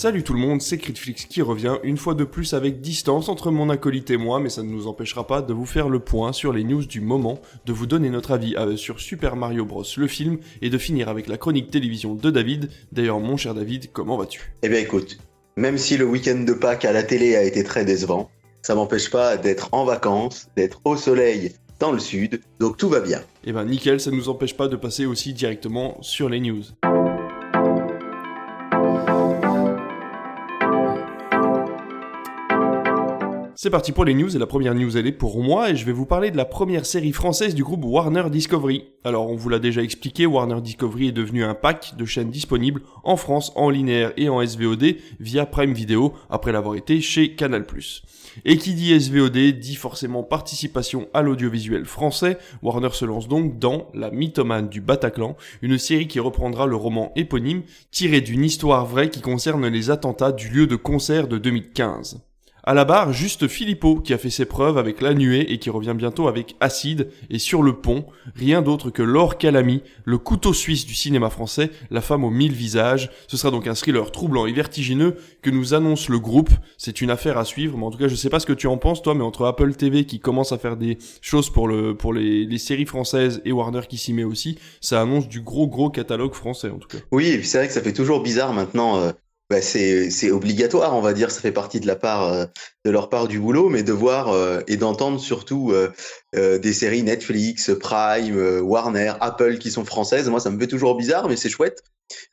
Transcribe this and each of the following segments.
Salut tout le monde, c'est Critflix qui revient une fois de plus avec distance entre mon acolyte et moi, mais ça ne nous empêchera pas de vous faire le point sur les news du moment, de vous donner notre avis euh, sur Super Mario Bros le film et de finir avec la chronique télévision de David. D'ailleurs mon cher David, comment vas-tu? Eh bien écoute, même si le week-end de Pâques à la télé a été très décevant, ça m'empêche pas d'être en vacances, d'être au soleil dans le sud, donc tout va bien. Eh ben nickel, ça ne nous empêche pas de passer aussi directement sur les news. C'est parti pour les news et la première news elle est pour moi et je vais vous parler de la première série française du groupe Warner Discovery. Alors on vous l'a déjà expliqué, Warner Discovery est devenu un pack de chaînes disponibles en France en linéaire et en SVOD via Prime Video après l'avoir été chez Canal+. Et qui dit SVOD dit forcément participation à l'audiovisuel français. Warner se lance donc dans La mythomane du Bataclan, une série qui reprendra le roman éponyme tiré d'une histoire vraie qui concerne les attentats du lieu de concert de 2015. À la barre, juste Philippot qui a fait ses preuves avec La Nuée et qui revient bientôt avec Acide et Sur le pont, rien d'autre que Laure Calamy, le couteau suisse du cinéma français, la femme aux mille visages. Ce sera donc un thriller troublant et vertigineux que nous annonce le groupe. C'est une affaire à suivre, mais en tout cas je sais pas ce que tu en penses toi, mais entre Apple TV qui commence à faire des choses pour le pour les, séries françaises et Warner qui s'y met aussi, ça annonce du gros gros catalogue français en tout cas. Oui, c'est vrai que ça fait toujours bizarre maintenant. euh, bah, c'est obligatoire, on va dire, ça fait partie de la part euh, de leur part du boulot, mais de voir euh, et d'entendre surtout euh, euh, des séries Netflix, Prime, euh, Warner, Apple qui sont françaises. Moi, ça me fait toujours bizarre, mais c'est chouette.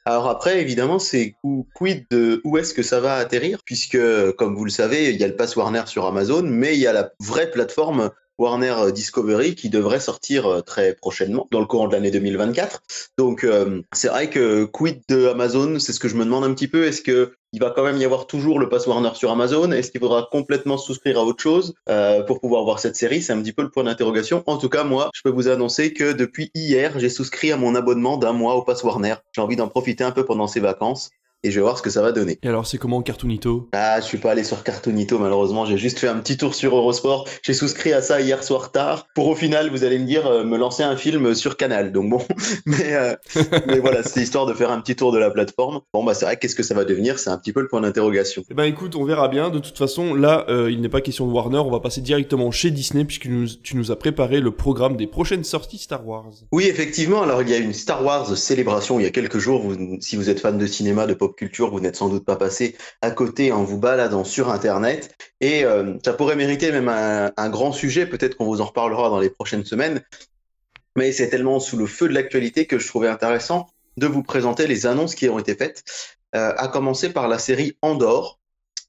Alors après, évidemment, c'est quid de où est-ce que ça va atterrir, puisque comme vous le savez, il y a le pass Warner sur Amazon, mais il y a la vraie plateforme Warner Discovery qui devrait sortir euh, très prochainement, dans le courant de l'année 2024. Donc euh, c'est vrai que quid de Amazon, c'est ce que je me demande un petit peu. Est-ce que il va quand même y avoir toujours le pass Warner sur Amazon? Est-ce qu'il faudra complètement souscrire à autre chose euh, pour pouvoir voir cette série? C'est un petit peu le point d'interrogation. En tout cas, moi, je peux vous annoncer que depuis hier, j'ai souscrit à mon abonnement d'un mois au pass Warner. J'ai envie d'en profiter un peu pendant ces vacances et je vais voir ce que ça va donner. Et alors c'est comment Cartoonito? Ah, je suis pas allé sur Cartoonito malheureusement, j'ai juste fait un petit tour sur Eurosport. J'ai souscrit à ça hier soir tard. Pour au final, vous allez me dire euh, me lancer un film sur Canal. Donc bon, mais euh, mais voilà, c'est histoire de faire un petit tour de la plateforme. Bon bah c'est vrai, qu'est-ce que ça va devenir? C'est un petit peu le point d'interrogation. Eh ben écoute, on verra bien. De toute façon, là, euh, il n'est pas question de Warner. On va passer directement chez Disney puisque nous- tu nous as préparé le programme des prochaines sorties Star Wars. Oui, effectivement. Alors, il y a une Star Wars célébration il y a quelques jours. Vous, si vous êtes fan de cinéma, de pop culture, vous n'êtes sans doute pas passé à côté en vous baladant sur Internet. Et euh, ça pourrait mériter même un, grand sujet. Peut-être qu'on vous en reparlera dans les prochaines semaines. Mais c'est tellement sous le feu de l'actualité que je trouvais intéressant de vous présenter les annonces qui ont été faites. Euh, à commencer par la série Andorre,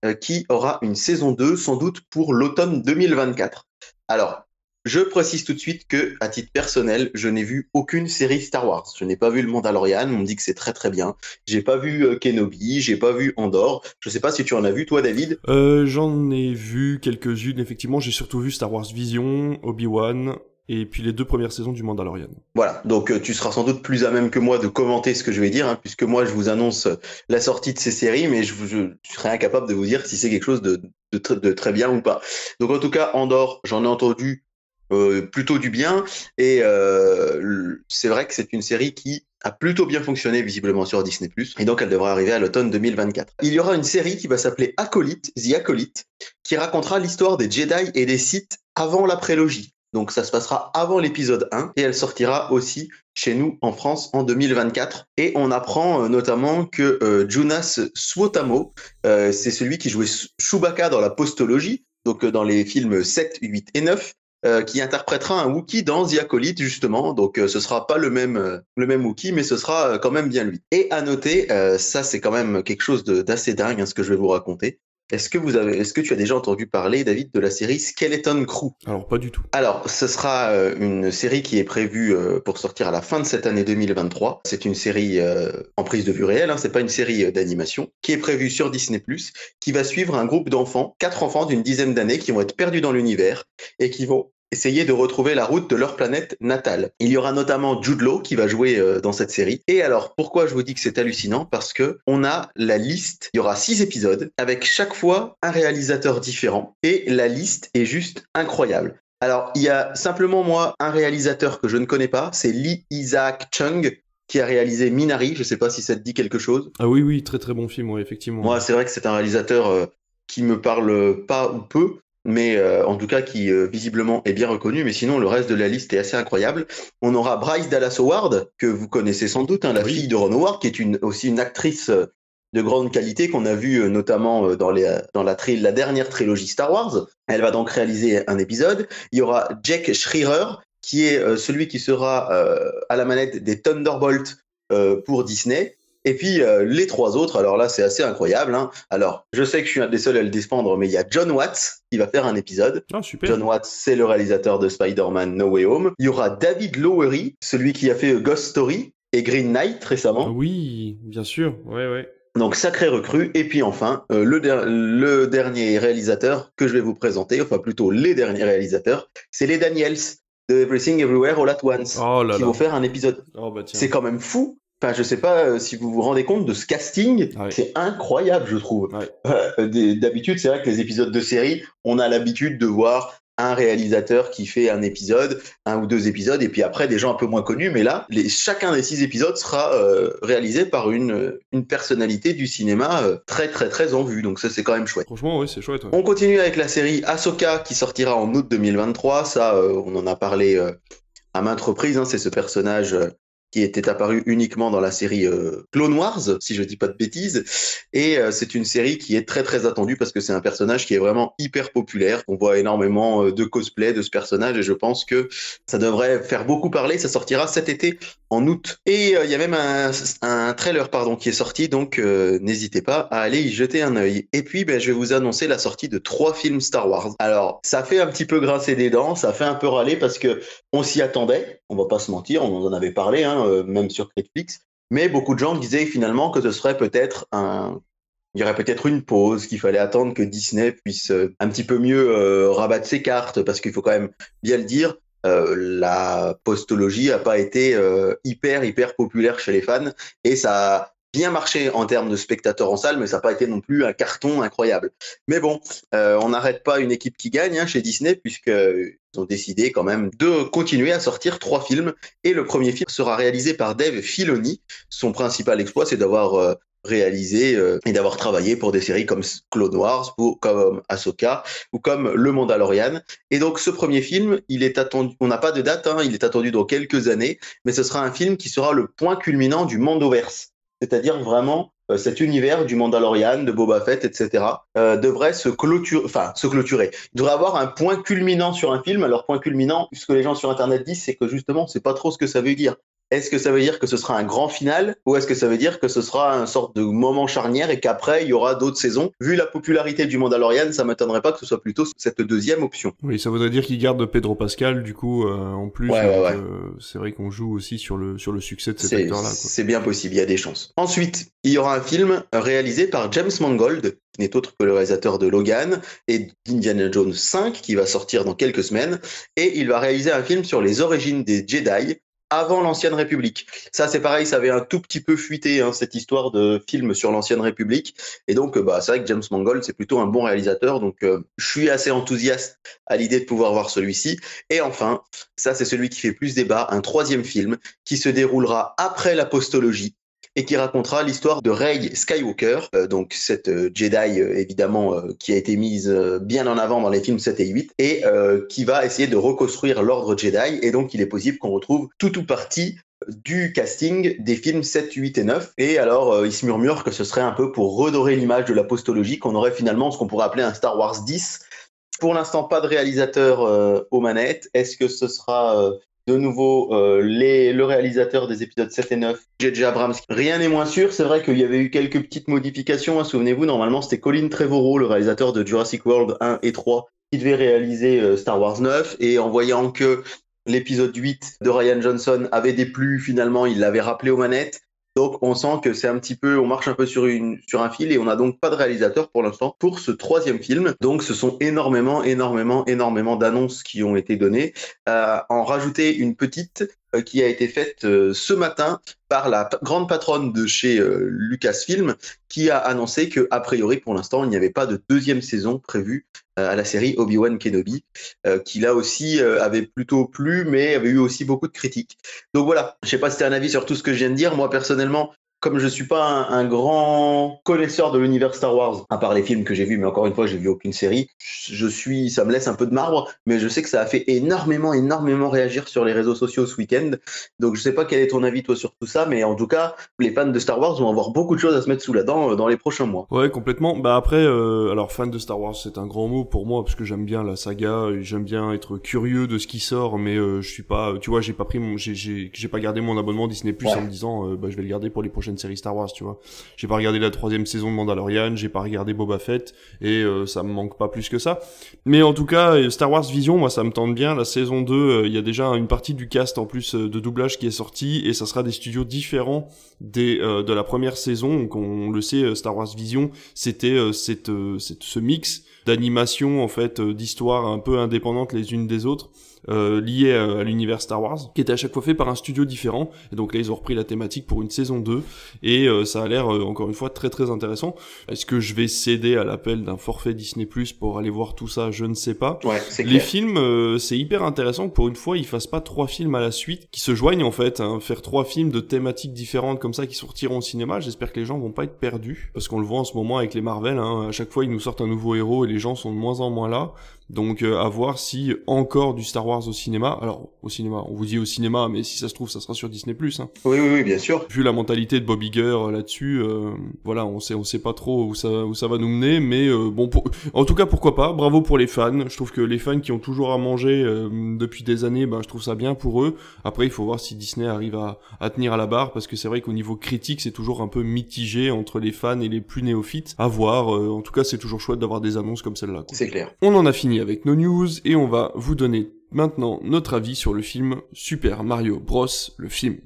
euh, qui aura une saison 2, sans doute pour l'automne 2024. Alors, je précise tout de suite que, à titre personnel, je n'ai vu aucune série Star Wars. Je n'ai pas vu le Mandalorian, on me dit que c'est très très bien. J'ai pas vu euh, Kenobi, j'ai pas vu Andorre. Je sais pas si tu en as vu, toi, David. Euh, J'en ai vu quelques-unes. Effectivement, j'ai surtout vu Star Wars Vision, Obi-Wan et puis les deux premières saisons du Mandalorian. Voilà, donc euh, tu seras sans doute plus à même que moi de commenter ce que je vais dire, hein, puisque moi je vous annonce la sortie de ces séries, mais je, je, je serai incapable de vous dire si c'est quelque chose de, de très bien ou pas. Donc en tout cas, Andorre, j'en ai entendu euh, plutôt du bien, et euh, c'est vrai que c'est une série qui a plutôt bien fonctionné visiblement sur Disney+, et donc elle devrait arriver à l'automne 2024. Il y aura une série qui va s'appeler Acolyte, The Acolyte, qui racontera l'histoire des Jedi et des Sith avant la prélogie. Donc ça se passera avant l'épisode 1 et elle sortira aussi chez nous en France en 2024. Et on apprend euh, notamment que euh, Jonas Suotamo, c'est celui qui jouait Chewbacca dans la postologie, donc dans les films 7, 8 et 9, euh, qui interprétera un Wookiee dans The Acolyte justement. Donc euh, ce sera pas le même euh, le même Wookiee, mais ce sera euh, quand même bien lui. Et à noter, ça c'est quand même quelque chose d'assez dingue hein, ce que je vais vous raconter. Est-ce que vous avez, est-ce que tu as déjà entendu parler, David, de la série Skeleton Crew? Alors pas du tout. alors, ce sera euh, une série qui est prévue euh, pour sortir à la fin de cette année 2023. C'est une série euh, en prise de vue réelle, hein, c'est pas une série d'animation, qui est prévue sur Disney+, qui va suivre un groupe d'enfants, quatre enfants d'une dizaine d'années qui vont être perdus dans l'univers et qui vont essayer de retrouver la route de leur planète natale. Il y aura notamment Jude Law qui va jouer euh, dans cette série. Et alors, pourquoi je vous dis que c'est hallucinant? Parce que on a la liste. Il y aura six épisodes avec chaque fois un réalisateur différent et la liste est juste incroyable. Alors, il y a simplement moi un réalisateur que je ne connais pas, c'est Lee Isaac Chung. qui a réalisé Minari. Je sais pas si ça te dit quelque chose. Ah oui, oui, très très bon film, ouais, effectivement. Moi, c'est vrai que c'est un réalisateur euh, qui me parle pas ou peu, mais euh, en tout cas qui euh, visiblement est bien reconnu. Mais sinon, le reste de la liste est assez incroyable. On aura Bryce Dallas Howard, que vous connaissez sans doute, hein, la fille de Ron Howard, qui est une, aussi une actrice euh, de grande qualité qu'on a vu notamment dans, les, dans la, la dernière trilogie Star Wars. Elle va donc réaliser un épisode. Il y aura Jack Schreier, qui est celui qui sera à la manette des Thunderbolts pour Disney. Et puis euh, les trois autres, alors là c'est assez incroyable. Hein. Alors je sais que je suis un des seuls à le défendre, mais il y a John Watts qui va faire un épisode. Ah, super. John Watts, c'est le réalisateur de Spider-Man No Way Home. Il y aura David Lowery, celui qui a fait Ghost Story et Green Knight récemment. Ah oui, bien sûr. Ouais, ouais. Donc sacré recrue. Et puis enfin, euh, le, le, dernier réalisateur que je vais vous présenter, enfin plutôt les derniers réalisateurs, c'est les Daniels de Everything Everywhere All At Once, oh qui vont faire un épisode. Oh, bah, c'est quand même fou Enfin, je sais pas euh, si vous vous rendez compte de ce casting, c'est incroyable, je trouve. Euh, d'habitude, c'est vrai que les épisodes de série, on a l'habitude de voir un réalisateur qui fait un épisode, un ou deux épisodes, et puis après des gens un peu moins connus. Mais là, les, chacun des six épisodes sera euh, réalisé par une, une personnalité du cinéma très très très en vue. Donc ça, c'est quand même chouette. Franchement, oui, c'est chouette. On continue avec la série Ahsoka qui sortira en août 2023. Ça, on en a parlé à maintes reprises. Hein. c'est ce personnage qui était apparu uniquement dans la série euh, Clone Wars, si je dis pas de bêtises. Et euh, c'est une série qui est très très attendue parce que c'est un personnage qui est vraiment hyper populaire. On voit énormément euh, de cosplay de ce personnage et je pense que ça devrait faire beaucoup parler. Ça sortira cet été en août. Et il y a même un, un, trailer pardon qui est sorti, donc n'hésitez pas à aller y jeter un œil. Et puis ben, je vais vous annoncer la sortie de trois films Star Wars. Alors ça fait un petit peu grincer des dents, ça fait un peu râler parce que on s'y attendait. On va pas se mentir, on en avait parlé. Hein, euh, même sur Netflix. Mais beaucoup de gens disaient finalement que ce serait peut-être un, il y aurait peut-être une pause, qu'il fallait attendre que Disney puisse euh, un petit peu mieux euh, rabattre ses cartes, parce qu'il faut quand même bien le dire, la postologie n'a pas été hyper hyper populaire chez les fans et ça bien marché en termes de spectateurs en salle, mais ça n'a pas été non plus un carton incroyable. Mais bon, euh, on n'arrête pas une équipe qui gagne hein, chez Disney, puisqu'ils ont décidé quand même de continuer à sortir trois films. Et le premier film sera réalisé par Dave Filoni. Son principal exploit, c'est d'avoir euh, réalisé euh, et d'avoir travaillé pour des séries comme Clone Wars, pour, comme Ahsoka ou comme Le Mandalorian. Et donc ce premier film, il est attendu, on n'a pas de date, hein, il est attendu dans quelques années, mais ce sera un film qui sera le point culminant du Mandoverse c'est-à-dire vraiment euh, cet univers du Mandalorian, de Boba Fett, etc., euh, devrait se clôturer, enfin se clôturer. Il devrait avoir un point culminant sur un film. Alors point culminant, ce que les gens sur Internet disent, c'est que justement, c'est pas trop ce que ça veut dire. Est-ce que ça veut dire que ce sera un grand final ou est-ce que ça veut dire que ce sera un sorte de moment charnière et qu'après il y aura d'autres saisons? Vu la popularité du Mandalorian, ça m'étonnerait pas que ce soit plutôt cette deuxième option. Oui, ça voudrait dire qu'il garde Pedro Pascal du coup euh, en plus. Euh, c'est vrai qu'on joue aussi sur le sur le succès de cet acteur-là. C'est bien possible, il y a des chances. Ensuite, il y aura un film réalisé par James Mangold, qui n'est autre que le réalisateur de Logan et d'Indiana Jones 5, qui va sortir dans quelques semaines, et il va réaliser un film sur les origines des Jedi avant l'ancienne République. Ça, c'est pareil, ça avait un tout petit peu fuité hein, cette histoire de film sur l'ancienne République. Et donc, bah, c'est vrai que James Mangold, c'est plutôt un bon réalisateur. Donc, euh, je suis assez enthousiaste à l'idée de pouvoir voir celui-ci. Et enfin, ça, c'est celui qui fait plus débat, un troisième film qui se déroulera après l'apostologie et qui racontera l'histoire de Rey Skywalker, euh, donc cette euh, Jedi euh, évidemment qui a été mise bien en avant dans les films 7 et 8 et qui va essayer de reconstruire l'ordre Jedi et donc il est possible qu'on retrouve tout ou partie du casting des films 7, 8 et 9. Et alors, il se murmure que ce serait un peu pour redorer l'image de l'apostologie, qu'on aurait finalement ce qu'on pourrait appeler un Star Wars 10. Pour l'instant, pas de réalisateur aux manettes. Est-ce que ce sera de nouveau euh, le réalisateur des épisodes 7 et 9, J.J. Abrams. Rien n'est moins sûr. C'est vrai qu'il y avait eu quelques petites modifications. Hein. Souvenez-vous, normalement, c'était Colin Trevorrow, le réalisateur de Jurassic World 1 et 3, qui devait réaliser euh, Star Wars 9. Et en voyant que l'épisode 8 de Ryan Johnson avait déplu, finalement, il l'avait rappelé aux manettes. Donc on sent que c'est un petit peu, on marche un peu sur, un fil et on n'a donc pas de réalisateur pour l'instant pour ce troisième film. Donc ce sont énormément, énormément, énormément d'annonces qui ont été données. Euh, en rajouter une petite, qui a été faite ce matin par la grande patronne de chez Lucasfilm, qui a annoncé que, a priori, pour l'instant, il n'y avait pas de deuxième saison prévue à la série Obi-Wan Kenobi, qui là aussi avait plutôt plu, mais avait eu aussi beaucoup de critiques. Donc voilà, je sais pas si as un avis sur tout ce que je viens de dire. Moi, personnellement, comme je suis pas un, grand connaisseur de l'univers Star Wars, à part les films que j'ai vus, mais encore une fois, j'ai vu aucune série, je suis, ça me laisse un peu de marbre, mais je sais que ça a fait énormément, énormément réagir sur les réseaux sociaux ce week-end. Donc je sais pas quel est ton avis toi sur tout ça, mais en tout cas, les fans de Star Wars vont avoir beaucoup de choses à se mettre sous la dent euh, dans les prochains mois. Ouais, complètement. Bah après, euh, alors fan de Star Wars, c'est un grand mot pour moi parce que j'aime bien la saga, j'aime bien être curieux de ce qui sort, mais euh, je suis pas, tu vois, j'ai pas pris mon, j'ai, pas gardé mon abonnement Disney Plus en me disant, bah je vais le garder pour les prochaines série Star Wars, tu vois. J'ai pas regardé la troisième saison de Mandalorian, j'ai pas regardé Boba Fett, et euh, ça me manque pas plus que ça. Mais en tout cas, euh, Star Wars Vision, moi ça me tente bien. La saison 2, euh, il y a déjà une partie du cast en plus de doublage qui est sortie, et ça sera des studios différents des, de la première saison. Donc on le sait, Star Wars Vision, c'était cette, cette, ce mix d'animation en fait, d'histoires un peu indépendantes les unes des autres euh, lié à, l'univers Star Wars, qui était à chaque fois fait par un studio différent. Et donc là, ils ont repris la thématique pour une saison 2, et euh, ça a l'air, euh, encore une fois, très très intéressant. Est-ce que je vais céder à l'appel d'un forfait Disney Plus pour aller voir tout ça? Je ne sais pas. Ouais, Les films, euh, c'est hyper intéressant que pour une fois, ils fassent pas trois films à la suite, qui se joignent en fait, hein, faire trois films de thématiques différentes comme ça qui sortiront au cinéma. J'espère que les gens vont pas être perdus, parce qu'on le voit en ce moment avec les Marvel. Hein, à chaque fois, ils nous sortent un nouveau héros et les gens sont de moins en moins là. Donc euh, à voir si encore du Star Wars au cinéma. Alors au cinéma, on vous dit au cinéma, mais si ça se trouve, ça sera sur Disney hein. Oui, oui, oui, bien sûr. Vu la mentalité de Bob Iger euh, là-dessus, euh, voilà, on sait, on sait pas trop où ça, où ça va nous mener, mais bon, en tout cas, pourquoi pas. Bravo pour les fans. Je trouve que les fans qui ont toujours à manger depuis des années, ben je trouve ça bien pour eux. Après, il faut voir si Disney arrive à, à tenir à la barre, parce que c'est vrai qu'au niveau critique, c'est toujours un peu mitigé entre les fans et les plus néophytes. À voir. en tout cas, c'est toujours chouette d'avoir des annonces comme celle-là. C'est clair. On en a fini avec nos news et on va vous donner maintenant notre avis sur le film Super Mario Bros. le film.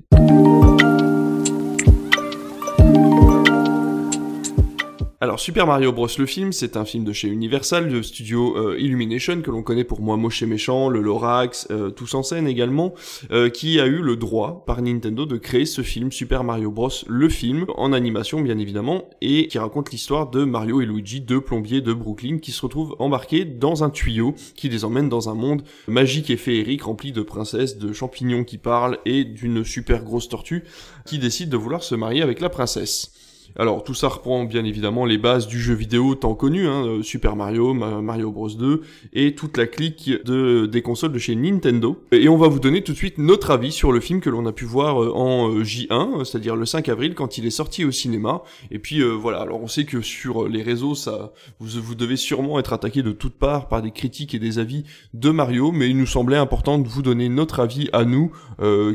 Alors Super Mario Bros le film, c'est un film de chez Universal, le studio euh, Illumination que l'on connaît pour Moi Moche et Méchant, le Lorax, euh, tous en scène également, euh, qui a eu le droit par Nintendo de créer ce film Super Mario Bros le film en animation bien évidemment et qui raconte l'histoire de Mario et Luigi, deux plombiers de Brooklyn qui se retrouvent embarqués dans un tuyau qui les emmène dans un monde magique et féerique rempli de princesses, de champignons qui parlent et d'une super grosse tortue qui décide de vouloir se marier avec la princesse. Alors tout ça reprend bien évidemment les bases du jeu vidéo tant connu, hein, euh, Super Mario, Mario Bros 2 et toute la clique de, des consoles de chez Nintendo. Et on va vous donner tout de suite notre avis sur le film que l'on a pu voir euh, en euh, J1, c'est-à-dire le 5 avril quand il est sorti au cinéma. Et puis voilà, alors on sait que sur les réseaux, ça, vous, devez sûrement être attaqué de toutes parts par des critiques et des avis de Mario, mais il nous semblait important de vous donner notre avis à nous,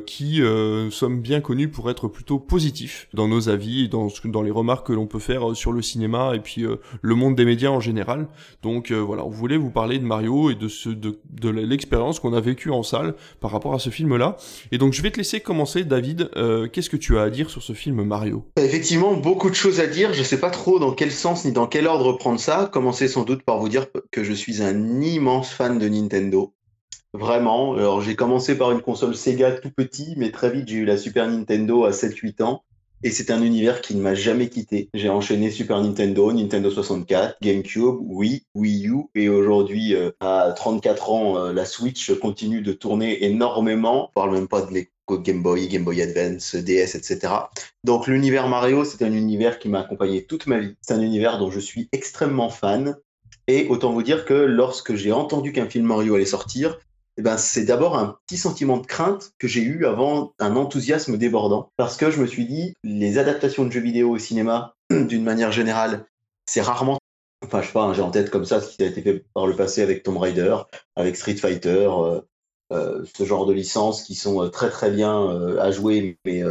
qui sommes bien connus pour être plutôt positifs dans nos avis dans, dans les remarques que l'on peut faire euh, sur le cinéma et puis euh, le monde des médias en général. Donc euh, voilà, on voulait vous parler de Mario et de ce de, de l'expérience qu'on a vécue en salle par rapport à ce film-là. Et donc je vais te laisser commencer, David. Qu'est-ce que tu as à dire sur ce film Mario? Effectivement, beaucoup de choses à dire. Je sais pas trop dans quel sens ni dans quel ordre prendre ça. Commencer sans doute par vous dire que je suis un immense fan de Nintendo. Vraiment. Alors j'ai commencé par une console Sega tout petit, mais très vite j'ai eu la Super Nintendo à 7-8 ans. Et c'est un univers qui ne m'a jamais quitté. J'ai enchaîné Super Nintendo, Nintendo 64, GameCube, Wii, Wii U, et aujourd'hui, euh, à 34 ans, euh, la Switch continue de tourner énormément. On parle même pas de les Game Boy, Game Boy Advance, DS, etc. Donc l'univers Mario, c'est un univers qui m'a accompagné toute ma vie. C'est un univers dont je suis extrêmement fan. Et autant vous dire que lorsque j'ai entendu qu'un film Mario allait sortir, eh ben, c'est d'abord un petit sentiment de crainte que j'ai eu avant un enthousiasme débordant. Parce que je me suis dit, les adaptations de jeux vidéo au cinéma, d'une manière générale, c'est rarement. Enfin, je sais pas, hein, j'ai en tête comme ça ce qui a été fait par le passé avec Tomb Raider, avec Street Fighter, euh, euh, ce genre de licences qui sont euh, très très bien euh, à jouer mais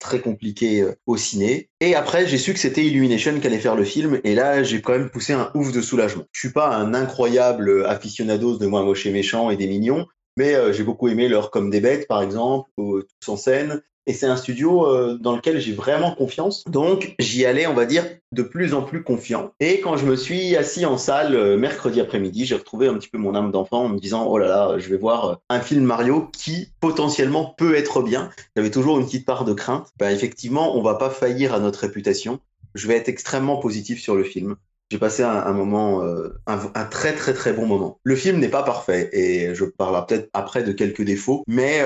très compliquées au ciné. Et après j'ai su que c'était Illumination qui allait faire le film et là j'ai quand même poussé un ouf de soulagement. Je suis pas un incroyable aficionados de moi moche et méchant et des mignons, mais j'ai beaucoup aimé leur Comme des bêtes par exemple, ou Tous en scène et c'est un studio euh, dans lequel j'ai vraiment confiance. Donc j'y allais, on va dire, de plus en plus confiant. Et quand je me suis assis en salle euh, mercredi après-midi, j'ai retrouvé un petit peu mon âme d'enfant en me disant oh là là, je vais voir euh, un film Mario qui potentiellement peut être bien. J'avais toujours une petite part de crainte. Ben, effectivement, on va pas faillir à notre réputation. Je vais être extrêmement positif sur le film j'ai passé un, moment, un, très très très bon moment. Le film n'est pas parfait et je parlerai peut-être après de quelques défauts, mais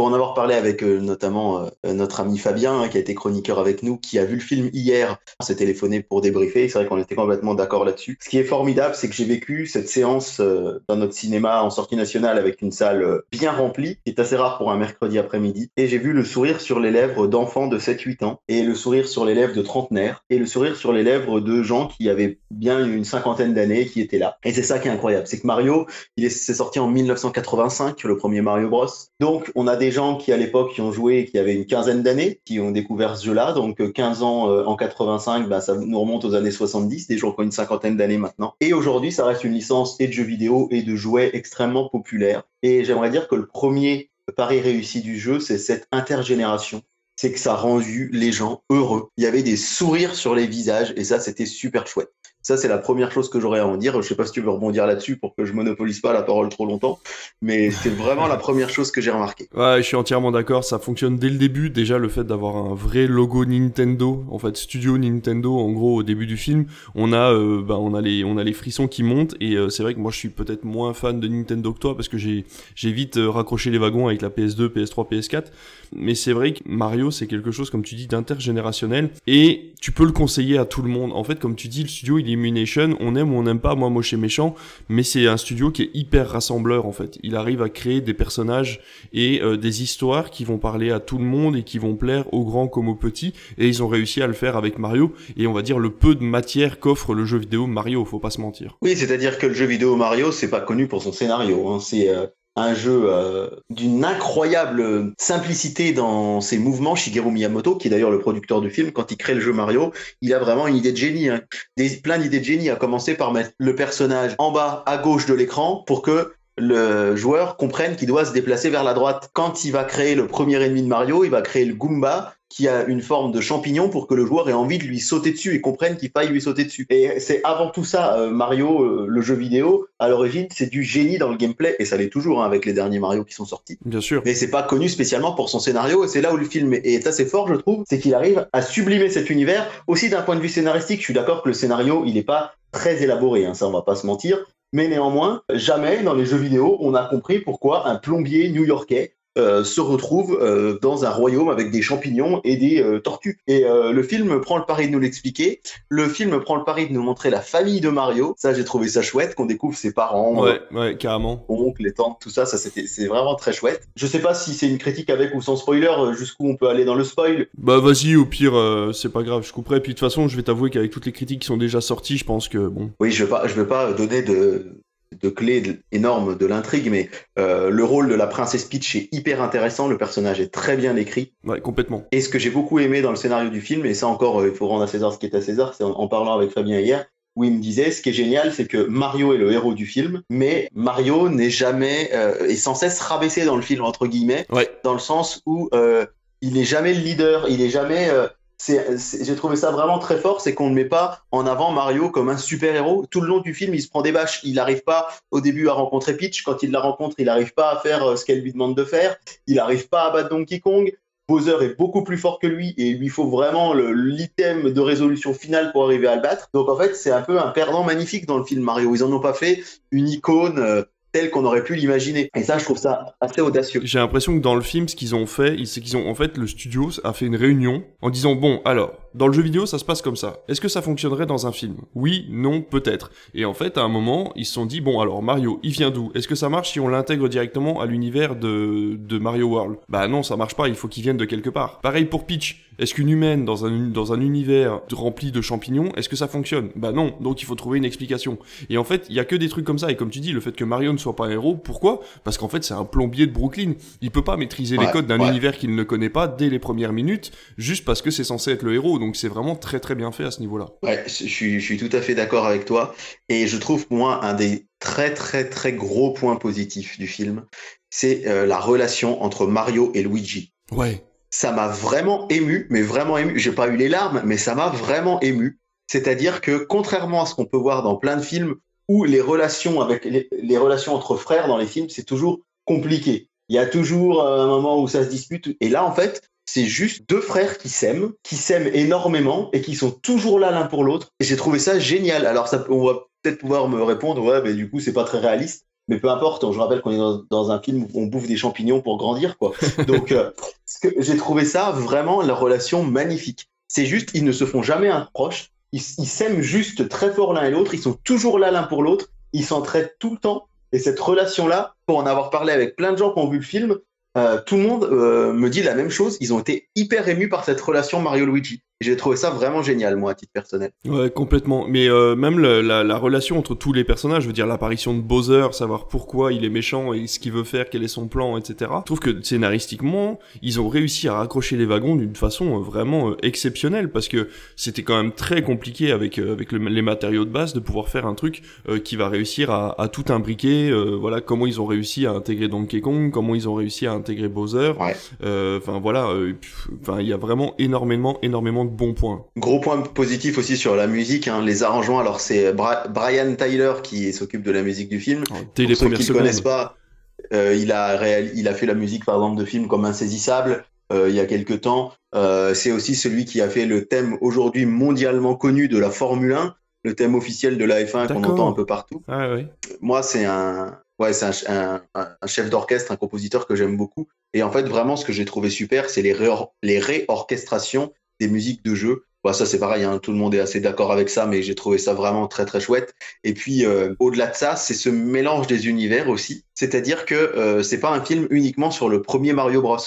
pour en avoir parlé avec euh, notamment euh, notre ami Fabien, hein, qui a été chroniqueur avec nous, qui a vu le film hier, s'est téléphoné pour débriefer, c'est vrai qu'on était complètement d'accord là-dessus. Ce qui est formidable, c'est que j'ai vécu cette séance euh, dans notre cinéma en sortie nationale avec une salle bien remplie, qui est assez rare pour un mercredi après-midi, et j'ai vu le sourire sur les lèvres d'enfants de 7-8 ans, et le sourire sur les lèvres de trentenaires, et le sourire sur les lèvres de gens qui avaient bien une cinquantaine d'années, qui étaient là. Et c'est ça qui est incroyable, c'est que Mario, il est, c'est sorti en 1985, le premier Mario Bros. Donc on a des gens qui à l'époque qui ont joué, qui avaient une quinzaine d'années, qui ont découvert ce jeu-là. Donc 15 euh, ans euh, en 85, bah, ça nous remonte aux années 70, des gens qui ont une cinquantaine d'années maintenant. Et aujourd'hui, ça reste une licence et de jeux vidéo et de jouets extrêmement populaire. Et j'aimerais dire que le premier pari réussi du jeu, c'est cette intergénération c'est que ça a rendu les gens heureux. Il y avait des sourires sur les visages et ça, c'était super chouette. Ça, c'est la première chose que j'aurais à en dire. Je sais pas si tu veux rebondir là-dessus pour que je monopolise pas la parole trop longtemps, mais c'est vraiment la première chose que j'ai remarqué. Ouais, je suis entièrement d'accord. Ça fonctionne dès le début. Déjà, le fait d'avoir un vrai logo Nintendo, en fait, studio Nintendo, en gros, au début du film, on a, euh, bah, on a les, frissons qui montent. Et euh, c'est vrai que moi, je suis peut-être moins fan de Nintendo que toi parce que j'ai, j'ai vite euh, raccroché les wagons avec la PS2, PS3, PS4. Mais c'est vrai que Mario, c'est quelque chose, comme tu dis, d'intergénérationnel. Et tu peux le conseiller à tout le monde. En fait, comme tu dis, le studio, il Illumination, on aime ou on n'aime pas, moi moche et méchant, mais c'est un studio qui est hyper rassembleur en fait. Il arrive à créer des personnages et euh, des histoires qui vont parler à tout le monde et qui vont plaire aux grands comme aux petits, et ils ont réussi à le faire avec Mario, et on va dire le peu de matière qu'offre le jeu vidéo Mario, faut pas se mentir. Oui, c'est-à-dire que le jeu vidéo Mario, c'est pas connu pour son scénario, hein. c'est euh, un jeu euh, d'une incroyable simplicité dans ses mouvements. Shigeru Miyamoto, qui est d'ailleurs le producteur du film, quand il crée le jeu Mario, il a vraiment une idée de génie. Hein. Des, plein d'idées de génie, à commencer par mettre le personnage en bas à gauche de l'écran pour que le joueur comprenne qu'il doit se déplacer vers la droite. Quand il va créer le premier ennemi de Mario, il va créer le Goomba qui a une forme de champignon pour que le joueur ait envie de lui sauter dessus et comprenne qu'il faille lui sauter dessus. Et c'est avant tout ça, euh, Mario, euh, le jeu vidéo, à l'origine, c'est du génie dans le gameplay, et ça l'est toujours hein, avec les derniers Mario qui sont sortis. Bien sûr. Mais c'est pas connu spécialement pour son scénario, et c'est là où le film est assez fort, je trouve, c'est qu'il arrive à sublimer cet univers. Aussi d'un point de vue scénaristique, je suis d'accord que le scénario, il n'est pas très élaboré, hein, ça on va pas se mentir, mais néanmoins, jamais dans les jeux vidéo, on a compris pourquoi un plombier new-yorkais euh, se retrouve euh, dans un royaume avec des champignons et des euh, tortues. Et le film prend le pari de nous l'expliquer. Le film prend le pari de nous montrer la famille de Mario. Ça, j'ai trouvé ça chouette, qu'on découvre ses parents, ouais, ouais, carrément, oncles, les tantes, tout ça. Ça, c'était, c'est vraiment très chouette. Je sais pas si c'est une critique avec ou sans spoiler. Jusqu'où on peut aller dans le spoil Bah vas-y, au pire, c'est pas grave, je couperai. Puis de toute façon, je vais t'avouer qu'avec toutes les critiques qui sont déjà sorties, je pense que bon. Oui, je vais pas, je vais pas donner de de clés énormes de l'intrigue, mais euh, le rôle de la princesse Peach est hyper intéressant, le personnage est très bien écrit. Ouais, complètement. Et ce que j'ai beaucoup aimé dans le scénario du film, et ça encore, euh, il faut rendre à César ce qui est à César, c'est en, parlant avec Fabien hier, où il me disait, ce qui est génial, c'est que Mario est le héros du film, mais Mario n'est jamais, euh, est sans cesse rabaissé dans le film, entre guillemets, dans le sens où il n'est jamais le leader, il n'est jamais j'ai trouvé ça vraiment très fort, c'est qu'on ne met pas en avant Mario comme un super-héros. Tout le long du film, il se prend des bâches. Il n'arrive pas au début à rencontrer Peach. Quand il la rencontre, il n'arrive pas à faire euh, ce qu'elle lui demande de faire. Il n'arrive pas à battre Donkey Kong. Bowser est beaucoup plus fort que lui et il lui faut vraiment l'item de résolution finale pour arriver à le battre. Donc en fait, c'est un peu un perdant magnifique dans le film Mario. Ils en ont pas fait une icône euh, tel qu'on aurait pu l'imaginer. Et ça, je trouve ça assez audacieux. J'ai l'impression que dans le film, ce qu'ils ont fait, c'est qu'ils ont, en fait, le studio a fait une réunion en disant, bon, alors, dans le jeu vidéo, ça se passe comme ça. Est-ce que ça fonctionnerait dans un film? Oui, non, peut-être. Et en fait, à un moment, ils se sont dit, bon, alors, Mario, il vient d'où? Est-ce que ça marche si on l'intègre directement à l'univers de, de Mario World? Bah non, ça marche pas, il faut qu'il vienne de quelque part. Pareil pour Peach. Est-ce qu'une humaine dans un, dans un univers rempli de champignons, est-ce que ça fonctionne? Bah non, donc il faut trouver une explication. Et en fait, il y a que des trucs comme ça. Et comme tu dis, le fait que Mario ne soit pas un héros, pourquoi? Parce qu'en fait, c'est un plombier de Brooklyn. Il peut pas maîtriser les codes d'un univers qu'il ne connaît pas dès les premières minutes, juste parce que c'est censé être le héros. Donc c'est vraiment très très bien fait à ce niveau-là. Ouais, je suis, je suis tout à fait d'accord avec toi. Et je trouve, moi, un des très très très gros points positifs du film, c'est euh, la relation entre Mario et Luigi. Ouais ça m'a vraiment ému, mais vraiment ému. J'ai pas eu les larmes, mais ça m'a vraiment ému. C'est-à-dire que contrairement à ce qu'on peut voir dans plein de films où les relations avec les, relations entre frères dans les films, c'est toujours compliqué. Il y a toujours un moment où ça se dispute. Et là, en fait, c'est juste deux frères qui s'aiment, qui s'aiment énormément et qui sont toujours là l'un pour l'autre. Et j'ai trouvé ça génial. Alors, ça, on va peut-être pouvoir me répondre, ouais, mais du coup, c'est pas très réaliste. Mais peu importe, je rappelle qu'on est dans, un film où on bouffe des champignons pour grandir, quoi. Donc, euh, j'ai trouvé ça vraiment la relation magnifique. C'est juste, ils ne se font jamais un proche. Ils s'aiment juste très fort l'un et l'autre. Ils sont toujours là l'un pour l'autre. Ils s'entraident tout le temps. Et cette relation-là, pour en avoir parlé avec plein de gens qui ont vu le film, euh, tout le monde euh, me dit la même chose. Ils ont été hyper émus par cette relation Mario-Luigi. J'ai trouvé ça vraiment génial, moi, à titre personnel. Ouais, complètement. Mais euh, même la, la, relation entre tous les personnages, je veux dire l'apparition de Bowser, savoir pourquoi il est méchant et ce qu'il veut faire, quel est son plan, etc. Je trouve que scénaristiquement, ils ont réussi à raccrocher les wagons d'une façon euh, vraiment euh, exceptionnelle parce que c'était quand même très compliqué avec avec les matériaux de base de pouvoir faire un truc qui va réussir à, à tout imbriquer. voilà comment ils ont réussi à intégrer Donkey Kong, comment ils ont réussi à intégrer Bowser. Enfin voilà, enfin il y a vraiment énormément énormément de bon point. Gros point positif aussi sur la musique, hein, les arrangements. Alors c'est Brian Tyler qui s'occupe de la musique du film. Oh, Pour ceux qui ne connaissent pas, euh, il, a il a fait la musique par exemple de films comme Insaisissable euh, il y a quelques temps. Euh, c'est aussi celui qui a fait le thème aujourd'hui mondialement connu de la Formule 1, le thème officiel de la F1 qu'on entend un peu partout. Ah, oui. Moi, c'est un, ouais, c'est un, un, chef d'orchestre, un compositeur que j'aime beaucoup. Et en fait, vraiment, ce que j'ai trouvé super, c'est les, les réorchestrations des musiques de jeu. Bah, ça, c'est pareil, hein, tout le monde est assez d'accord avec ça, mais j'ai trouvé ça vraiment très, très chouette. Et puis, euh, au-delà de ça, c'est ce mélange des univers aussi. C'est-à-dire que euh, c'est pas un film uniquement sur le premier Mario Bros.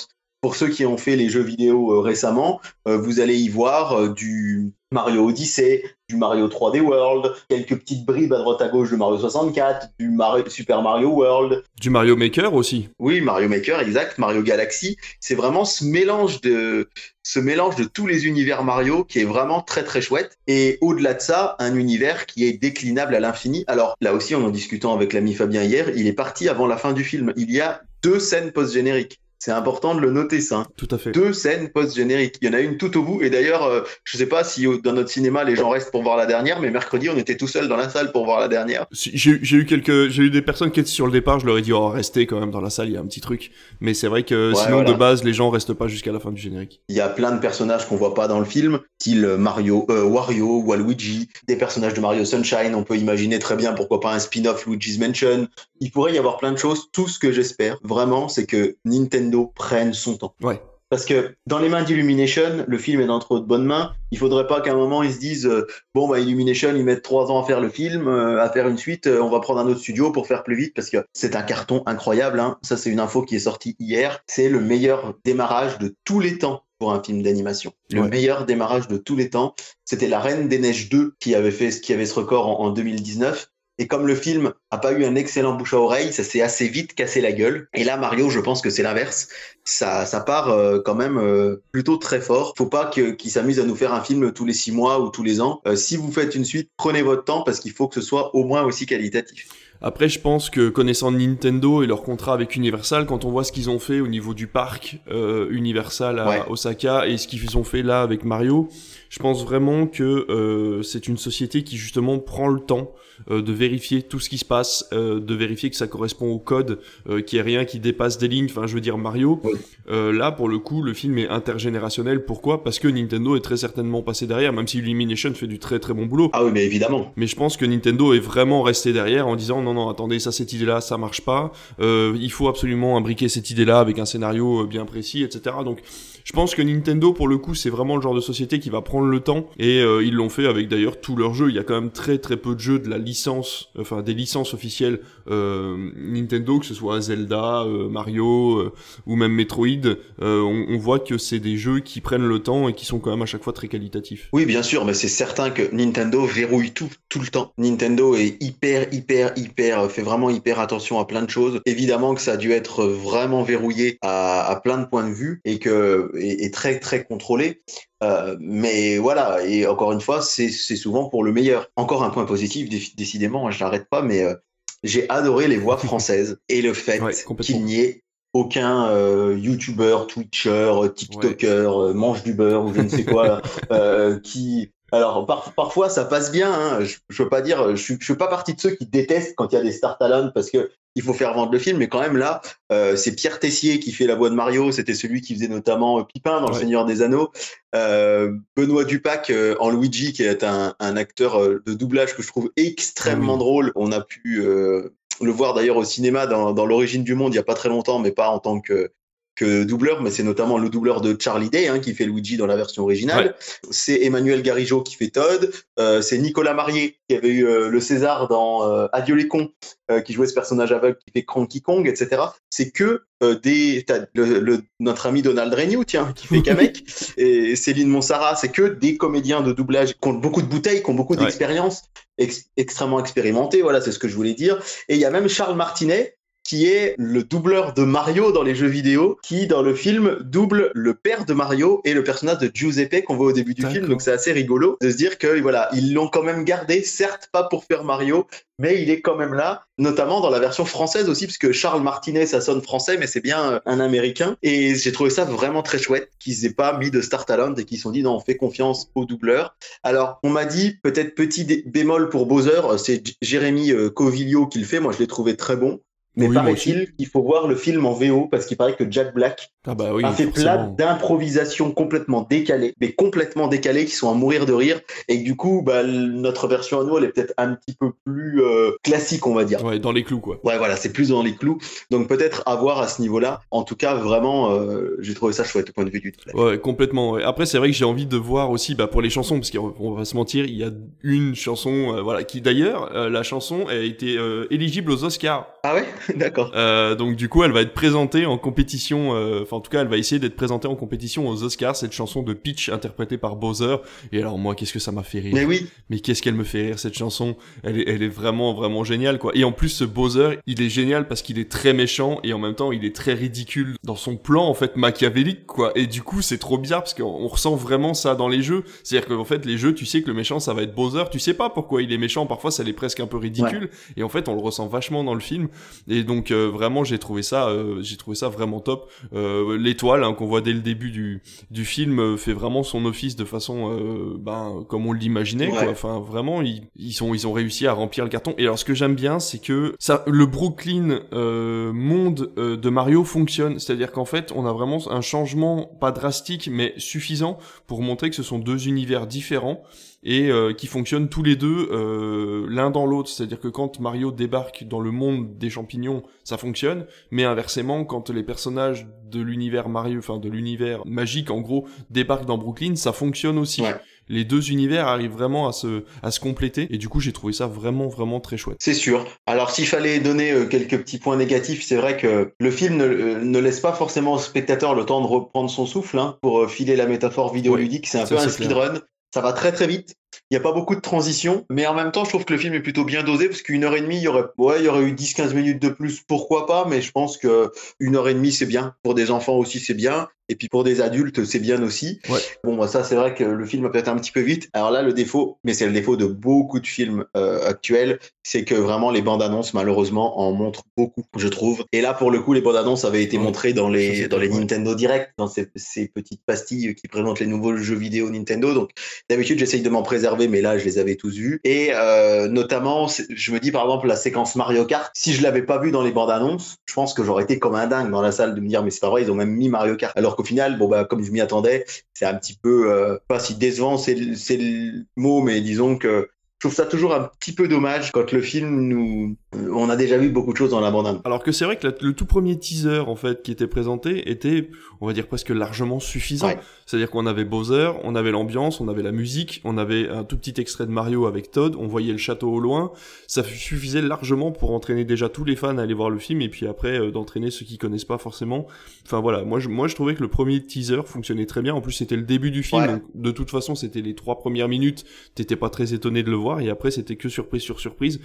Pour ceux qui ont fait les jeux vidéo euh, récemment, euh, vous allez y voir du Mario Odyssey, du Mario 3D World, quelques petites bribes à droite à gauche de Mario 64, du Mario, Super Mario World. Du Mario Maker aussi. Oui, Mario Maker, exact, Mario Galaxy. C'est vraiment ce mélange de ce mélange de tous les univers Mario qui est vraiment très très chouette. Et au-delà de ça, un univers qui est déclinable à l'infini. Alors là aussi, en en discutant avec l'ami Fabien hier, il est parti avant la fin du film. Il y a deux scènes post-génériques. C'est important de le noter, ça. Tout à fait. Deux scènes post-génériques. Il y en a une tout au bout. Et d'ailleurs, je euh, je sais pas si dans notre cinéma, les gens restent pour voir la dernière, mais mercredi, on était tout seul dans la salle pour voir la dernière. J'ai eu quelques, j'ai eu des personnes qui étaient sur le départ, je leur ai dit, oh, restez quand même dans la salle, il y a un petit truc. Mais c'est vrai que sinon, de base, les gens restent pas jusqu'à la fin du générique. Il y a plein de personnages qu'on voit pas dans le film, style Mario, euh, Wario, Waluigi, des personnages de Mario Sunshine. On peut imaginer très bien pourquoi pas un spin-off Luigi's Mansion. Il pourrait y avoir plein de choses. Tout ce que j'espère, vraiment, c'est que Nintendo prenne son temps. Ouais. Parce que dans les mains d'Illumination, le film est dans trop de bonnes mains. Il faudrait pas qu'à un moment ils se disent euh, bon bah Illumination ils mettent trois ans à faire le film, euh, à faire une suite, euh, on va prendre un autre studio pour faire plus vite parce que c'est un carton incroyable. Hein. Ça c'est une info qui est sortie hier. C'est le meilleur démarrage de tous les temps pour un film d'animation. Le meilleur démarrage de tous les temps. C'était La Reine des Neiges 2 qui avait fait qui avait ce record en 2019. Et comme le film a pas eu un excellent bouche à oreille, ça s'est assez vite cassé la gueule. Et là, Mario, je pense que c'est l'inverse. Ça, ça part euh, quand même euh, plutôt très fort. Faut pas qu'il s'amuse à nous faire un film tous les six mois ou tous les ans. Euh, si vous faites une suite, prenez votre temps parce qu'il faut que ce soit au moins aussi qualitatif. Après, je pense que connaissant Nintendo et leur contrat avec Universal, quand on voit ce qu'ils ont fait au niveau du parc Universal à Osaka et ce qu'ils ont fait là avec Mario, je pense vraiment que c'est une société qui justement prend le temps euh, de vérifier tout ce qui se passe, euh, de vérifier que ça correspond au code, euh, qu'il n'y ait rien qui dépasse des lignes. Enfin, je veux dire Mario. là, pour le coup, le film est intergénérationnel. Pourquoi? Parce que Nintendo est très certainement passé derrière, même si Illumination fait du très très bon boulot. Ah oui, mais évidemment. Mais je pense que Nintendo est vraiment resté derrière en disant non non attendez ça cette idée là ça marche pas. il faut absolument imbriquer cette idée là avec un scénario bien précis, etc. Donc je pense que Nintendo, pour le coup, c'est vraiment le genre de société qui va prendre le temps. Et euh, ils l'ont fait avec d'ailleurs tous leurs jeux. Il y a quand même très très peu de jeux de la licence, enfin des licences officielles Nintendo, que ce soit Zelda, euh, Mario ou même Metroid. On, voit que c'est des jeux qui prennent le temps et qui sont quand même à chaque fois très qualitatifs. Oui, bien sûr, mais c'est certain que Nintendo verrouille tout, tout le temps. Nintendo est hyper, hyper, hyper, fait vraiment hyper attention à plein de choses. Évidemment que ça a dû être vraiment verrouillé à, plein de points de vue et que très très contrôlé. Euh, mais voilà, et encore une fois, c'est souvent pour le meilleur. Encore un point positif, décidément, je n'arrête pas, mais euh, j'ai adoré les voix françaises et le fait qu'il n'y ait aucun euh, YouTuber, Twitcher, TikToker, mange du beurre ou je ne sais quoi, qui alors parfois ça passe bien. Hein. Je, je veux pas dire, je, je suis pas partie de ceux qui détestent quand il y a des star talents parce que il faut faire vendre le film. Mais quand même là, euh, c'est Pierre Tessier qui fait la voix de Mario. C'était celui qui faisait notamment euh, Pipin dans Le Seigneur des Anneaux. Euh, Benoît Dupac euh, en Luigi, qui est un, un, acteur euh, de doublage que je trouve extrêmement ah drôle. On a pu le voir d'ailleurs au cinéma dans, dans l'origine du monde il y a pas très longtemps, mais pas en tant que que doubleur, mais c'est notamment le doubleur de Charlie Day hein, qui fait Luigi dans la version originale. C'est Emmanuel Garigeau qui fait Todd. Euh, c'est Nicolas Marié qui avait eu euh, le César dans euh, Adieu les cons, qui jouait ce personnage aveugle qui fait Cranky Kong, etc. C'est que des le, notre ami Donald Renew, tiens, qui fait Kamek, et Céline Monsara, c'est que des comédiens de doublage qui ont beaucoup de bouteilles, qui ont beaucoup d'expérience, extrêmement expérimentés. Voilà, c'est ce que je voulais dire. Et il y a même Charles Martinet qui est le doubleur de Mario dans les jeux vidéo, qui dans le film double le père de Mario et le personnage de Giuseppe qu'on voit au début du film. Donc c'est assez rigolo de se dire que voilà, ils l'ont quand même gardé, certes pas pour faire Mario, mais il est quand même là, notamment dans la version française aussi, parce que Charles Martinet, ça sonne français, mais c'est bien un américain. Et j'ai trouvé ça vraiment très chouette qu'ils aient pas mis de Star Talent et qu'ils se sont dit non, on fait confiance au doubleur. Alors, on m'a dit, peut-être petit bémol pour Bowser, c'est Jérémy euh, Covilio qui le fait. Moi, je l'ai trouvé très bon. Mais paraît-il qu'il faut voir le film en VO parce qu'il paraît que Jack Black ah bah oui, a fait plein d'improvisations complètement décalées, mais complètement décalées, qui sont à mourir de rire. Et du coup, bah, notre version à nous, elle est peut-être un petit peu plus euh, classique, on va dire. Ouais, dans les clous, quoi. Ouais, voilà, c'est plus dans les clous. Donc peut-être à voir à ce niveau-là. En tout cas, vraiment, euh, j'ai trouvé ça chouette au point de vue du doublage. Ouais, complètement. Après, c'est vrai que j'ai envie de voir aussi, bah, pour les chansons, parce qu'on va se mentir, il y a une chanson, euh, voilà, qui d'ailleurs, la chanson a été éligible aux Oscars. Ah ouais, d'accord. donc du coup, elle va être présentée en compétition en tout cas, elle va essayer d'être présentée en compétition aux Oscars, cette chanson de Peach interprétée par Bowser. Et alors, moi, qu'est-ce que ça m'a fait rire. Mais oui. Mais qu'est-ce qu'elle me fait rire, cette chanson. Elle est, elle est vraiment, vraiment géniale, quoi. Et en plus, ce Bowser, il est génial parce qu'il est très méchant et en même temps, il est très ridicule dans son plan, en fait, machiavélique, quoi. Et du coup, c'est trop bizarre parce qu'on ressent vraiment ça dans les jeux. C'est-à-dire qu'en fait, les jeux, tu sais que le méchant, ça va être Bowser. Tu sais pas pourquoi il est méchant. Parfois, ça l'est presque un peu ridicule. Et en fait, on le ressent vachement dans le film. Et donc, euh, vraiment, j'ai trouvé ça, euh, j'ai trouvé ça vraiment top. Euh, l'étoile hein, qu'on voit dès le début du, du film euh, fait vraiment son office de façon euh, ben, comme on l'imaginait quoi. enfin vraiment ils, ils sont ils ont réussi à remplir le carton et alors ce que j'aime bien c'est que ça le Brooklyn euh, monde euh, de Mario fonctionne c'est-à-dire qu'en fait on a vraiment un changement pas drastique mais suffisant pour montrer que ce sont deux univers différents et euh, qui fonctionnent tous les deux euh, l'un dans l'autre. C'est-à-dire que quand Mario débarque dans le monde des champignons, ça fonctionne, mais inversement, quand les personnages de l'univers Mario, enfin de l'univers magique en gros, débarquent dans Brooklyn, ça fonctionne aussi. Les deux univers arrivent vraiment à se, à se compléter et du coup j'ai trouvé ça vraiment vraiment très chouette. C'est sûr. Alors s'il fallait donner euh, quelques petits points négatifs, c'est vrai que le film ne, ne, laisse pas forcément au spectateur le temps de reprendre son souffle hein, pour filer la métaphore vidéoludique. c'est un peu un speedrun. Ça va très très vite. Il n'y a pas beaucoup de transition, mais en même temps, je trouve que le film est plutôt bien dosé parce qu'une heure et demie, il y aurait, eu 10-15 minutes de plus, pourquoi pas, mais je pense que une heure et demie, c'est bien. Pour des enfants aussi, c'est bien. Et puis pour des adultes, c'est bien aussi. Ouais. Bon, bah, ça, c'est vrai que le film a peut-être un petit peu vite. Alors là, le défaut, mais c'est le défaut de beaucoup de films euh, actuels, c'est que vraiment les bandes annonces, malheureusement, en montrent beaucoup, je trouve. Et là, pour le coup, les bandes annonces avaient été ouais. montrées dans les, dans les ouais. Nintendo Direct, dans ces, ces, petites pastilles qui présentent les nouveaux jeux vidéo Nintendo. Donc, d'habitude, j'essaye de m'en préserver, mais là, je les avais tous vus. Et euh, notamment, je me dis par exemple la séquence Mario Kart. Si je l'avais pas vu dans les bandes annonces, je pense que j'aurais été comme un dingue dans la salle de me dire mais c'est pas vrai, ils ont même mis Mario Kart. Alors qu'au final, bon bah comme je m'y attendais, c'est un petit peu euh, pas si décevant, c'est le mot, mais disons que je trouve ça toujours un petit peu dommage quand le film nous on a déjà vu beaucoup de choses dans la bande Alors que c'est vrai que la, le tout premier teaser en fait qui était présenté était on va dire presque largement suffisant. Ouais. C'est-à-dire qu'on avait Bowser, on avait l'ambiance, on avait la musique, on avait un tout petit extrait de Mario avec Todd, on voyait le château au loin, ça suffisait largement pour entraîner déjà tous les fans à aller voir le film et puis après euh, d'entraîner ceux qui connaissent pas forcément. Enfin voilà, moi je moi je trouvais que le premier teaser fonctionnait très bien. En plus c'était le début du film, ouais. donc de toute façon c'était les trois premières minutes, t'étais pas très étonné de le voir et après c'était que surprise sur surprise.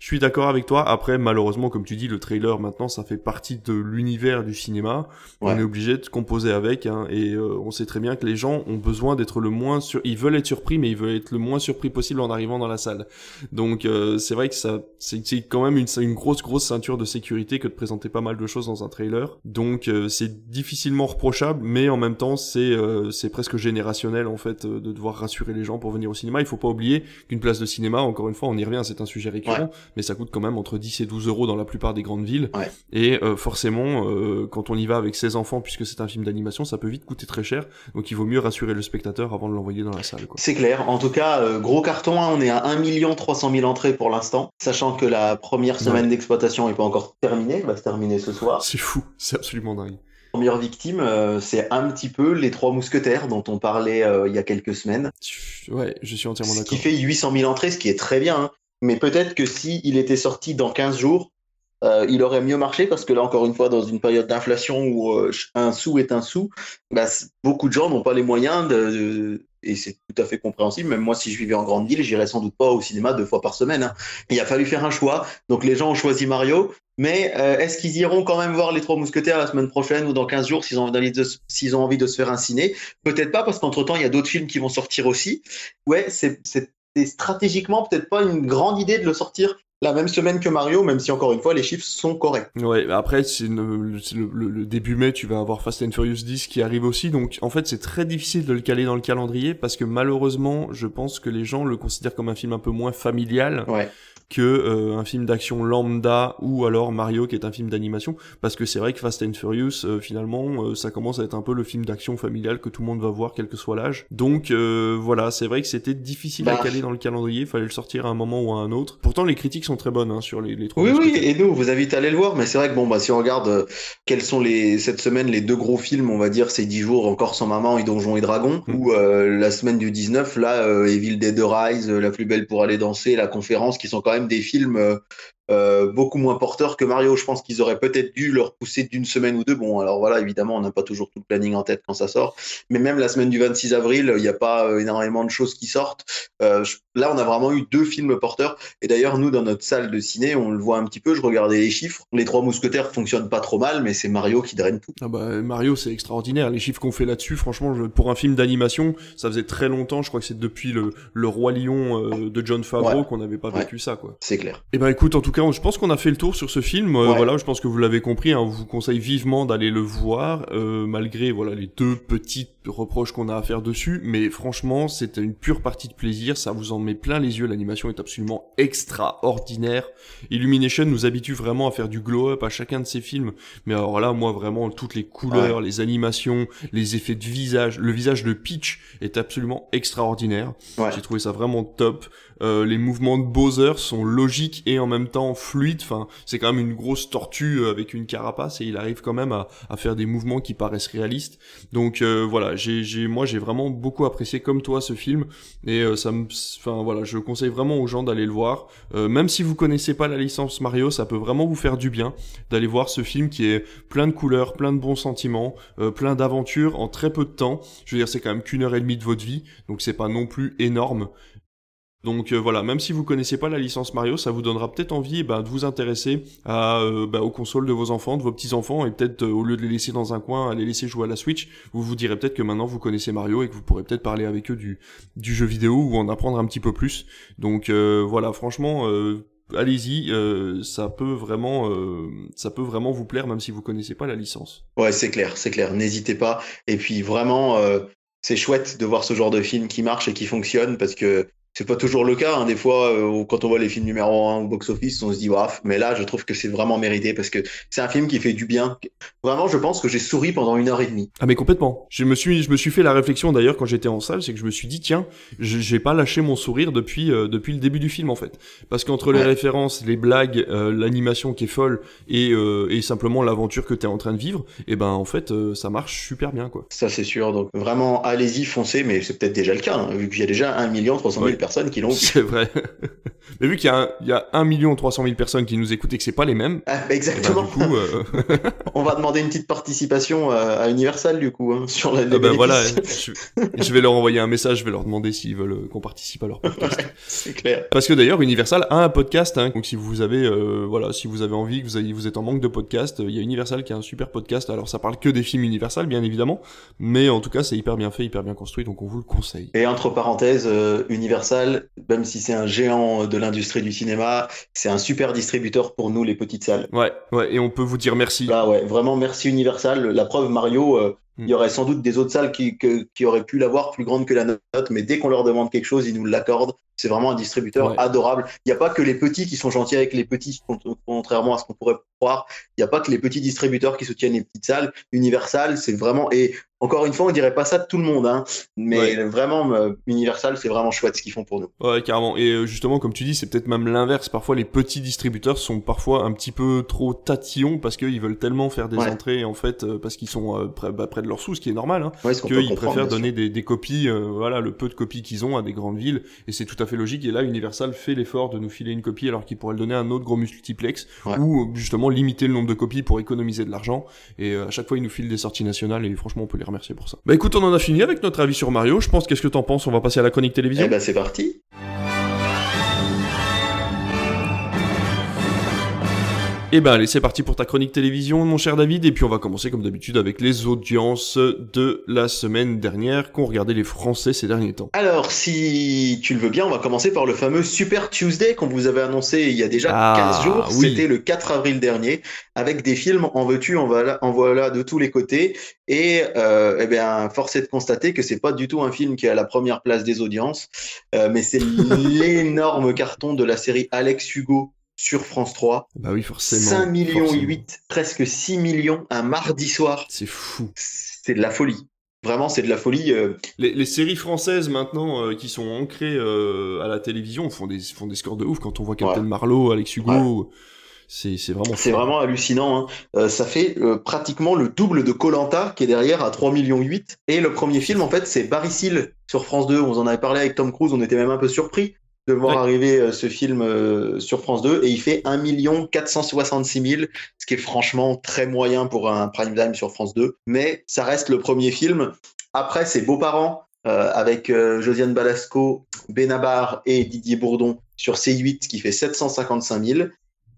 Je suis d'accord avec toi. Après, malheureusement, comme tu dis, le trailer maintenant, ça fait partie de l'univers du cinéma. On est obligé de composer avec, hein, et euh, on sait très bien que les gens ont besoin d'être le moins sur, ils veulent être surpris, mais ils veulent être le moins surpris possible en arrivant dans la salle. Donc euh, c'est vrai que ça, c'est quand même une, une grosse grosse ceinture de sécurité que de présenter pas mal de choses dans un trailer. Donc euh, c'est difficilement reprochable, mais en même temps c'est c'est presque générationnel en fait de devoir rassurer les gens pour venir au cinéma. Il faut pas oublier qu'une place de cinéma, encore une fois, on y revient, c'est un sujet récurrent, mais ça coûte quand même entre 10 et 12 euros dans la plupart des grandes villes. Et euh, forcément, euh, quand on y va avec ses enfants, puisque c'est un film d'animation, ça peut vite coûter très cher. Donc il vaut mieux rassurer le spectateur avant de l'envoyer dans la salle. C'est clair. En tout cas, euh, gros carton, hein, on est à 1 300 000 entrées pour l'instant, sachant que la première semaine d'exploitation n'est pas encore terminée, va se terminer ce soir. C'est fou, c'est absolument dingue première victime, c'est un petit peu les trois mousquetaires dont on parlait il y a quelques semaines. Ouais, je suis entièrement d'accord. Ce qui fait 800 000 entrées, ce qui est très bien. Hein. Mais peut-être que si il était sorti dans 15 jours, euh, il aurait mieux marché parce que là, encore une fois, dans une période d'inflation où euh, un sou est un sou, bah, beaucoup de gens n'ont pas les moyens de, et c'est tout à fait compréhensible. Même moi, si je vivais en grande ville, j'irais sans doute pas au cinéma deux fois par semaine. Hein. Il a fallu faire un choix. Donc les gens ont choisi Mario. Mais euh, est-ce qu'ils iront quand même voir les Trois Mousquetaires la semaine prochaine ou dans 15 jours s'ils ont, envie de, se faire un ciné? Peut-être pas parce qu'entre-temps, il y a d'autres films qui vont sortir aussi. Ouais, c'est stratégiquement peut-être pas une grande idée de le sortir la même semaine que Mario, même si encore une fois les chiffres sont corrects. Ouais, après c'est le, début mai, tu vas avoir Fast and Furious 10 qui arrive aussi, donc en fait c'est très difficile de le caler dans le calendrier parce que malheureusement, je pense que les gens le considèrent comme un film un peu moins familial. Ouais que euh, un film d'action lambda ou alors Mario qui est un film d'animation. Parce que c'est vrai que Fast and Furious euh, finalement euh, ça commence à être un peu le film d'action familial que tout le monde va voir quel que soit l'âge. Donc voilà c'est vrai que c'était difficile à bah. caler dans le calendrier. Fallait le sortir à un moment ou à un autre. Pourtant les critiques sont très bonnes hein, sur les, les trois oui oui et nous vous invite à aller le voir mais c'est vrai que bon bah si on regarde quels sont les cette semaine les deux gros films on va dire ces dix jours encore sans maman et Donjons et Dragons mm. ou la semaine du 19 là Evil Dead Rise la plus belle pour aller danser la conférence qui sont quand même des films euh, beaucoup moins porteurs que Mario. Je pense qu'ils auraient peut-être dû leur pousser d'une semaine ou deux. Bon, alors voilà, évidemment, on n'a pas toujours tout le planning en tête quand ça sort. Mais même la semaine du 26 avril, il n'y a pas euh, énormément de choses qui sortent. Euh, là, on a vraiment eu deux films porteurs. Et d'ailleurs, nous, dans notre salle de ciné, on le voit un petit peu. Je regardais les chiffres. Les trois mousquetaires fonctionnent pas trop mal, mais c'est Mario qui draine tout. Ah bah, Mario, c'est extraordinaire. Les chiffres qu'on fait là-dessus, franchement, pour un film d'animation, ça faisait très longtemps. Je crois que c'est depuis le, le Roi Lion de John Favreau qu'on n'avait pas vécu ça, quoi. C'est clair. Et eh ben, écoute, en tout cas, je pense qu'on a fait le tour sur ce film. Euh, voilà, je pense que vous l'avez compris. Hein, on vous conseille vivement d'aller le voir, euh, malgré voilà les deux petites reproches qu'on a à faire dessus. Mais franchement, c'est une pure partie de plaisir. Ça vous en met plein les yeux. L'animation est absolument extraordinaire. Illumination nous habitue vraiment à faire du glow-up à chacun de ses films. Mais alors là, moi, vraiment, toutes les couleurs, les animations, les effets de visage, le visage de Peach est absolument extraordinaire. J'ai trouvé ça vraiment top. Euh, les mouvements de Bowser sont logiques et en même temps fluides. Enfin, c'est quand même une grosse tortue euh, avec une carapace et il arrive quand même à, faire des mouvements qui paraissent réalistes. Donc euh, voilà, j'ai, moi j'ai vraiment beaucoup apprécié comme toi ce film et ça me, enfin voilà, je conseille vraiment aux gens d'aller le voir. même si vous connaissez pas la licence Mario, ça peut vraiment vous faire du bien d'aller voir ce film qui est plein de couleurs, plein de bons sentiments, plein d'aventures en très peu de temps. Je veux dire, c'est quand même qu'une heure et demie de votre vie, donc c'est pas non plus énorme. Donc euh, voilà, même si vous connaissez pas la licence Mario, ça vous donnera peut-être envie bah, de vous intéresser à, euh, bah, aux consoles de vos enfants, de vos petits-enfants, et peut-être euh, au lieu de les laisser dans un coin, à les laisser jouer à la Switch, vous vous direz peut-être que maintenant vous connaissez Mario et que vous pourrez peut-être parler avec eux du, du jeu vidéo ou en apprendre un petit peu plus. Donc voilà, franchement, allez-y, ça peut vraiment, ça peut vraiment vous plaire même si vous connaissez pas la licence. Ouais, c'est clair, c'est clair. N'hésitez pas. Et puis vraiment, c'est chouette de voir ce genre de film qui marche et qui fonctionne parce que c'est pas toujours le cas. Hein. Des fois, euh, quand on voit les films numéro 1 au box-office, on se dit, waf, mais là, je trouve que c'est vraiment mérité parce que c'est un film qui fait du bien. Vraiment, je pense que j'ai souri pendant une heure et demie. Ah, mais complètement. Je me suis, je me suis fait la réflexion d'ailleurs quand j'étais en salle, c'est que je me suis dit, tiens, j'ai pas lâché mon sourire depuis, euh, depuis le début du film en fait. Parce qu'entre les références, les blagues, euh, l'animation qui est folle et, et simplement l'aventure que t'es en train de vivre, et eh ben en fait, ça marche super bien quoi. Ça, c'est sûr. Donc vraiment, allez-y, foncez, mais c'est peut-être déjà le cas, hein, vu qu'il y a déjà 1 300 000 personnes qui l'ont vu. C'est vrai. Mais vu qu'il y a, un, il y a 1 300 000 personnes qui nous écoutent et que c'est pas les mêmes, Ah, bah, eh ben, exactement. du coup, euh, On va demander une petite participation euh, à Universal du coup hein, sur les ah ben voilà, je, je vais leur envoyer un message, je vais leur demander s'ils veulent euh, qu'on participe à leur podcast. Ouais, c'est clair. Parce que d'ailleurs, Universal a un podcast, hein, donc si vous avez, euh, voilà, si vous avez envie, que vous, avez, vous êtes en manque de podcast, euh, il y a Universal qui a un super podcast. Alors ça parle que des films Universal, bien évidemment, mais en tout cas, c'est hyper bien fait, hyper bien construit, donc on vous le conseille. Et entre parenthèses, euh, Universal, même si c'est un géant de l'industrie du cinéma, c'est un super distributeur pour nous les petites salles. Ouais, ouais, et on peut vous dire merci. Là, ouais, vraiment merci Universal. La preuve, Mario, euh, Mm. il y aurait sans doute des autres salles qui, que- qui auraient pu l'avoir plus grande que la note, mais dès qu'on leur demande quelque chose, ils nous l'accordent. C'est vraiment un distributeur Ouais. adorable. Il n'y a pas que les petits qui sont gentils avec les petits, con- contrairement à ce qu'on pourrait. Il n'y a pas que les petits distributeurs qui soutiennent les petites salles. Universal, c'est vraiment. Et encore une fois, on dirait pas ça de tout le monde, hein, mais Ouais. vraiment, euh, Universal, c'est vraiment chouette ce qu'ils font pour nous. Ouais, carrément. Et euh, justement, comme tu dis, c'est peut-être même l'inverse. Parfois, les petits distributeurs sont parfois un petit peu trop tatillons parce qu'ils veulent tellement faire des Ouais. entrées, en fait, euh, parce qu'ils sont euh, près, bah, près de leur sous, ce qui est normal, hein, Ouais, qu'ils préfèrent donner des, des copies, euh, voilà, le peu de copies qu'ils ont à des grandes villes. Et c'est tout à fait logique. Et là, Universal fait l'effort de nous filer une copie alors qu'il pourrait le donner à un autre gros multiplex euh, justement limiter le nombre de copies pour économiser de l'argent. Et euh, à chaque fois, ils nous filent des sorties nationales et franchement, on peut les remercier pour ça. Bah écoute, on en a fini avec notre avis sur Mario. Je pense, qu'est-ce que t'en penses? On va passer à la chronique télévision. Eh ben, c'est parti. Eh ben allez, c'est parti pour ta chronique télévision, mon cher David, et puis on va commencer comme d'habitude avec les audiences de la semaine dernière qu'ont regardé les Français ces derniers temps. Alors, si tu le veux bien, on va commencer par le fameux Super Tuesday qu'on vous avait annoncé il y a déjà Ah, 15 jours. oui. C'était le 4 avril dernier, avec des films en veux-tu, en voilà, en voilà de tous les côtés. Et euh, eh bien, force est de constater que c'est pas du tout un film qui est à la première place des audiences, euh, mais c'est l'énorme carton de la série Alex Hugo sur France 3. Bah oui, forcément. 5 millions forcément. 8, presque 6 millions un mardi soir. C'est fou. C'est de la folie. Vraiment, c'est de la folie. euh, Les, les séries françaises maintenant euh, qui sont ancrées euh, à la télévision font des, font des scores de ouf quand on voit Captain Ouais. Marlowe, Alex Hugo. C'est c'est vraiment C'est vraiment hallucinant. hein. Ça fait pratiquement le double de Colanta qui est derrière à 3 millions 8. Et le premier film, en fait, c'est Barry Seal sur France 2. On en avait parlé avec Tom Cruise. On était même un peu surpris de voir Ouais. arriver euh, ce film euh, sur France 2. Et il fait 1 466 000, ce qui est franchement très moyen pour un prime time sur France 2. Mais ça reste le premier film. Après, c'est Beaux-parents euh, avec euh, Josiane Balasco, Benabar et Didier Bourdon sur C8 qui fait 755 000.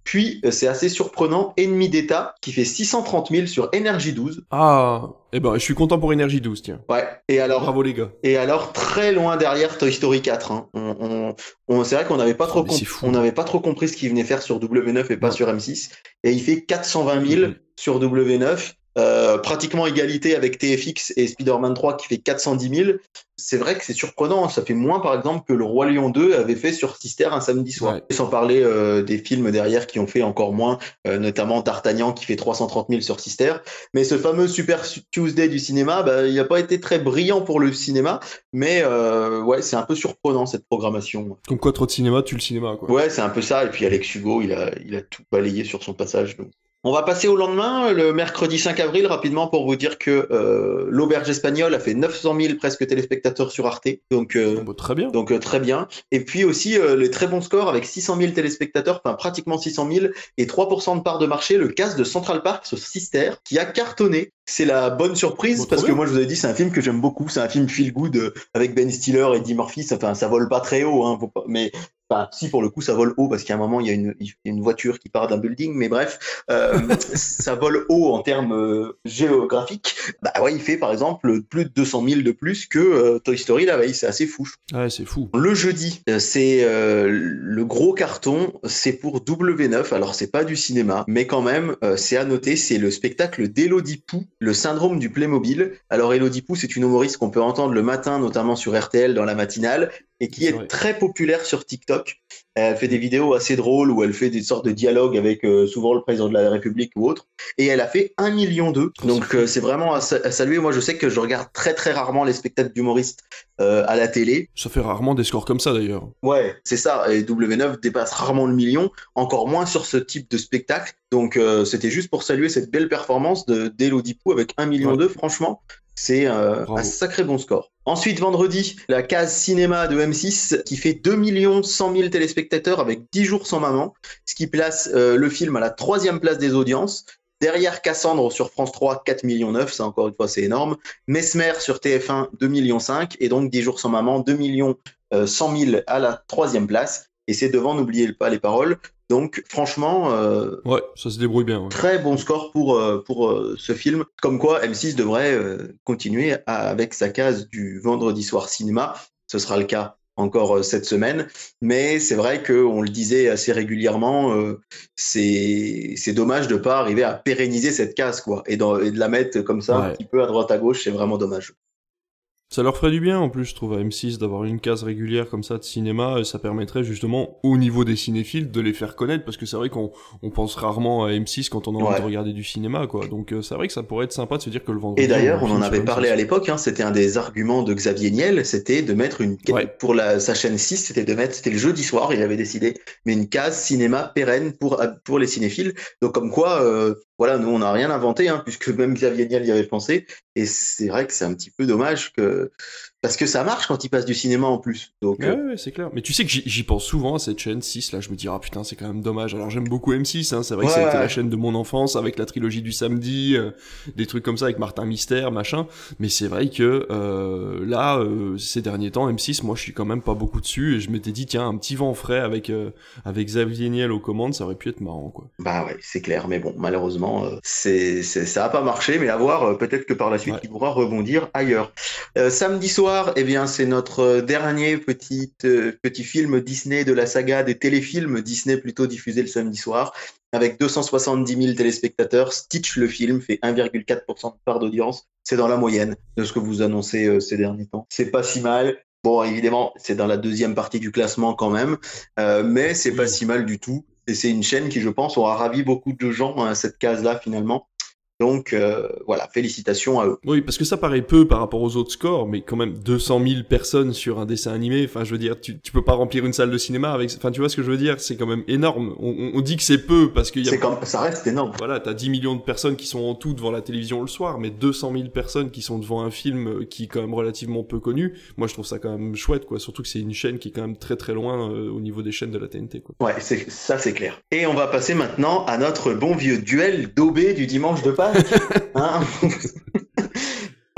Puis, euh, c'est assez surprenant, Ennemi d'État, qui fait 630 000 sur Énergie 12. Ah, eh ben je suis content pour Énergie 12, tiens. Ouais. Et alors, Bravo les gars. et alors très loin derrière Toy Story 4. hein. On, on- on- c'est vrai qu'on n'avait pas, Oh, trop on pas trop compris ce qu'il venait faire sur W9 et pas Ouais. sur M6. Et il fait 420 000 Mhm. sur W9. Euh, pratiquement égalité avec TFX et Spider-Man 3 qui fait 410 000. C'est vrai que c'est surprenant. hein. Ça fait moins, par exemple, que le Roi Lion 2 avait fait sur Sister un samedi soir. Ouais. Sans parler euh, des films derrière qui ont fait encore moins, euh, notamment D'Artagnan qui fait 330 000 sur Sister. Mais ce fameux Super Tuesday du cinéma, bah, il n'a pas été très brillant pour le cinéma. Mais ouais, c'est un peu surprenant cette programmation. Comme quoi, trop de cinéma, tu le cinéma, quoi. Ouais, c'est un peu ça. Et puis Alex Hugo, il a, il a tout balayé sur son passage. donc. On va passer au lendemain, le mercredi 5 avril, rapidement pour vous dire que euh, l'Auberge espagnole a fait 900 000 presque téléspectateurs sur Arte. Donc, euh, Bon, bah, très bien. donc euh, très bien. Et puis aussi euh, les très bons scores avec 600 000 téléspectateurs, enfin pratiquement 600 000 et 3% de part de marché, le casse de Central Park sur Sister qui a cartonné. C'est la bonne surprise Bon, trop parce que moi je vous ai dit c'est un film que j'aime beaucoup, c'est un film feel good euh, avec Ben Stiller et Eddie Murphy. Ça, Enfin ça vole pas très haut, hein, mais enfin si pour le coup ça vole haut parce qu'à un moment il y a une, il y a une voiture qui part d'un building, mais bref euh, ça vole haut en termes euh, géographiques. Bah ouais il fait par exemple plus de 200 000 de plus que euh, Toy Story la veille, c'est assez fou. Ouais, c'est fou. le jeudi, c'est le gros carton, c'est pour W9. Alors c'est pas du cinéma, mais quand même, c'est à noter, c'est le spectacle d'Elodie Pou, le syndrome du Playmobil. Alors Elodie Pou, c'est une humoriste qu'on peut entendre le matin, notamment sur RTL dans la matinale, et qui est très populaire sur TikTok. Elle fait des vidéos assez drôles où elle fait des sortes de dialogues avec euh, souvent le président de la République ou autre. Et elle a fait 1 million d'eux. Donc c'est euh, c'est vraiment à, sa- à saluer. Moi je sais que je regarde très très rarement les spectacles d'humoristes euh, à la télé. Ça fait rarement des scores comme ça, d'ailleurs. Ouais, c'est ça. Et W9 dépasse rarement le million, encore moins sur ce type de spectacle. Donc c'était juste pour saluer cette belle performance de d'Elodie Pou avec 1 million Ouais. d'eux. Franchement, C'est un sacré bon score. Ensuite, vendredi, la case cinéma de M6 qui fait 2 100 000 téléspectateurs avec 10 jours sans maman, ce qui place le film à la troisième place des audiences. Derrière Cassandre sur France 3, 4 millions 9, ça encore une fois c'est énorme. Mesmer sur TF1, 2 millions 5 et donc 10 jours sans maman, 2 millions 100 000 à la troisième place. Et c'est devant, n'oubliez pas les paroles. Donc franchement, euh, ouais, ça se débrouille bien. Très bon score pour euh, pour euh, ce film. Comme quoi, M6 devrait continuer avec sa case du vendredi soir cinéma. Ce sera le cas encore cette semaine. Mais c'est vrai qu'on le disait assez régulièrement, euh, c'est dommage de ne pas arriver à pérenniser cette case quoi, et, de la mettre comme ça un petit peu à droite à gauche, c'est vraiment dommage. Ça leur ferait du bien en plus, je trouve, à M6 d'avoir une case régulière comme ça de cinéma, et ça permettrait justement au niveau des cinéphiles de les faire connaître, parce que c'est vrai qu'on on pense rarement à M6 quand on a envie de regarder du cinéma, quoi. Donc euh, c'est vrai que ça pourrait être sympa de se dire que le vendredi. Et d'ailleurs, on, en avait parlé à l'époque, hein, c'était un des arguments de Xavier Niel, c'était de mettre une pour la sa chaîne 6, c'était de mettre, c'était le jeudi soir, il avait décidé, mais une case cinéma pérenne pour pour les cinéphiles. Donc comme quoi, euh, voilà, nous on n'a rien inventé, hein, puisque même Xavier Niel y avait pensé, et c'est vrai que c'est un petit peu dommage que parce que ça marche quand il passe du cinéma en plus. Donc, ouais, euh, c'est clair. Mais tu sais que j'y pense souvent à cette chaîne 6, là, je me dis, ah putain, c'est quand même dommage. Alors j'aime beaucoup M6, hein, c'est vrai que c'était la chaîne de mon enfance, avec la trilogie du samedi, euh, des trucs comme ça, avec Martin Mystère, machin. Mais c'est vrai que euh, là, ces derniers temps, M6, moi je suis quand même pas beaucoup dessus, et je m'étais dit, tiens, un petit vent frais avec, avec Xavier Niel aux commandes, ça aurait pu être marrant, quoi. Bah ouais, c'est clair, mais bon, malheureusement, c'est, ça a pas marché, mais à voir, peut-être que par la suite, il pourra rebondir ailleurs. samedi soir, eh bien, c'est notre euh, dernier petit, euh, petit film Disney de la saga des téléfilms Disney plutôt diffusé le samedi soir. Avec 270 000 téléspectateurs, Stitch le film fait 1,4% de part d'audience. C'est dans la moyenne de ce que vous annoncez euh, ces derniers temps. C'est pas si mal. Bon, évidemment, c'est dans la deuxième partie du classement quand même, mais c'est pas si mal du tout. Et c'est une chaîne qui, je pense, aura ravi beaucoup de gens à hein, cette case-là finalement. Donc euh, voilà, félicitations à eux. Oui, parce que ça paraît peu par rapport aux autres scores, mais quand même 200 000 personnes sur un dessin animé. Enfin, je veux dire, tu, tu peux pas remplir une salle de cinéma avec. Enfin, tu vois ce que je veux dire? C'est quand même énorme. On, on, dit que c'est peu parce qu'il y a. Comme, ça reste énorme. Voilà, t'as 10 millions de personnes qui sont en tout devant la télévision le soir, mais 200 000 personnes qui sont devant un film qui est quand même relativement peu connu. Moi, je trouve ça quand même chouette, quoi. Surtout que c'est une chaîne qui est quand même très très loin euh, au niveau des chaînes de la TNT, quoi. Ouais, ça, c'est clair. Et on va passer maintenant à notre bon vieux duel d'OB du dimanche de Pâques. hein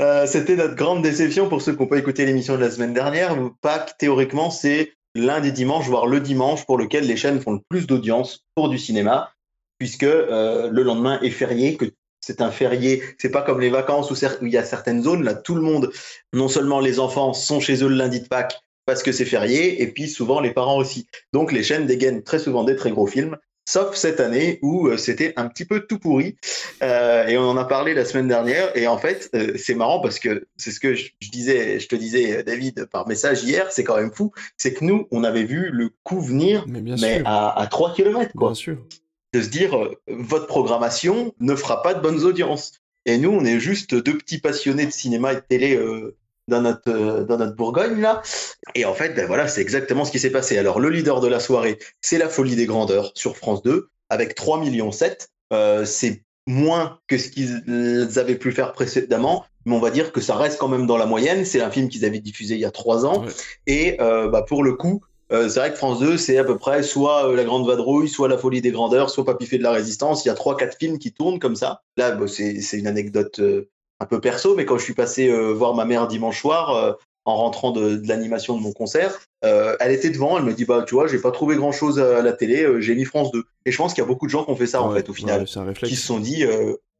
Euh, c'était notre grande déception pour ceux qui n'ont pas écouté l'émission de la semaine dernière. Pâques, théoriquement, c'est l'un des dimanches, voire le dimanche, pour lequel les chaînes font le plus d'audience pour du cinéma, puisque euh, le lendemain est férié, c'est un férié. C'est pas comme les vacances où, il y a certaines zones. Là, tout le monde, non seulement les enfants, sont chez eux le lundi de Pâques parce que c'est férié, et puis souvent les parents aussi. Donc les chaînes dégainent très souvent des très gros films sauf cette année où euh, c'était un petit peu tout pourri. Euh, et on en a parlé la semaine dernière. Et en fait, euh, c'est marrant parce que c'est ce que je, disais, je te disais, David, par message hier, c'est quand même fou. C'est que nous, on avait vu le coup venir, mais, à, à 3 km. Quoi. Bien sûr. De se dire, votre programmation ne fera pas de bonnes audiences. Et nous, on est juste deux petits passionnés de cinéma et de télé dans notre euh, dans notre Bourgogne là. Et en fait, ben voilà, c'est exactement ce qui s'est passé. Alors le leader de la soirée, c'est La Folie des Grandeurs sur France 2 avec 3 millions 7. Euh, c'est moins que ce qu'ils avaient pu faire précédemment, mais on va dire que ça reste quand même dans la moyenne. C'est un film qu'ils avaient diffusé il y a trois ans. Et euh, bah, pour le coup, euh, c'est vrai que France 2, c'est à peu près soit euh, La Grande Vadrouille, soit La Folie des Grandeurs, soit Papy fait de la Résistance. Il y a trois, quatre films qui tournent comme ça. Là, bah, c'est une anecdote un peu perso, mais quand je suis passé euh, voir ma mère dimanche soir, euh, en rentrant de, l'animation de mon concert, euh, elle était devant, elle me dit bah tu vois j'ai pas trouvé grand chose à la télé, j'ai mis France 2. Et je pense qu'il y a beaucoup de gens qui ont fait ça en fait au final, qui se sont dit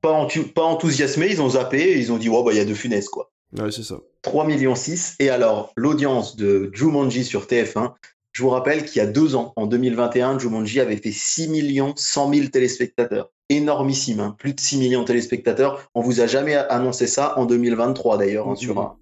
pas, pas enthousiasmés, ils ont zappé, et ils ont dit ouais bah il y a de funès quoi. Ouais c'est ça. 3 millions 6 et alors l'audience de Jumanji sur TF1, je vous rappelle qu'il y a deux ans, en 2021, Jumanji avait fait 6 millions 100 000 téléspectateurs énormissime, hein. plus de 6 millions de téléspectateurs. On vous a jamais annoncé ça en 2023 d'ailleurs hein, sur, un,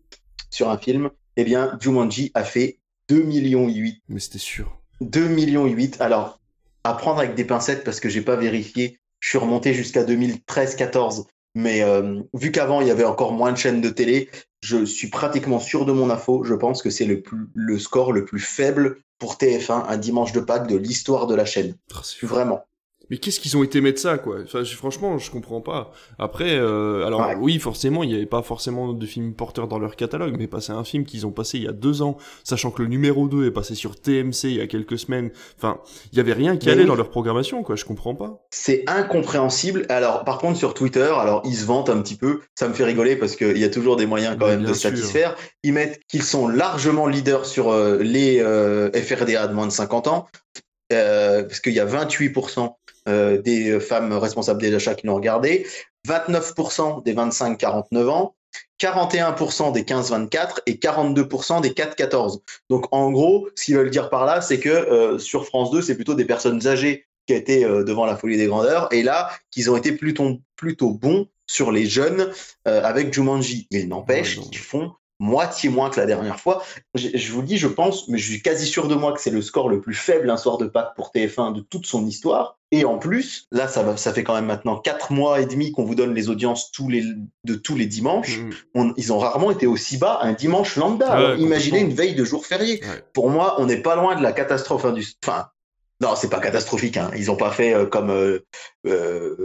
sur un film. Eh bien, Jumanji a fait 2 millions 8. Mais c'était sûr. 2 millions 8. Alors, à prendre avec des pincettes parce que j'ai pas vérifié. Je suis remonté jusqu'à 2013-14. Mais euh, vu qu'avant, il y avait encore moins de chaînes de télé, je suis pratiquement sûr de mon info. Je pense que c'est le, le score le plus faible pour TF1 un dimanche de Pâques de l'histoire de la chaîne. Oh, Vraiment. Mais qu'est-ce qu'ils ont été mettre ça, quoi? Enfin, Franchement, je comprends pas. Après, euh, alors oui, forcément, il n'y avait pas forcément de films porteurs dans leur catalogue, mais passer un film qu'ils ont passé il y a deux ans, sachant que le numéro 2 est passé sur TMC il y a quelques semaines. Enfin, il y avait rien qui allait dans leur programmation, quoi. Je comprends pas. C'est incompréhensible. Alors, par contre, sur Twitter, alors ils se vantent un petit peu. Ça me fait rigoler parce qu'il y a toujours des moyens quand même de satisfaire. Ils mettent qu'ils sont largement leaders sur euh, les euh, FRDA de moins de 50 ans. Parce qu'il y a 28% euh, des femmes responsables des achats qui l'ont regardé, 29% des 25-49 ans, 41% des 15-24 et 42% des 4-14. Donc en gros, ce qu'ils veulent dire par là, c'est que euh, sur France 2, c'est plutôt des personnes âgées qui étaient euh, devant la folie des grandeurs, et là, qu'ils ont été plutôt, plutôt bons sur les jeunes avec Jumanji. Il n'empêche qu'ils font moitié moins que la dernière fois. Je, vous dis, je pense, mais je suis quasi sûr de moi que c'est le score le plus faible un soir de Pâques pour TF1 de toute son histoire. Et en plus, là, ça, ça fait quand même maintenant quatre mois et demi qu'on vous donne les audiences tous les, de tous les dimanches. Mm. ils ont rarement été aussi bas un dimanche lambda. Imaginez une veille de jour férié. Pour moi, on n'est pas loin de la catastrophe industrielle. Enfin, non, c'est pas catastrophique. Hein. Ils n'ont pas fait euh, comme euh, euh,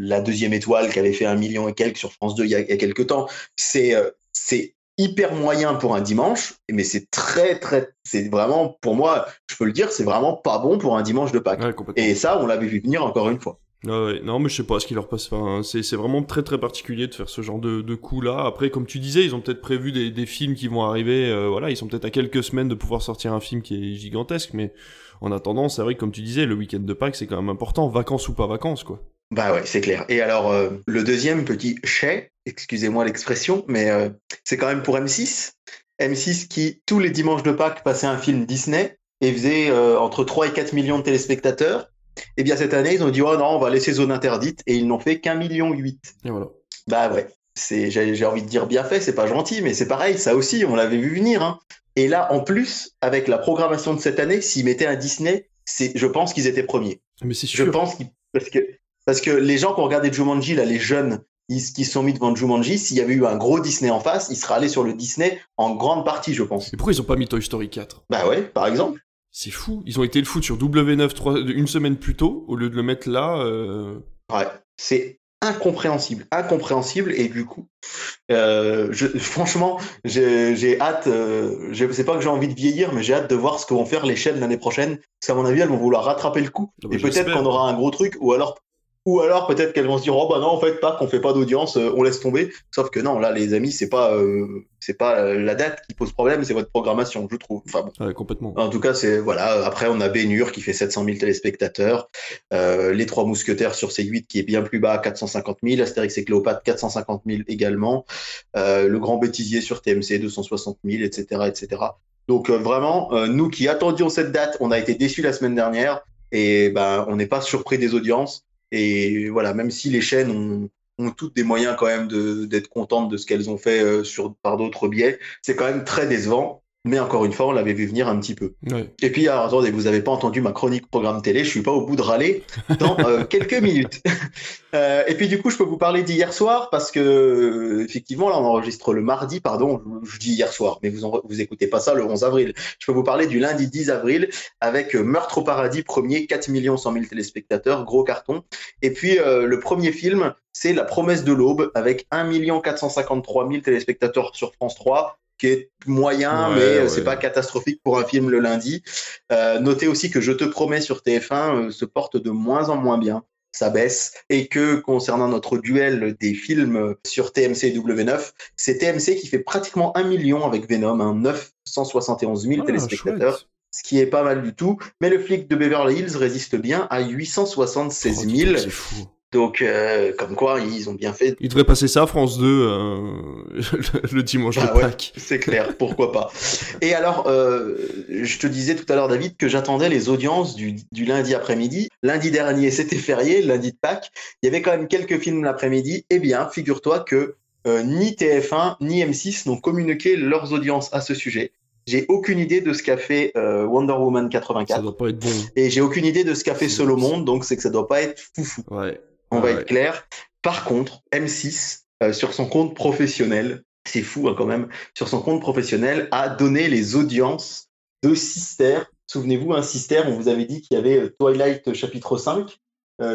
la deuxième étoile qui avait fait un million et quelques sur France 2 il y a, il y a quelques temps. C'est c'est hyper moyen pour un dimanche, mais c'est très très, c'est vraiment pour moi, je peux le dire, c'est vraiment pas bon pour un dimanche de Pâques. et ça, on l'avait vu venir encore une fois. ouais. Non, mais je sais pas ce qui leur passe. Enfin, c'est vraiment très très particulier de faire ce genre de, de coup là. Après, comme tu disais, ils ont peut-être prévu des, des, films qui vont arriver. Euh, voilà, ils sont peut-être à quelques semaines de pouvoir sortir un film qui est gigantesque, mais en attendant, c'est vrai que comme tu disais, le week-end de Pâques, c'est quand même important, vacances ou pas vacances, quoi. Bah ouais, c'est clair. Et alors, euh, le deuxième petit chais, excusez-moi l'expression, mais euh, c'est quand même pour M6. M6 qui, tous les dimanches de Pâques, passait un film Disney et faisait euh, entre 3 et 4 millions de téléspectateurs. Et eh bien cette année, ils ont dit, oh non, on va laisser zone interdite, et ils n'ont fait qu'un million huit. Et voilà. Bah ouais, c'est, j'ai, envie de dire bien fait, c'est pas gentil, mais c'est pareil, ça aussi, on l'avait vu venir. Hein. Et là, en plus, avec la programmation de cette année, s'ils mettaient un Disney, c'est, je pense qu'ils étaient premiers. Mais c'est sûr. Je pense qu'ils, parce que parce que les gens qui ont regardé Jumanji, là, les jeunes qui se sont mis devant Jumanji, s'il y avait eu un gros Disney en face, ils seraient allés sur le Disney en grande partie, je pense. Et pourquoi ils ont pas mis Toy Story 4 Bah ouais, par exemple. C'est fou. Ils ont été le foutre sur W9 une semaine plus tôt, au lieu de le mettre là. Euh. Ouais, c'est incompréhensible, incompréhensible, et du coup, euh, je, franchement, j'ai hâte, euh, je sais pas que j'ai envie de vieillir, mais j'ai hâte de voir ce que vont faire les chaînes l'année prochaine, parce qu'à mon avis, elles vont vouloir rattraper le coup, ah bah et peut-être qu'on aura un gros truc, ou alors ou alors peut-être qu'elles vont se dire oh bah non en fait pas qu'on fait pas d'audience, euh, on laisse tomber. Sauf que non là les amis c'est pas euh, c'est pas euh, la date qui pose problème, c'est votre programmation je trouve. Enfin bon. Ouais, complètement. En tout cas c'est voilà après on a Bénur qui fait 700 000 téléspectateurs, les trois mousquetaires sur C8 qui est bien plus bas 450 000, Astérix et Cléopâtre 450 000 également, le Grand Bêtisier sur TMC 260 000 etc etc. Donc vraiment nous qui attendions cette date, on a été déçus la semaine dernière et ben on n'est pas surpris des audiences. Et voilà, même si les chaînes ont, toutes des moyens quand même d'être contentes de ce qu'elles ont fait euh, par d'autres biais, c'est quand même très décevant. Mais encore une fois, on l'avait vu venir un petit peu. Et puis, alors, attendez, vous n'avez pas entendu ma chronique programme télé, je suis pas au bout de râler dans euh, quelques minutes. euh, et puis, du coup, je peux vous parler d'hier soir parce que, euh, effectivement, là, on enregistre le mardi, pardon, je, dis hier soir, mais vous, vous écoutez pas ça le 11 avril. Je peux vous parler du lundi 10 avril avec Meurtre au paradis, premier, 4 millions 100 000 téléspectateurs, gros carton. Et puis, le premier film, c'est La promesse de l'aube avec 1 453 000 téléspectateurs sur France 3 qui est moyen, mais euh, c'est pas catastrophique pour un film le lundi. Euh, notez aussi que Je te promets sur TF1 euh, se porte de moins en moins bien. Ça baisse. Et que concernant notre duel des films sur TMC et W9, c'est TMC qui fait pratiquement un million avec Venom, hein, 971 000 téléspectateurs. Ce qui est pas mal du tout. Mais le flic de Beverly Hills résiste bien à 876 000. c'est fou. Donc, euh, comme quoi, ils ont bien fait. Ils devraient passer ça à France 2 euh, le, dimanche ah de Pâques. c'est clair, pourquoi pas. Et alors, euh, je te disais tout à l'heure, David, que j'attendais les audiences du, du lundi après-midi. Lundi dernier, c'était férié, lundi de Pâques. Il y avait quand même quelques films l'après-midi. Eh bien, figure-toi que ni TF1 ni M6 n'ont communiqué leurs audiences à ce sujet. J'ai aucune idée de ce qu'a fait euh, Wonder Woman 84. Ça doit pas être bon. Et j'ai aucune idée de ce qu'a fait Solo Monde, donc c'est que ça doit pas être foufou. Ouais. On va être clair. Par contre, M6, euh, sur son compte professionnel, c'est fou hein, quand même, sur son compte professionnel, a donné les audiences de Sister. Souvenez-vous, un Sister, on vous avait dit qu'il y avait euh, Twilight chapitre 5,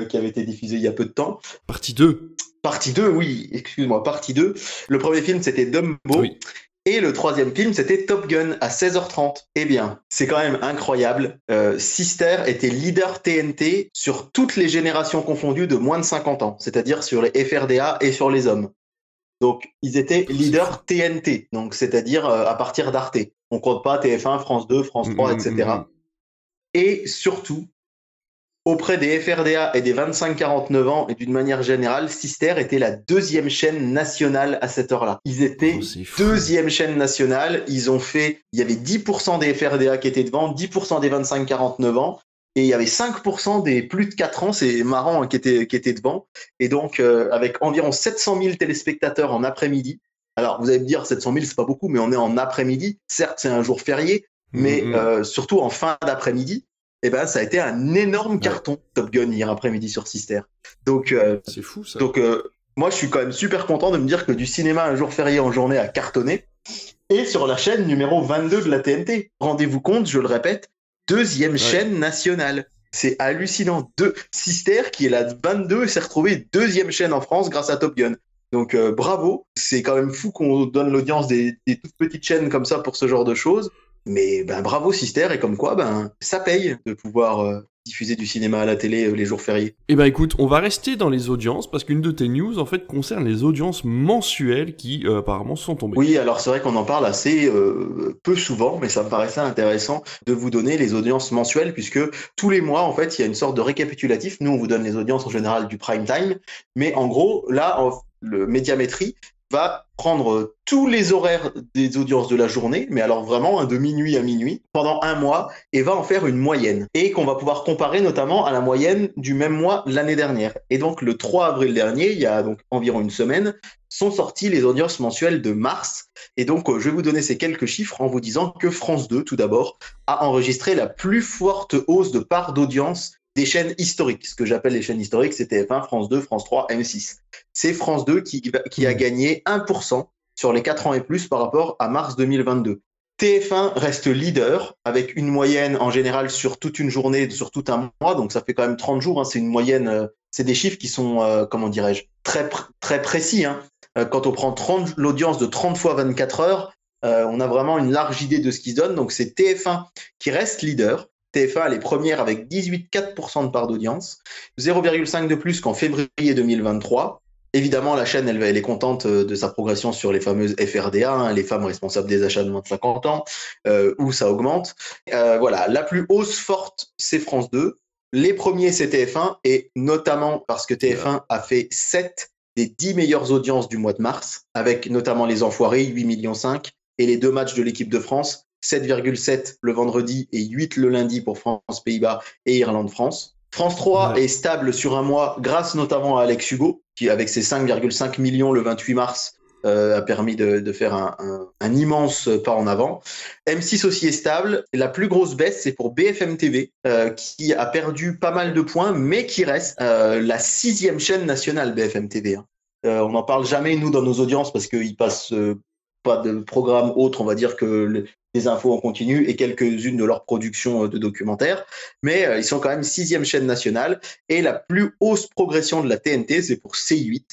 qui avait été diffusé il y a peu de temps. Partie 2. Partie 2, oui, excuse-moi, partie 2. Le premier film, c'était Dumbo. Oui. Et le troisième film, c'était Top Gun à 16h30. Eh bien, c'est quand même incroyable. Euh, Sister était leader TNT sur toutes les générations confondues de moins de 50 ans, c'est-à-dire sur les FRDA et sur les hommes. Donc, ils étaient leader TNT, donc c'est-à-dire euh, à partir d'Arte. On compte pas TF1, France 2, France 3, etc. Et surtout, Auprès des FRDA et des 25-49 ans, et d'une manière générale, Sister était la deuxième chaîne nationale à cette heure-là. Ils étaient oh, deuxième chaîne nationale. Ils ont fait, il y avait 10% des FRDA qui étaient devant, 10% des 25-49 ans, et il y avait 5% des plus de 4 ans, c'est marrant, hein, qui, étaient, qui étaient devant. Et donc, euh, avec environ 700 000 téléspectateurs en après-midi. Alors, vous allez me dire, 700 000, c'est pas beaucoup, mais on est en après-midi. Certes, c'est un jour férié, mais mm-hmm. euh, surtout en fin d'après-midi eh ben, ça a été un énorme carton Top Gun hier après-midi sur Sister. Donc, euh, c'est fou ça. Donc, euh, moi, je suis quand même super content de me dire que du cinéma un jour férié en journée a cartonné. Et sur la chaîne numéro 22 de la TNT. Rendez-vous compte, je le répète, deuxième chaîne nationale. C'est hallucinant. Deux, Sister, qui est la 22, s'est retrouvé deuxième chaîne en France grâce à Top Gun. Donc euh, bravo, c'est quand même fou qu'on donne l'audience des, des, toutes petites chaînes comme ça pour ce genre de choses. Mais ben, bravo Sister, et comme quoi, ben, ça paye de pouvoir euh, diffuser du cinéma à la télé euh, les jours fériés. Eh ben écoute, on va rester dans les audiences, parce qu'une de tes news, en fait, concerne les audiences mensuelles qui, euh, apparemment, sont tombées. Oui, alors c'est vrai qu'on en parle assez peu souvent, mais ça me paraissait intéressant de vous donner les audiences mensuelles, puisque tous les mois, en fait, il y a une sorte de récapitulatif. Nous, on vous donne les audiences en général du prime time, mais en gros, là, le médiamétrie va prendre tous les horaires des audiences de la journée, mais alors vraiment de minuit à minuit, pendant un mois, et va en faire une moyenne. Et qu'on va pouvoir comparer notamment à la moyenne du même mois l'année dernière. Et donc le 3 avril dernier, il y a donc environ une semaine, sont sorties les audiences mensuelles de mars. Et donc euh, je vais vous donner ces quelques chiffres en vous disant que France 2, tout d'abord, a enregistré la plus forte hausse de part d'audience des chaînes historiques. Ce que j'appelle les chaînes historiques, c'était TF1, France 2, France 3, M6. C'est France 2 qui, qui a mmh. gagné 1% sur les 4 ans et plus par rapport à mars 2022. TF1 reste leader avec une moyenne en général sur toute une journée, sur tout un mois, donc ça fait quand même 30 jours. Hein, c'est une moyenne, euh, c'est des chiffres qui sont, euh, comment dirais-je, très très précis. Hein. Euh, quand on prend l'audience de 30 fois 24 heures, on a vraiment une large idée de ce qui se donne. Donc c'est TF1 qui reste leader TF1, elle est première avec 18,4% de part d'audience, 0,5 de plus qu'en février 2023. Évidemment, la chaîne, elle, est contente euh, de sa progression sur les fameuses FRDA, hein, les femmes responsables des achats de moins de 50 ans, euh, où ça augmente. Euh, voilà, la plus hausse forte, c'est France 2. Les premiers, c'est TF1, et notamment parce que TF1 a fait 7 des 10 meilleures audiences du mois de mars, avec notamment Les Enfoirés, 8 millions 5, et les deux matchs de l'équipe de France, 7,7 le vendredi et 8 le lundi pour France-Pays-Bas et Irlande-France. France 3 est stable sur un mois grâce notamment à Alex Hugo, qui avec ses 5,5 millions le 28 mars euh, a permis de, faire un, immense pas en avant. M6 aussi est stable. La plus grosse baisse, c'est pour BFM TV, euh, qui a perdu pas mal de points, mais qui reste euh, la sixième chaîne nationale BFM TV. Hein. on n'en parle jamais, nous, dans nos audiences, parce qu'ils passent pas de programme autre, on va dire, que des infos en continu et quelques-unes de leurs productions euh, de documentaires. Mais euh, ils sont quand même sixième chaîne nationale. Et la plus hausse progression de la TNT, c'est pour C8,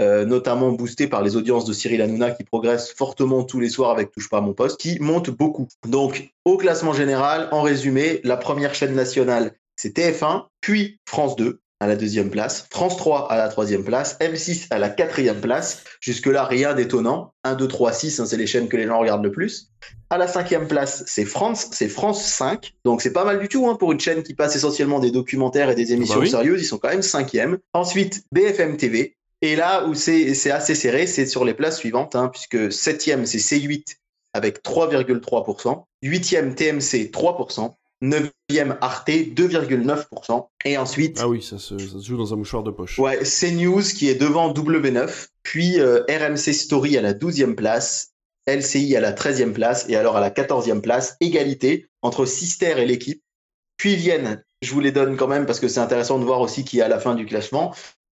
euh, notamment boosté par les audiences de Cyril Hanouna qui progressent fortement tous les soirs avec Touche pas à mon poste, qui monte beaucoup. Donc, au classement général, en résumé, la première chaîne nationale, c'est TF1, puis France 2, à la deuxième place, France 3 à la troisième place, M6 à la quatrième place. Jusque-là, rien d'étonnant. 1, 2, 3, 6, c'est les chaînes que les gens regardent le plus. À la cinquième place, c'est France, c'est France 5. Donc c'est pas mal du tout hein, pour une chaîne qui passe essentiellement des documentaires et des émissions bah sérieuses. Ils sont quand même cinquième. Ensuite, BFM TV. Et là où c'est assez serré, c'est sur les places suivantes, hein, puisque septième, c'est C8 avec 3,3%. Huitième, TMC, 3%. 9e Arte, 2,9%. Et ensuite. Ah oui, ça se, joue dans un mouchoir de poche. Ouais, CNews qui est devant W9, puis euh, RMC Story à la 12e place, LCI à la 13e place, et alors à la 14e place, égalité entre Sister et l'équipe. Puis viennent, je vous les donne quand même parce que c'est intéressant de voir aussi qui est à la fin du classement.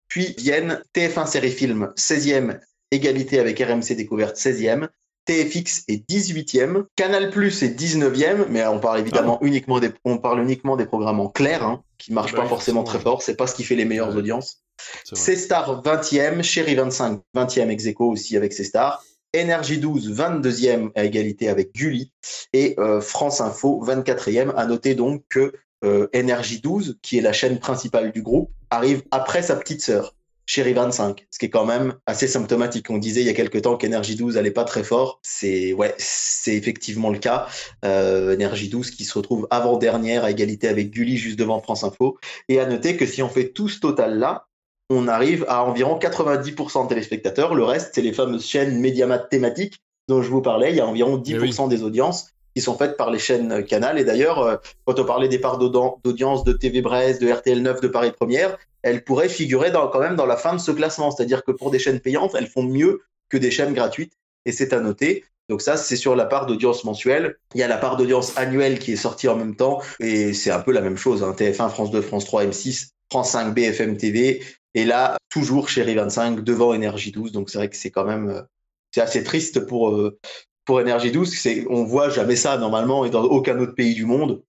Puis viennent TF1 Série Film, 16e, égalité avec RMC Découverte, 16e. TFX est 18e, Canal Plus est 19e, mais on parle évidemment ah uniquement des, on parle uniquement des programmes en clair, hein, qui marchent bah pas forcément très fort. C'est pas ce qui fait les meilleures audiences. C'est Star 20e, Chéri 25 20e ex aussi avec ses stars. Énergie 12, 22e à égalité avec Gulli. Et euh, France Info, 24e. À noter donc que euh, Énergie 12, qui est la chaîne principale du groupe, arrive après sa petite sœur. Chéri 25, ce qui est quand même assez symptomatique. On disait il y a quelque temps qu'Energy 12 allait pas très fort. C'est ouais, c'est effectivement le cas. Euh, 12 qui se retrouve avant dernière à égalité avec Gulli juste devant France Info. Et à noter que si on fait tout ce total là, on arrive à environ 90% de téléspectateurs. Le reste, c'est les fameuses chaînes médiamat thématiques dont je vous parlais. Il y a environ 10% eh des audiences qui sont faites par les chaînes Canal. Et d'ailleurs, euh, quand on parlait des parts d'audience de TV Brest, de RTL 9, de Paris Première, elles pourraient figurer quand même dans la fin de ce classement. C'est-à-dire que pour des chaînes payantes, elles font mieux que des chaînes gratuites. Et c'est à noter. Donc ça, c'est sur la part d'audience mensuelle. Il y a la part d'audience annuelle qui est sortie en même temps. Et c'est un peu la même chose. Hein. TF1, France 2, France 3, M6, France 5, BFM TV. Et là, toujours Chéri 25 devant Énergie 12. Donc c'est vrai que c'est quand même euh, c'est assez triste pour euh, pour Énergie 12. C'est on voit jamais ça normalement et dans aucun autre pays du monde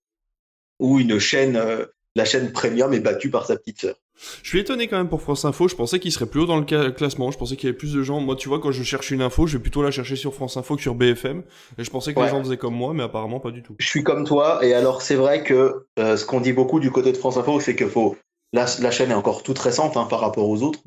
où une chaîne euh, la chaîne premium est battue par sa petite sœur. Je suis étonné quand même pour France Info. Je pensais qu'il serait plus haut dans le classement. Je pensais qu'il y avait plus de gens. Moi, tu vois, quand je cherche une info, je vais plutôt la chercher sur France Info que sur BFM. Et je pensais que les gens faisaient comme moi, mais apparemment pas du tout. Je suis comme toi. Et alors, c'est vrai que euh, ce qu'on dit beaucoup du côté de France Info, c'est que faut la, la, chaîne est encore toute récente hein, par rapport aux autres,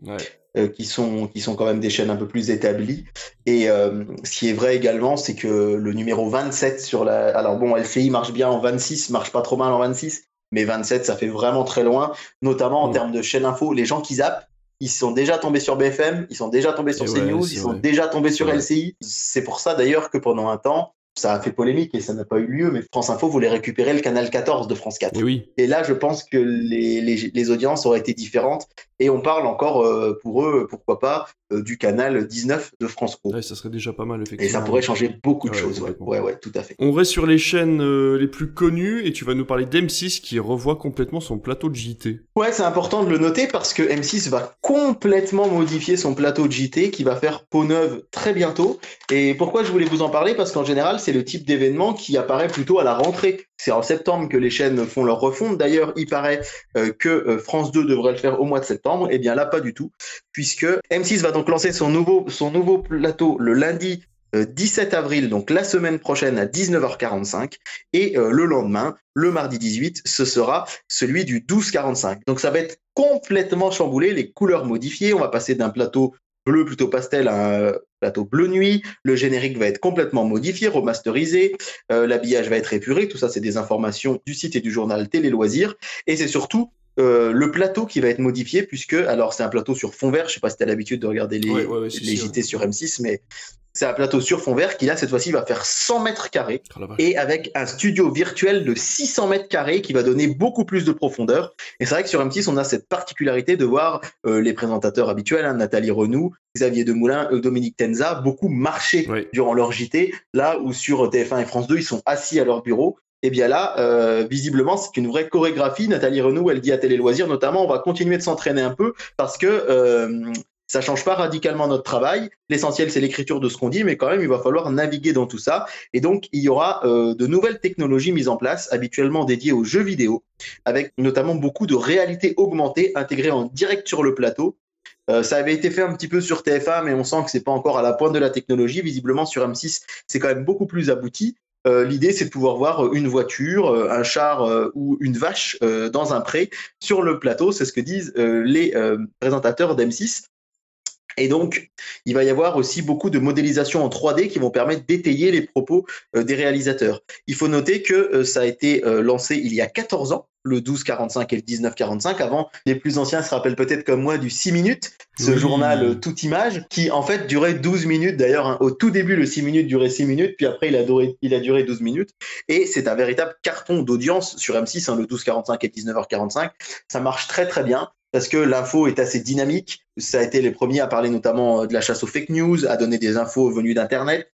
euh, qui sont qui sont quand même des chaînes un peu plus établies. Et euh, ce qui est vrai également, c'est que le numéro 27 sur la, alors bon, LCI marche bien en 26, marche pas trop mal en 26, mais 27, ça fait vraiment très loin, notamment en mm. termes de chaîne info. Les gens qui zappent, ils sont déjà tombés sur BFM, ils sont déjà tombés sur CNews, ils sont déjà tombés sur LCI. C'est pour ça d'ailleurs que pendant un temps, ça a fait polémique et ça n'a pas eu lieu, mais France Info voulait récupérer le canal 14 de France 4. Et, oui. et là, je pense que les, les, les, audiences auraient été différentes et on parle encore euh, pour eux, pourquoi pas, euh, du canal 19 de France Pro. Ouais, ça serait déjà pas mal, effectivement. Et ça pourrait changer beaucoup de choses, ouais. ouais. ouais, tout à fait. On reste sur les chaînes euh, les plus connues et tu vas nous parler d'M6 qui revoit complètement son plateau de JT. Ouais, c'est important de le noter parce que M6 va complètement modifier son plateau de JT qui va faire peau neuve très bientôt. Et pourquoi je voulais vous en parler? Parce qu'en général, c'est le type d'événement qui apparaît plutôt à la rentrée. C'est en septembre que les chaînes font leur refonte. D'ailleurs, il paraît euh, que euh, France 2 devrait le faire au mois de septembre. Eh bien là, pas du tout, puisque M6 va donc lancer son nouveau, plateau le lundi 17 euh, avril, donc la semaine prochaine à 19h45, et le lendemain, le mardi 18, ce sera celui du 12h45. Donc ça va être complètement chamboulé, les couleurs modifiées. On va passer d'un plateau bleu plutôt pastel à un plateau bleu nuit. Le générique va être complètement modifié, remasterisé. Euh, l'habillage va être épuré. Tout ça, c'est des informations du site et du journal Télé Loisirs. Et c'est surtout euh, le plateau qui va être modifié puisque alors c'est un plateau sur fond vert. Je sais pas si tu as l'habitude de regarder les, les JT sur M6, mais c'est un plateau sur fond vert qui là cette fois-ci va faire 100 mètres carrés oh et avec un studio virtuel de 600 mètres carrés qui va donner beaucoup plus de profondeur. Et c'est vrai que sur M6 on a cette particularité de voir euh, les présentateurs habituels, hein, Nathalie Renou, Xavier Demoulin, Dominique Tenza, beaucoup marcher durant leur JT, là où sur TF1 et France 2 ils sont assis à leur bureau et eh bien là, euh, visiblement, c'est une vraie chorégraphie. Nathalie Renou, elle dit à Télé Loisirs, notamment, on va continuer de s'entraîner un peu parce que euh, ça change pas radicalement notre travail. L'essentiel, c'est l'écriture de ce qu'on dit, mais quand même, il va falloir naviguer dans tout ça. Et donc, il y aura euh, de nouvelles technologies mises en place, habituellement dédiées aux jeux vidéo, avec notamment beaucoup de réalité augmentée intégrée en direct sur le plateau. Euh, ça avait été fait un petit peu sur TF1, mais on sent que c'est pas encore à la pointe de la technologie. Visiblement, sur M6, c'est quand même beaucoup plus abouti. Euh, l'idée, c'est de pouvoir voir une voiture, euh, un char euh, ou une vache dans un pré sur le plateau. C'est ce que disent les présentateurs d'M6. Et donc, il va y avoir aussi beaucoup de modélisation en 3D qui vont permettre d'étayer les propos des réalisateurs. Il faut noter que ça a été lancé il y a 14 ans le 12-45 et le 19-45. Avant, les plus anciens se rappellent peut-être comme moi du 6 minutes, ce journal euh, toute image, qui en fait durait 12 minutes. D'ailleurs, hein, au tout début, le 6 minutes durait 6 minutes, puis après, il a duré, il a duré 12 minutes. Et c'est un véritable carton d'audience sur M6, hein, le 12-45 et 19h45. Ça marche très très bien parce que l'info est assez dynamique. Ça a été les premiers à parler notamment euh, de la chasse aux fake news, à donner des infos venues d'Internet.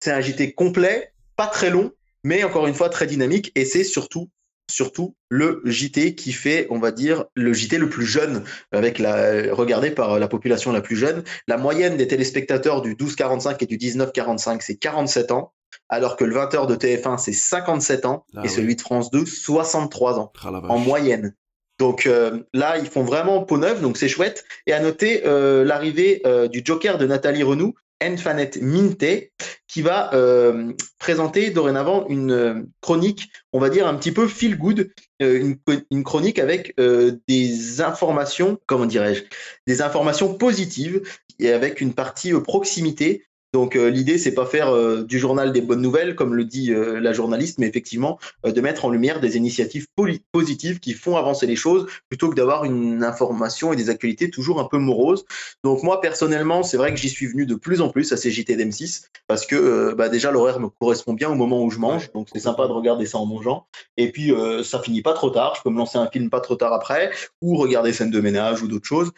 C'est un JT complet, pas très long, mais encore une fois très dynamique et c'est surtout surtout le JT qui fait, on va dire, le JT le plus jeune, avec la, regardé par la population la plus jeune. La moyenne des téléspectateurs du 12-45 et du 19-45, c'est 47 ans, alors que le 20h de TF1, c'est 57 ans, Ah et celui de France 2, 63 ans, Ah en moyenne. Donc euh, là, ils font vraiment peau neuve, donc c'est chouette. Et à noter euh, l'arrivée euh, du Joker de Nathalie Renou, Enfanet Minte, qui va euh, présenter dorénavant une euh, chronique, on va dire un petit peu feel good, euh, une, chronique avec des informations, comment dirais-je, des informations positives et avec une partie proximité. Donc euh, l'idée c'est pas faire euh, du journal des bonnes nouvelles comme le dit euh, la journaliste, mais effectivement de mettre en lumière des initiatives positives qui font avancer les choses plutôt que d'avoir une information et des actualités toujours un peu moroses. Donc moi personnellement c'est vrai que j'y suis venu de plus en plus à ces JT d'M6 parce que bah, déjà l'horaire me correspond bien au moment où je mange, donc c'est sympa de regarder ça en mangeant. Et puis euh, ça finit pas trop tard, je peux me lancer un film pas trop tard après ou regarder scène de ménage ou d'autres choses.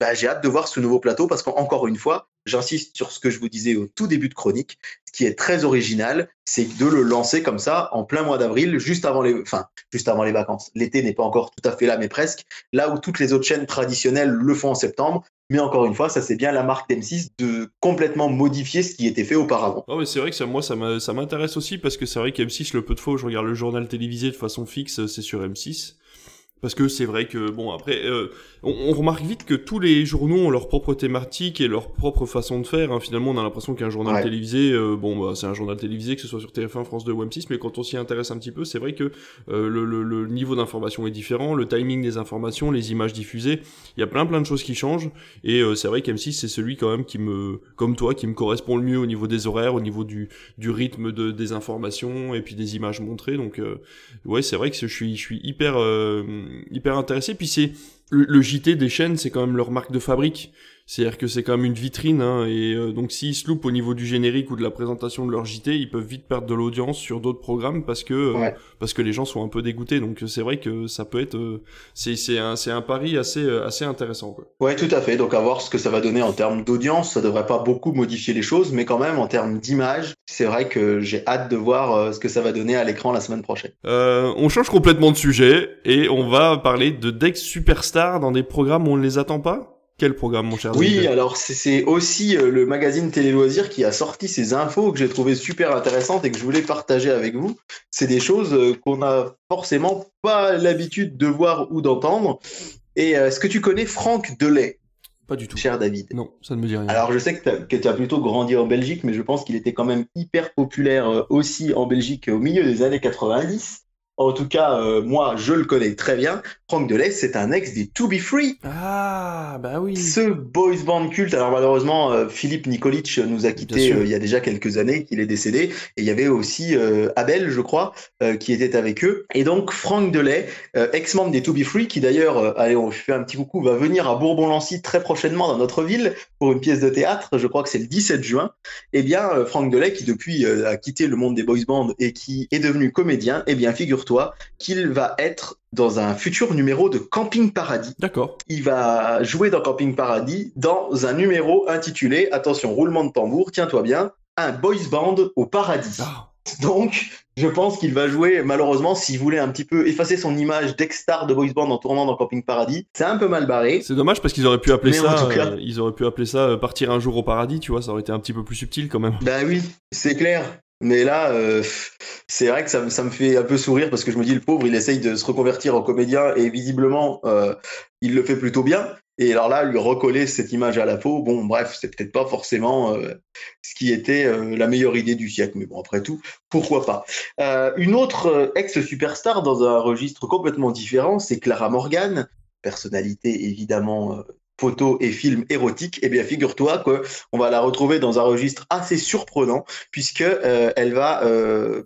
Bah, j'ai hâte de voir ce nouveau plateau parce qu'encore une fois, j'insiste sur ce que je vous disais au tout début de chronique, ce qui est très original, c'est de le lancer comme ça en plein mois d'avril, juste avant les, enfin, juste avant les vacances. L'été n'est pas encore tout à fait là, mais presque. Là où toutes les autres chaînes traditionnelles le font en septembre. Mais encore une fois, ça c'est bien la marque d'M6 de complètement modifier ce qui était fait auparavant. C'est vrai que ça, moi, ça m'intéresse aussi parce que c'est vrai qu'M6, le peu de fois je regarde le journal télévisé de façon fixe, c'est sur M6. Parce que c'est vrai que, bon, après, euh, on, on remarque vite que tous les journaux ont leur propre thématique et leur propre façon de faire. hein. Finalement, on a l'impression qu'un journal Ouais. télévisé, euh, bon, bah, c'est un journal télévisé, que ce soit sur TF1, France 2 ou M6, mais quand on s'y intéresse un petit peu, c'est vrai que euh, le, le- le niveau d'information est différent, le timing des informations, les images diffusées, il y a plein plein de choses qui changent. Et euh, c'est vrai qu'M6, c'est celui quand même qui me, comme toi, qui me correspond le mieux au niveau des horaires, au niveau du, du rythme de, des informations et puis des images montrées. Donc, euh, ouais, c'est vrai que je suis, je suis hyper, euh, hyper intéressé. Puis c'est le, JT des chaînes, c'est quand même leur marque de fabrique. C'est-à-dire que c'est quand même une vitrine, hein, et euh, donc s'ils se loupent au niveau du générique ou de la présentation de leur JT, ils peuvent vite perdre de l'audience sur d'autres programmes parce que euh, Ouais. parce que les gens sont un peu dégoûtés. Donc c'est vrai que ça peut être euh, c'est c'est un c'est un pari assez assez intéressant. Quoi. Ouais, tout à fait. Donc, à voir ce que ça va donner en termes d'audience. Ça devrait pas beaucoup modifier les choses, mais quand même, en termes d'image, c'est vrai que j'ai hâte de voir ce que ça va donner à l'écran la semaine prochaine. Euh, on change complètement de sujet et on va parler de Dex Superstar dans des programmes où on ne les attend pas. Quel programme, mon cher Oui, David alors c'est- aussi euh, le magazine Télé Loisirs qui a sorti ces infos que j'ai trouvées super intéressantes et que je voulais partager avec vous. C'est des choses euh, qu'on n'a forcément pas l'habitude de voir ou d'entendre. Et euh, est-ce que tu connais Franck Delay, Pas du tout. cher David Non, ça ne me dit rien. Alors je sais que tu as plutôt grandi en Belgique, mais je pense qu'il était quand même hyper populaire aussi en Belgique au milieu des années 90. En tout cas, euh, moi, je le connais très bien. Franck Delay, c'est un ex des To Be Free. Ah, bah oui. Ce boys band culte, alors malheureusement, euh, Philippe Nikolic nous a quittés euh, il y a déjà quelques années, qu'il est décédé. Et il y avait aussi Abel, je crois, qui était avec eux. Et donc, Franck Delay, ex-membre des To Be Free, qui d'ailleurs, allez, on fait un petit coucou, va venir à Bourbon-Lancy très prochainement dans notre ville pour une pièce de théâtre. Je crois que c'est le 17 juin. Eh bien, Franck Delay, qui depuis a quitté le monde des boys bands et qui est devenu comédien, eh bien, qu'il va être dans un futur numéro de Camping Paradis D'accord. il va jouer dans Camping Paradis dans un numéro intitulé, attention, roulement de tambour, tiens-toi bien, un boys band au paradis. Ah, Donc, je pense qu'il va jouer, malheureusement, s'il voulait un petit peu effacer son image d'ex-star de boys band en tournant dans Camping Paradis, c'est un peu mal barré. c'est dommage parce qu'ils auraient pu appeler Mais ça. cas- euh, ils auraient pu appeler ça euh, partir un jour au paradis, tu vois. Ça aurait été un petit peu plus subtil quand même. Bah oui, c'est clair. Mais là, euh, c'est vrai que ça, me- fait un peu sourire parce que je me dis, le pauvre, il essaye de se reconvertir en comédien et visiblement, euh, il le fait plutôt bien. Et alors là, lui recoller cette image à la peau, bon, bref, c'est peut-être pas forcément euh, ce qui était la meilleure idée du siècle. Mais bon, après tout, pourquoi pas. Une autre ex-superstar dans un registre complètement différent, c'est Clara Morgan, personnalité évidemment euh, photo et film érotique. Eh bien, figure-toi que on va la retrouver dans un registre assez surprenant puisque euh, elle va euh,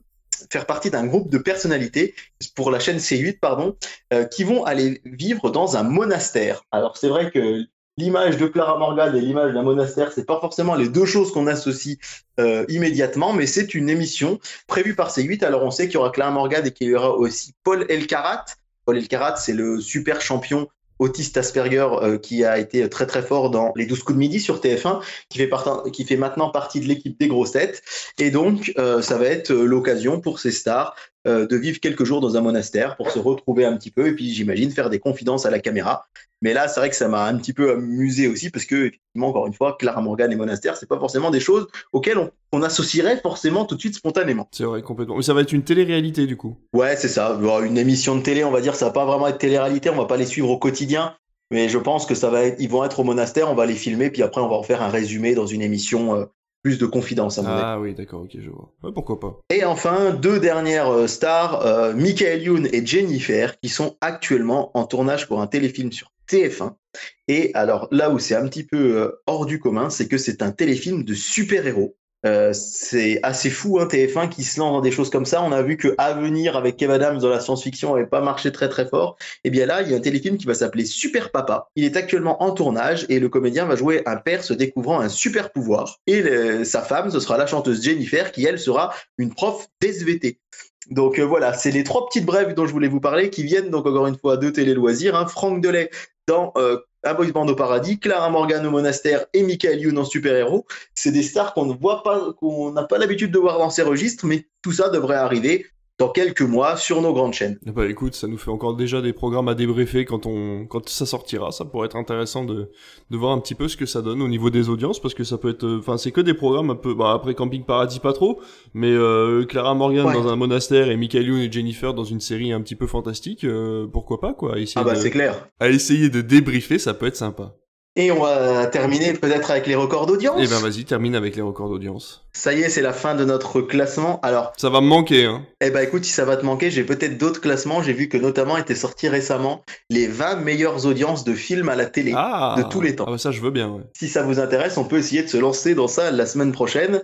faire partie d'un groupe de personnalités pour la chaîne C8 pardon euh, qui vont aller vivre dans un monastère. Alors c'est vrai que l'image de Clara Morgan et l'image d'un monastère c'est pas forcément les deux choses qu'on associe immédiatement mais c'est une émission prévue par C8 alors on sait qu'il y aura Clara Morgan et qu'il y aura aussi Paul Elkarat Paul Elkarat c'est le super champion autiste Asperger euh, qui a été très très fort dans les 12 coups de midi sur TF1 qui fait, qui fait maintenant partie de l'équipe des grossettes et donc euh, ça va être euh, l'occasion pour ces stars euh, de vivre quelques jours dans un monastère pour se retrouver un petit peu et puis j'imagine faire des confidences à la caméra. Mais là, c'est vrai que ça m'a un petit peu amusé aussi parce que, effectivement, encore une fois, Clara Morgan et monastère, c'est pas forcément des choses auxquelles on, associerait forcément tout de suite spontanément. C'est vrai, complètement. Mais ça va être une télé-réalité du coup. Ouais, c'est ça. Une émission de télé, on va dire, ça va pas vraiment être télé-réalité, on va pas les suivre au quotidien. Mais je pense que ça va être, ils vont être au monastère, on va les filmer, puis après on va en faire un résumé dans une émission euh, plus de confidence à mon Ah oui, d'accord, ok, je vois. Ouais, pourquoi pas. Et enfin, deux dernières euh, stars, euh, Michael Youn et Jennifer, qui sont actuellement en tournage pour un téléfilm sur TF1. Et alors là où c'est un petit peu euh, hors du commun, c'est que c'est un téléfilm de super-héros. Euh, c'est assez fou, hein, TF1 qui se lance dans des choses comme ça. On a vu que Avenir avec Kev Adams dans la science-fiction n'avait pas marché très très fort. Et bien là, il y a un téléfilm qui va s'appeler Super Papa. Il est actuellement en tournage et le comédien va jouer un père se découvrant un super pouvoir. Et sa femme, ce sera la chanteuse Jennifer qui, elle, sera une prof d'SVT. Donc euh, voilà, c'est les trois petites brèves dont je voulais vous parler qui viennent donc encore une fois de Télé Loisirs. Hein. Franck Delay dans euh, Un Boys Band au paradis, Clara Morgan au monastère et Michael Youn en super-héros. C'est des stars qu'on ne voit pas, qu'on n'a pas l'habitude de voir dans ces registres, mais tout ça devrait arriver dans quelques mois sur nos grandes chaînes. Bah écoute, ça nous fait encore déjà des programmes à débriefer quand on quand ça sortira. Ça pourrait être intéressant de de voir un petit peu ce que ça donne au niveau des audiences parce que ça peut être, enfin c'est que des programmes un peu. Bah après Camping Paradis pas trop, mais euh, Clara Morgan dans un monastère et Michael Youn et Jennifer dans une série un petit peu fantastique, euh, pourquoi pas quoi. ah bah c'est clair. À essayer de débriefer, ça peut être sympa. Et on va terminer peut-être avec les records d'audience. Eh ben vas-y, termine avec les records d'audience. Ça y est, c'est la fin de notre classement. Alors. Ça va me manquer, hein. Eh ben écoute, si ça va te manquer, j'ai peut-être d'autres classements. J'ai vu que notamment étaient sortis récemment les 20 meilleures audiences de films à la télé ah, de tous les temps. Ah bah ça, je veux bien. Ouais. Si ça vous intéresse, on peut essayer de se lancer dans ça la semaine prochaine.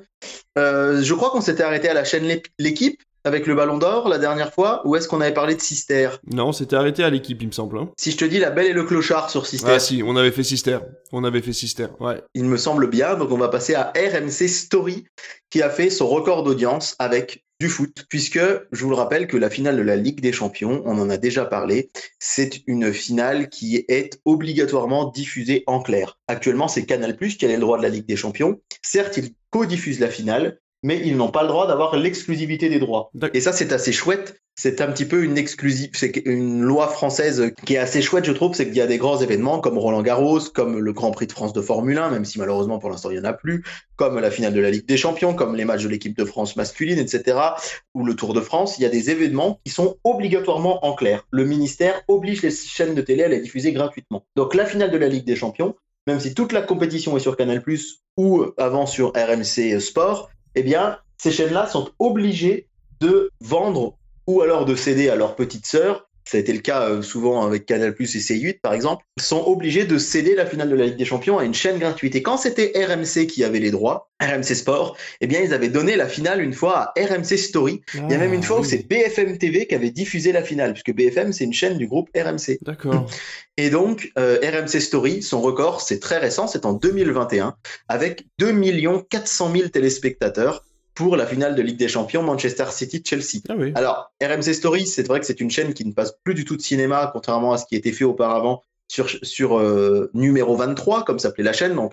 Euh, je crois qu'on s'était arrêté à la chaîne L'équipe avec le Ballon d'Or la dernière fois ou est-ce qu'on avait parlé de Sister? Non, c'était arrêté à l'équipe, il me semble. Hein. Si je te dis La Belle et le Clochard sur Sister. Ah si, on avait fait Sister. On avait fait Sister, ouais. Il me semble bien, donc on va passer à RMC Story qui a fait son record d'audience avec du foot, puisque je vous le rappelle que la finale de la Ligue des Champions, on en a déjà parlé, c'est une finale qui est obligatoirement diffusée en clair. Actuellement, c'est Canal+, qui a le droit de la Ligue des Champions. Certes, il co-diffuse la finale, mais ils n'ont pas le droit d'avoir l'exclusivité des droits. Et ça, c'est assez chouette. C'est un petit peu une exclusive, c'est une loi française qui est assez chouette, je trouve, c'est qu'il y a des grands événements comme Roland Garros, comme le Grand Prix de France de Formule 1, même si malheureusement pour l'instant il n'y en a plus, comme la finale de la Ligue des Champions, comme les matchs de l'équipe de France masculine, etc., ou le Tour de France. Il y a des événements qui sont obligatoirement en clair. Le ministère oblige les chaînes de télé à les diffuser gratuitement. Donc la finale de la Ligue des Champions, même si toute la compétition est sur Canal+, ou avant sur RMC Sport, eh bien, ces chaînes-là sont obligées de vendre ou alors de céder à leur petite sœur. Ça a été le cas euh, souvent avec Canal Plus et C8 par exemple. Sont obligés de céder la finale de la Ligue des Champions à une chaîne gratuite. Et quand c'était RMC qui avait les droits, RMC Sport, eh bien ils avaient donné la finale une fois à RMC Story. Il y a même une ah, fois où c'est BFM TV qui avait diffusé la finale, puisque BFM c'est une chaîne du groupe RMC. D'accord. Et donc euh, RMC Story, son record, c'est très récent, c'est en 2021, avec 2 400 000 téléspectateurs pour la finale de Ligue des Champions Manchester City-Chelsea. Ah Alors, RMC Story, c'est vrai que c'est une chaîne qui ne passe plus du tout de cinéma, contrairement à ce qui était fait auparavant sur, sur euh, numéro 23, comme s'appelait la chaîne. Donc,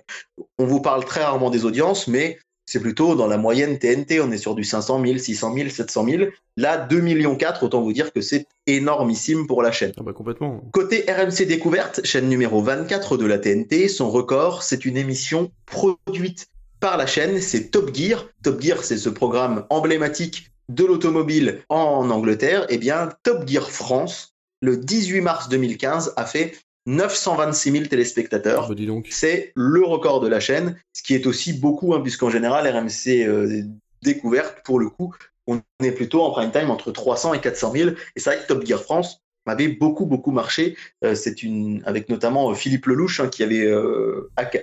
on vous parle très rarement des audiences, mais c'est plutôt dans la moyenne TNT. On est sur du 500 000, 600 000, 700 000. Là, 2 millions 4, autant vous dire que c'est énormissime pour la chaîne. Ah bah complètement. Côté RMC Découverte, chaîne numéro 24 de la TNT, son record, c'est une émission produite par la chaîne, c'est Top Gear. Top Gear, c'est ce programme emblématique de l'automobile en Angleterre. Eh bien, Top Gear France, le 18 mars 2015, a fait 926 000 téléspectateurs. Ah c'est le record de la chaîne, ce qui est aussi beaucoup, hein, puisqu'en général, RMC euh, découverte, pour le coup, on est plutôt en prime time entre 300 et 400 000. Et c'est vrai que Top Gear France avait beaucoup, beaucoup marché. Euh, c'est une, avec notamment euh, Philippe Lelouch, hein, qui avait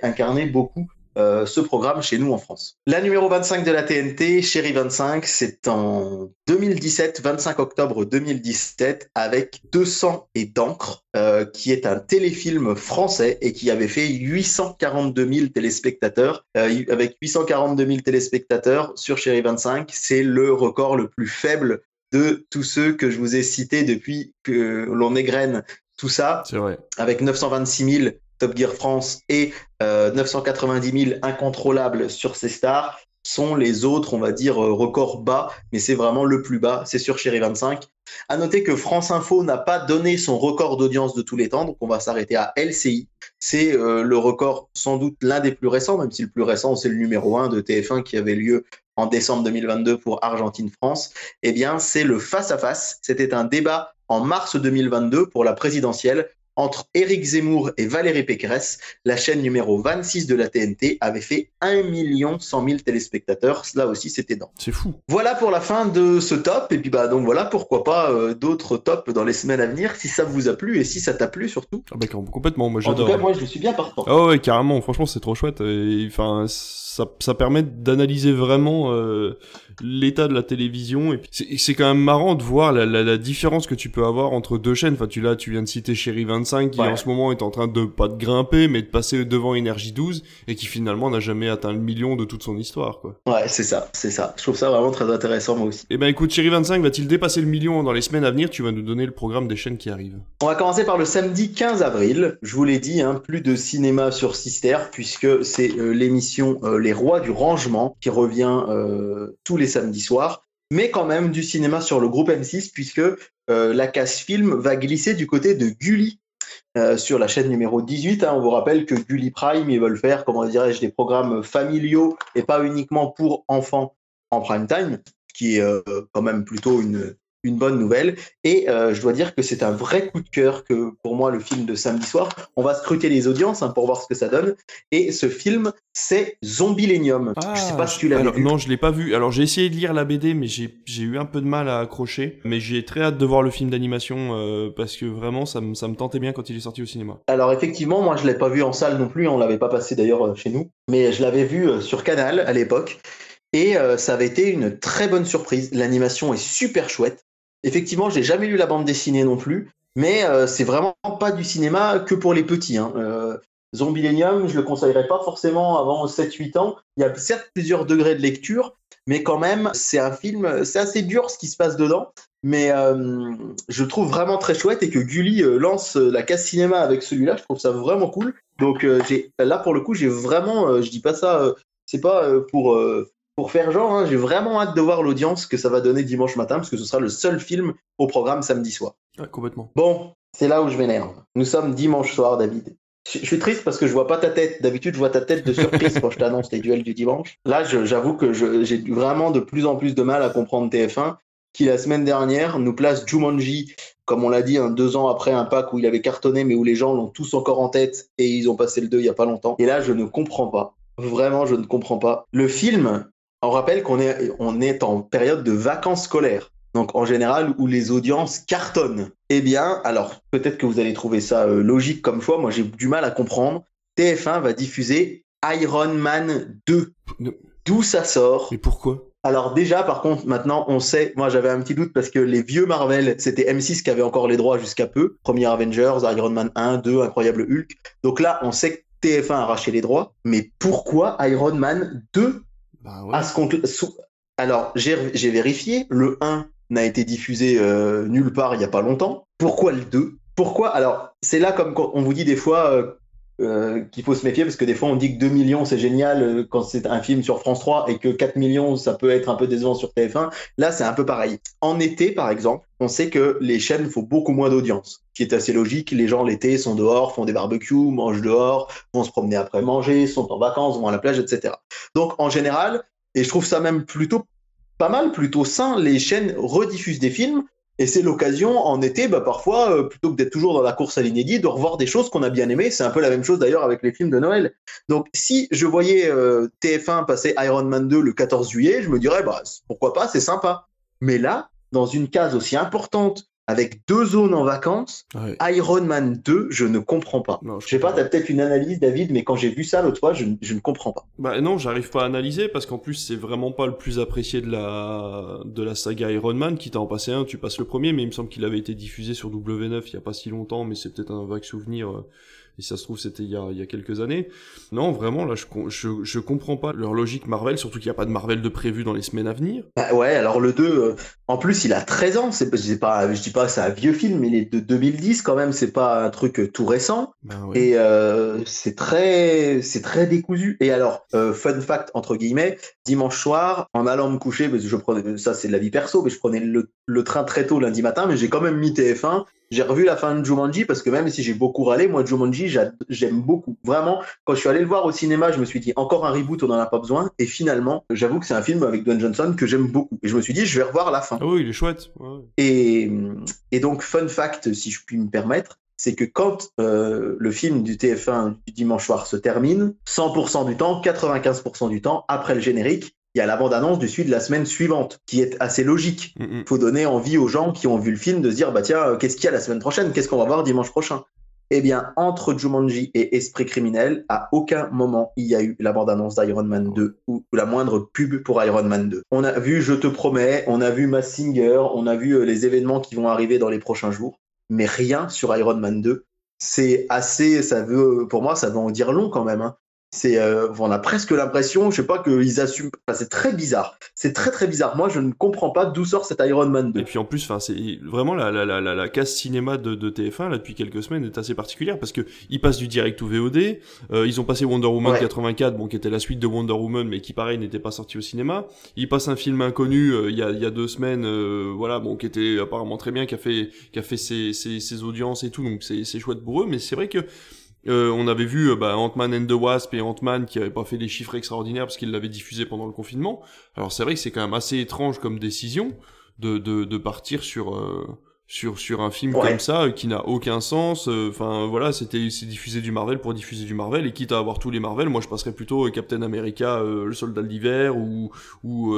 incarné beaucoup euh, ce programme chez nous en France. La numéro 25 de la TNT, Chérie 25, c'est en 2017, 25 octobre 2017, avec 200 et d'encre, euh, qui est un téléfilm français et qui avait fait 842 000 téléspectateurs. Euh, avec 842 000 téléspectateurs sur Chérie 25, c'est le record le plus faible de tous ceux que je vous ai cités depuis que l'on égrène tout ça. C'est vrai. Avec 926 000 Top Gear France et 990 euh, 000 incontrôlables sur ces stars. sont les autres, on va dire, euh, records bas, mais c'est vraiment le plus bas, c'est sur Chéri 25. À noter que France Info n'a pas donné son record d'audience de tous les temps, donc on va s'arrêter à LCI. C'est euh, le record sans doute l'un des plus récents, même si le plus récent c'est le numéro 1 de TF1 qui avait lieu en décembre 2022 pour Argentine-France. Eh bien, c'est le face-à-face. C'était un débat en mars 2022 pour la présidentielle entre Éric Zemmour et Valérie Pécresse, la chaîne numéro 26 de la TNT avait fait 1 100 000 téléspectateurs. Là aussi, c'était dans. C'est fou. Voilà pour la fin de ce top. Et puis, bah, donc voilà, pourquoi pas euh, d'autres tops dans les semaines à venir, si ça vous a plu et si ça t'a plu surtout. Ah bah, complètement, moi j'adore. En tout cas, moi je suis bien partant. Ah ouais, carrément, franchement, c'est trop chouette. Enfin, ça, ça permet d'analyser vraiment euh, l'état de la télévision. Et c'est quand même marrant de voir la, la, la, différence que tu peux avoir entre deux chaînes. Enfin, tu là, tu viens de citer Chéri 25 qui en ce moment est en train de pas de grimper, mais de passer devant Énergie 12 et qui finalement n'a jamais atteint le million de toute son histoire, quoi. Ouais, c'est ça, c'est ça. Je trouve ça vraiment très intéressant moi aussi. Et eh ben écoute, Chéri 25 va-t-il dépasser le million dans les semaines à venir? Tu vas nous donner le programme des chaînes qui arrivent. On va commencer par le samedi 15 avril. Je vous l'ai dit, hein, plus de cinéma sur Sister puisque c'est euh, l'émission euh, Les Rois du Rangement qui revient euh, tous les samedis soir, mais quand même du cinéma sur le groupe M6, puisque euh, la casse film va glisser du côté de Gulli. Euh, sur la chaîne numéro 18, hein. on vous rappelle que Gulli Prime, ils veulent faire, comment dirais-je, des programmes familiaux et pas uniquement pour enfants en prime time, qui est euh, quand même plutôt une, une bonne nouvelle. Et euh, je dois dire que c'est un vrai coup de cœur que pour moi le film de samedi soir. On va scruter les audiences hein, pour voir ce que ça donne. Et ce film, c'est Zombilenium. Ah, je sais pas si tu l'as vu. Non, je l'ai pas vu. Alors j'ai essayé de lire la BD, mais j'ai eu un peu de mal à accrocher. Mais j'ai très hâte de voir le film d'animation euh, parce que vraiment ça me, ça me tentait bien quand il est sorti au cinéma. Alors effectivement, moi je l'ai pas vu en salle non plus. On l'avait pas passé d'ailleurs euh, chez nous, mais je l'avais vu sur Canal à l'époque. Et ça avait été une très bonne surprise. L'animation est super chouette. Effectivement, j'ai jamais lu la bande dessinée non plus, mais euh, c'est vraiment pas du cinéma que pour les petits. Hein. Euh, Zombilenium, je le conseillerais pas forcément avant 7-8 ans. Il y a certes plusieurs degrés de lecture, mais quand même, c'est un film, c'est assez dur ce qui se passe dedans. Mais euh, je trouve vraiment très chouette et que Gulli lance la case cinéma avec celui-là, je trouve ça vraiment cool. Donc là pour le coup, j'ai vraiment, je dis pas ça, c'est pas pour pour faire genre, hein, j'ai vraiment hâte de voir l'audience que ça va donner dimanche matin, parce que ce sera le seul film au programme samedi soir. Ouais, complètement. Bon, c'est là où je m'énerve. Nous sommes dimanche soir, David. Je suis triste parce que je vois pas ta tête. D'habitude, je vois ta tête de surprise quand je t'annonce les duels du dimanche. Là, j'avoue que j'ai vraiment de plus en plus de mal à comprendre TF1, qui la semaine dernière nous place Jumanji, comme on l'a dit, deux ans après un pack où il avait cartonné, mais où les gens l'ont tous encore en tête et ils ont passé le 2 il y a pas longtemps. Et là, je ne comprends pas. Vraiment, je ne comprends pas. Le film, on rappelle qu'on est, on est en période de vacances scolaires. Donc en général où les audiences cartonnent. Eh bien, alors peut-être que vous allez trouver ça euh, logique comme choix. Moi, j'ai du mal à comprendre. TF1 va diffuser Iron Man 2. D'où ça sort? Et pourquoi? Alors déjà, par contre, maintenant, on sait, moi j'avais un petit doute parce que les vieux Marvel, c'était M6 qui avait encore les droits jusqu'à peu. Premier Avengers, Iron Man 1, 2, Incroyable Hulk. Donc là, on sait que TF1 a arraché les droits. Mais pourquoi Iron Man 2 bah Alors, j'ai vérifié, le 1 n'a été diffusé euh, nulle part il n'y a pas longtemps. Pourquoi le 2 Pourquoi? Alors, c'est là comme on vous dit des fois euh, euh, qu'il faut se méfier parce que des fois on dit que 2 millions c'est génial quand c'est un film sur France 3 et que 4 millions ça peut être un peu décevant sur TF1. Là, c'est un peu pareil. En été, par exemple, on sait que les chaînes font beaucoup moins d'audience, qui est assez logique. Les gens l'été sont dehors, font des barbecues, mangent dehors, vont se promener après manger, sont en vacances, vont à la plage, etc. Donc en général, et je trouve ça même plutôt pas mal, plutôt sain, les chaînes rediffusent des films. Et c'est l'occasion en été, bah, parfois, euh, plutôt que d'être toujours dans la course à l'inédit, de revoir des choses qu'on a bien aimées. C'est un peu la même chose d'ailleurs avec les films de Noël. Donc si je voyais euh, TF1 passer Iron Man 2 le 14 juillet, je me dirais, bah, pourquoi pas, c'est sympa. Mais là, dans une case aussi importante, avec deux zones en vacances, Iron Man 2, je ne comprends pas. je, sais pas, tu as peut-être une analyse, David, mais quand j'ai vu ça l'autre fois, je, ne comprends pas. Bah non, j'arrive pas à analyser parce qu'en plus, c'est vraiment pas le plus apprécié de la, de la saga Iron Man. Qui t'a en passé un, tu passes le premier, mais il me semble qu'il avait été diffusé sur W9 il y a pas si longtemps, mais c'est peut-être un vague souvenir. Euh, et ça se trouve c'était il y a, il y a quelques années. Non, vraiment, là, je, je, je comprends pas leur logique Marvel, surtout qu'il n'y a pas de Marvel de prévu dans les semaines à venir. Bah ouais, alors le 2, euh, en plus, il a 13 ans, c'est pas, je dis pas que c'est un vieux film, mais il est de 2010 quand même, c'est pas un truc euh, tout récent. Bah et euh, c'est très, c'est très décousu. Et alors, euh, fun fact, entre guillemets, dimanche soir, en allant me coucher, parce que je prenais, ça c'est de la vie perso, mais je prenais le, le train très tôt lundi matin, mais j'ai quand même mis TF1. J'ai revu la fin de Jumanji parce que même si j'ai beaucoup râlé, moi Jumanji j'aime beaucoup. Vraiment, quand je suis allé le voir au cinéma, je me suis dit encore un reboot, on n'en a pas besoin. Et finalement, j'avoue que c'est un film avec Dwayne Johnson que j'aime beaucoup. Et je me suis dit, je vais revoir la fin. Ah oui, il est chouette. Et, et donc, fun fact, si je puis me permettre, c'est que quand euh, le film du TF1 du dimanche soir se termine, 100% du temps, 95% du temps, après le générique, il y a la bande-annonce du suite de la semaine suivante, qui est assez logique. Il mm, mm. faut donner envie aux gens qui ont vu le film de se dire, bah tiens, euh, qu'est-ce qu'il y a la semaine prochaine? Qu'est-ce qu'on va voir dimanche prochain? Eh bien, entre Jumanji et Esprit criminel, à aucun moment il y a eu la bande-annonce d'Iron Man 2 ou la moindre pub pour Iron Man 2. On a vu Je te promets, on a vu Mass Singer, on a vu euh, les événements qui vont arriver dans les prochains jours mais rien sur Iron Man 2. C'est assez, ça veut, pour moi, ça veut en dire long quand même. Hein c'est euh, on a presque l'impression je sais pas qu'ils assument enfin, c'est très bizarre. C'est très très bizarre. Moi je ne comprends pas d'où sort cet Iron Man 2 et puis en plus enfin c'est vraiment la la, la, la, case cinéma de, de, TF1 là depuis quelques semaines est assez particulière parce que ils passent du direct au VOD euh, ils ont passé Wonder Woman 84 bon qui était la suite de Wonder Woman mais qui pareil n'était pas sorti au cinéma. Ils passent un film inconnu euh, il y, a, y a deux semaines voilà bon qui était apparemment très bien qui a fait qui a fait ses, ses, ses audiences et tout donc c'est c'est chouette pour eux mais c'est vrai que euh, on avait vu euh, bah, Ant-Man and the Wasp et Ant-Man qui avait pas fait des chiffres extraordinaires parce qu'ils l'avaient diffusé pendant le confinement. Alors c'est vrai que c'est quand même assez étrange comme décision de, de, de partir sur, euh, sur, sur un film comme ça qui n'a aucun sens. Enfin voilà, c'était c'est diffuser du Marvel pour diffuser du Marvel et quitte à avoir tous les Marvel, moi je passerais plutôt Captain America, le Soldat de l'hiver ou ou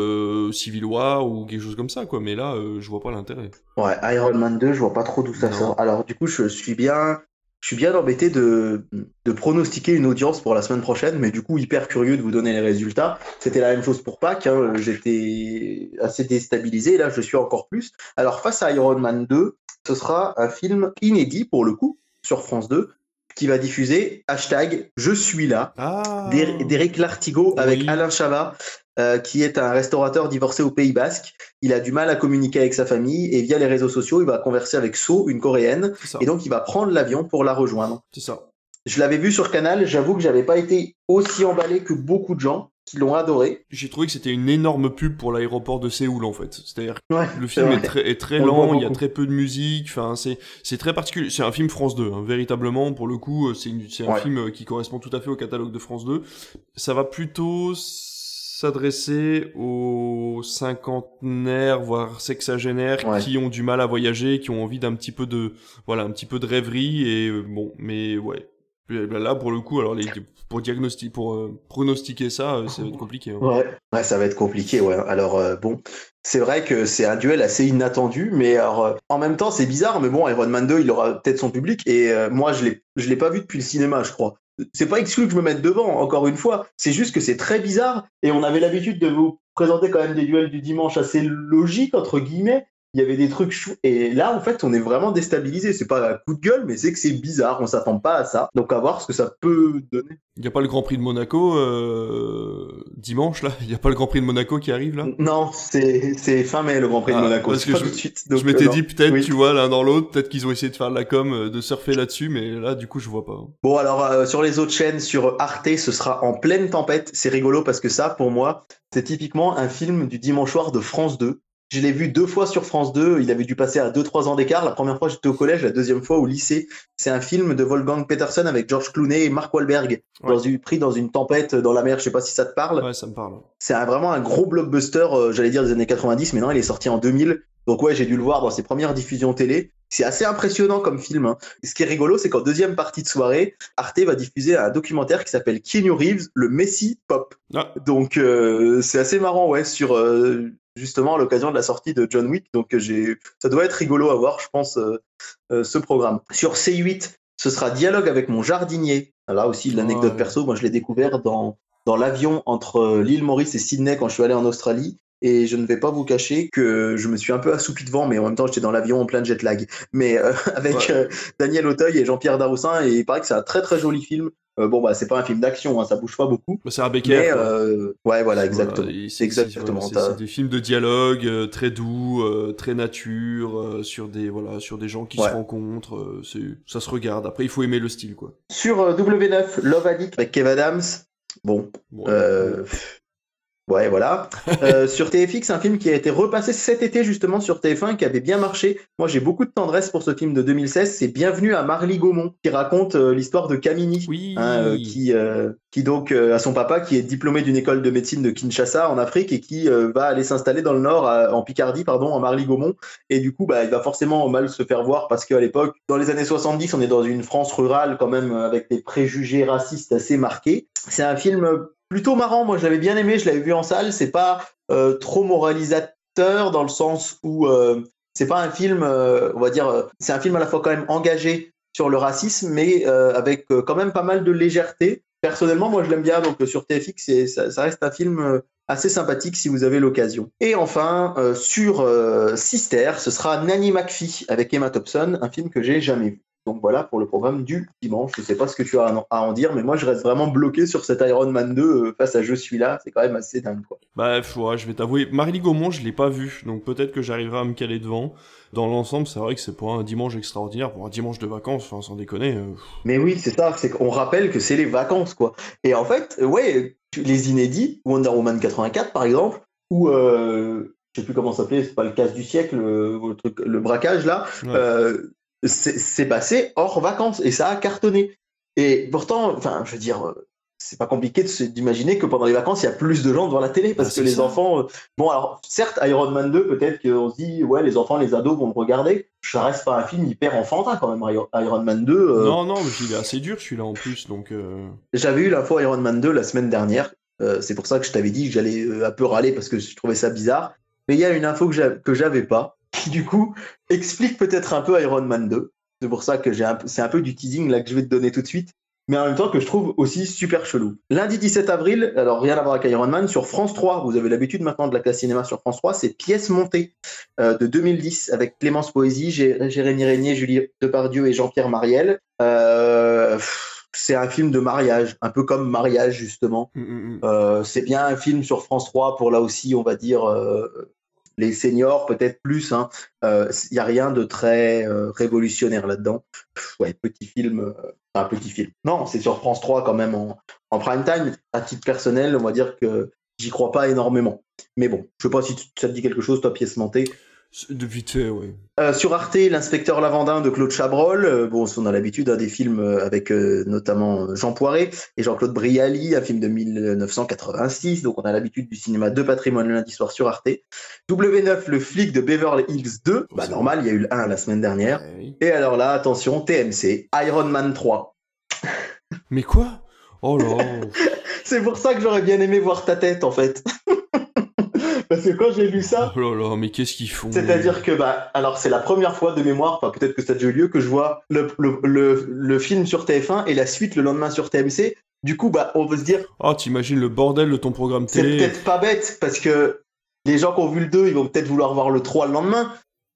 Civil War ou quelque chose comme ça quoi. Mais là, je vois pas l'intérêt. Ouais, Iron Man 2, je vois pas trop d'où ça sort. Alors du coup, je suis bien je suis bien embêté de, de, pronostiquer une audience pour la semaine prochaine, mais du coup hyper curieux de vous donner les résultats. C'était la même chose pour Pâques, hein. j'étais assez déstabilisé, là je suis encore plus. Alors face à Iron Man 2, ce sera un film inédit pour le coup sur France 2, qui va diffuser hashtag Je suis là ah. d'Éric Lartigot avec Alain Chabat euh, qui est un restaurateur divorcé au Pays Basque. Il a du mal à communiquer avec sa famille et via les réseaux sociaux, il va converser avec So, une coréenne, et donc il va prendre l'avion pour la rejoindre. C'est ça. Je l'avais vu sur Canal, j'avoue que j'avais pas été aussi emballé que beaucoup de gens qui l'ont adoré. J'ai trouvé que c'était une énorme pub pour l'aéroport de Séoul en fait. C'est-à-dire que le film est, très, est très lent, il y a très peu de musique, enfin c'est c'est très particulier. C'est un film France 2, hein, véritablement pour le coup, c'est un film qui correspond tout à fait au catalogue de France 2. Ça va plutôt s'adresser aux cinquantenaires voire sexagénaires qui ont du mal à voyager, qui ont envie d'un petit peu de voilà un petit peu de rêverie et euh, bon mais ouais là pour le coup alors les, pour diagnostiquer pour euh, pronostiquer ça euh, ça va être compliqué hein. ouais. ouais ça va être compliqué ouais alors bon c'est vrai que c'est un duel assez inattendu, mais alors, en même temps, c'est bizarre, mais bon, Iron Man 2, il aura peut-être son public, et moi, je l'ai, je l'ai pas vu depuis le cinéma, je crois c'est pas exclu que je me mette devant, encore une fois. C'est juste que c'est très bizarre et on avait l'habitude de vous présenter quand même des duels du dimanche assez logiques, entre guillemets il y avait des trucs chou et là en fait on est vraiment déstabilisé. C'est pas un coup de gueule mais c'est que c'est bizarre. On s'attend pas à ça. Donc à voir ce que ça peut donner. Il y a pas le Grand Prix de Monaco euh, dimanche là? Il y a pas le Grand Prix de Monaco qui arrive là? Non c'est fin mai le Grand Prix de ah, Monaco. parce que je, je m'étais euh, dit peut-être tu vois l'un dans l'autre peut-être qu'ils ont essayé de faire de la com euh, de surfer là-dessus mais là du coup je vois pas bon alors sur les autres chaînes sur Arte ce sera en pleine tempête. C'est rigolo parce que ça pour moi c'est typiquement un film du dimanche soir de France 2 je l'ai vu deux fois sur France 2. Il avait dû passer à 2-3 ans d'écart. La première fois, j'étais au collège. La deuxième fois, au lycée. C'est un film de Wolfgang Peterson avec George Clooney et Mark Wahlberg. Dans une, pris dans une tempête dans la mer. Je sais pas si ça te parle. Ouais, ça me parle. C'est vraiment un gros blockbuster, euh, j'allais dire des années 90, mais non, il est sorti en 2000. Donc ouais, j'ai dû le voir dans ses premières diffusions télé. C'est assez impressionnant comme film. Hein. Ce qui est rigolo, c'est qu'en deuxième partie de soirée, Arte va diffuser un documentaire qui s'appelle Keanu Reeves, le Messi pop. Ah. Donc euh, c'est assez marrant, ouais, sur euh, justement à l'occasion de la sortie de John Wick. Donc j'ai, ça doit être rigolo à voir, je pense, euh, euh, ce programme. Sur C8, ce sera dialogue avec mon jardinier. Là aussi, l'anecdote perso, moi je l'ai découvert dans, dans l'avion entre euh, l'île Maurice et Sydney quand je suis allé en Australie. Et je ne vais pas vous cacher que je me suis un peu assoupi devant, mais en même temps, j'étais dans l'avion en plein jet lag. Mais avec Daniel Auteuil et Jean-Pierre Daroussin, et il paraît que c'est un très très joli film. Euh, bon, bah, c'est pas un film d'action, hein, ça bouge pas beaucoup. Bah, c'est un Becker. Euh, ouais, voilà, exactement. c'est exactement C'est des films de dialogue euh, très doux, très nature, sur des voilà, sur des gens qui se rencontrent. ça se regarde. Après, il faut aimer le style, quoi. Sur W9, Love Addict avec Kev Adams. Bon, Ouais, voilà. Euh, sur TFX, un film qui a été repassé cet été justement sur TF1 qui avait bien marché. Moi, j'ai beaucoup de tendresse pour ce film de 2016. C'est Bienvenue à Marly Gaumont qui raconte euh, l'histoire de Camini, Oui. hein, euh, qui, euh, qui donc a son papa qui est diplômé d'une école de médecine de Kinshasa en Afrique et qui va aller s'installer dans le Nord, à- en Picardie, pardon, en Marly Gaumont. Et du coup, bah, il va forcément mal se faire voir parce qu'à l'époque, dans les années 70, on est dans une France rurale quand même avec des préjugés racistes assez marqués. C'est un film plutôt marrant. Moi, je l'avais bien aimé. Je l'avais vu en salle. C'est pas euh, trop moralisateur dans le sens où euh, c'est pas un film, euh, on va dire, c'est un film à la fois quand même engagé sur le racisme, mais avec quand même pas mal de légèreté. Personnellement, moi, je l'aime bien. Donc, sur TFX, ça, ça reste un film assez sympathique si vous avez l'occasion. Et enfin, sur euh, Sister, ce sera Nanny McPhee avec Emma Thompson, un film que j'ai jamais vu. Donc voilà pour le programme du dimanche. Je sais pas ce que tu as à en- dire, mais moi je reste vraiment bloqué sur cet Iron Man 2 euh, face à Je suis là. C'est quand même assez dingue. Quoi. Bah, ouais, je vais t'avouer, Marly Gaumont, je l'ai pas vu, donc peut-être que j'arriverai à me caler devant. Dans l'ensemble, c'est vrai que c'est pour un dimanche extraordinaire, pour un dimanche de vacances, enfin, sans déconner. euh. Mais oui, c'est ça. C'est qu'on rappelle que c'est les vacances, quoi. Et en fait, euh, ouais, les inédits, Wonder Woman 84 par exemple, ou euh, je sais plus comment ça s'appelait, c'est pas le casse du siècle, le, le truc, le braquage là. Ouais. Euh, c'est passé hors vacances et ça a cartonné. Et pourtant, enfin, je veux dire, euh, c'est pas compliqué d'imaginer que pendant les vacances, il y a plus de gens devant la télé parce Ah, que les ça. enfants. euh, Bon, alors, certes, Iron Man 2, peut-être qu'on se dit, ouais, les enfants, les ados vont le regarder. Ça reste pas un film hyper enfantin quand même, Iron Man 2. euh, Non, non, mais il est assez dur celui-là en plus, donc. euh, J'avais eu l'info Iron Man 2 la semaine dernière. C'est pour ça que je t'avais dit que j'allais un peu râler parce que je trouvais ça bizarre. Mais il y a une info que j'avais pas, qui du coup explique peut-être un peu Iron Man 2. C'est pour ça que j'ai c'est un peu du teasing là que je vais te donner tout de suite. Mais en même temps que je trouve aussi super chelou. Lundi 17 avril, alors rien à voir avec Iron Man, sur France 3, vous avez l'habitude maintenant de la classe cinéma sur France 3, c'est Pièce montée euh, de 2010 avec Clémence Poésy, Jé- Jérémy Régnier, Julie Depardieu et Jean-Pierre Mariel. Euh, c'est un film de mariage, un peu comme Mariage justement. hum, hum, hum. Euh, c'est bien un film sur France 3 pour là aussi, on va dire, euh, les seniors, peut-être plus. Il hein. n'y a rien de très euh, révolutionnaire là-dedans. Ouais, petit film. euh, enfin, petit film. Non, c'est sur France 3 quand même en, prime time. À titre personnel, on va dire que j'y crois pas énormément. Mais bon, je sais pas si ça te dit quelque chose, toi, pièce montée. C'est De vite fait, ouais. Euh, sur Arte, l'inspecteur Lavandin de Claude Chabrol. Euh, bon, on a l'habitude hein, des films euh, avec euh, notamment Jean Poiret et Jean-Claude Brialy, un film de 1986. Donc, on a l'habitude du cinéma de patrimoine le lundi soir sur Arte. W9, le flic de Beverly Hills 2. Bah, normal, il y a eu le 1 la semaine dernière. Ouais, oui. Et alors là, attention, TMC, Iron Man 3. Mais quoi? Oh là C'est pour ça que j'aurais bien aimé voir ta tête, en fait. Parce que quand j'ai lu ça, Oh là là, mais qu'est-ce qu'ils font C'est-à-dire que, bah, alors c'est la première fois de mémoire, enfin peut-être que ça a déjà eu lieu, que je vois le, le, le, le film sur TF1 et la suite le lendemain sur TMC. Du coup, bah, on peut se dire, Oh, t'imagines le bordel de ton programme c'est télé peut-être pas bête, parce que les gens qui ont vu le 2, ils vont peut-être vouloir voir le 3 le lendemain.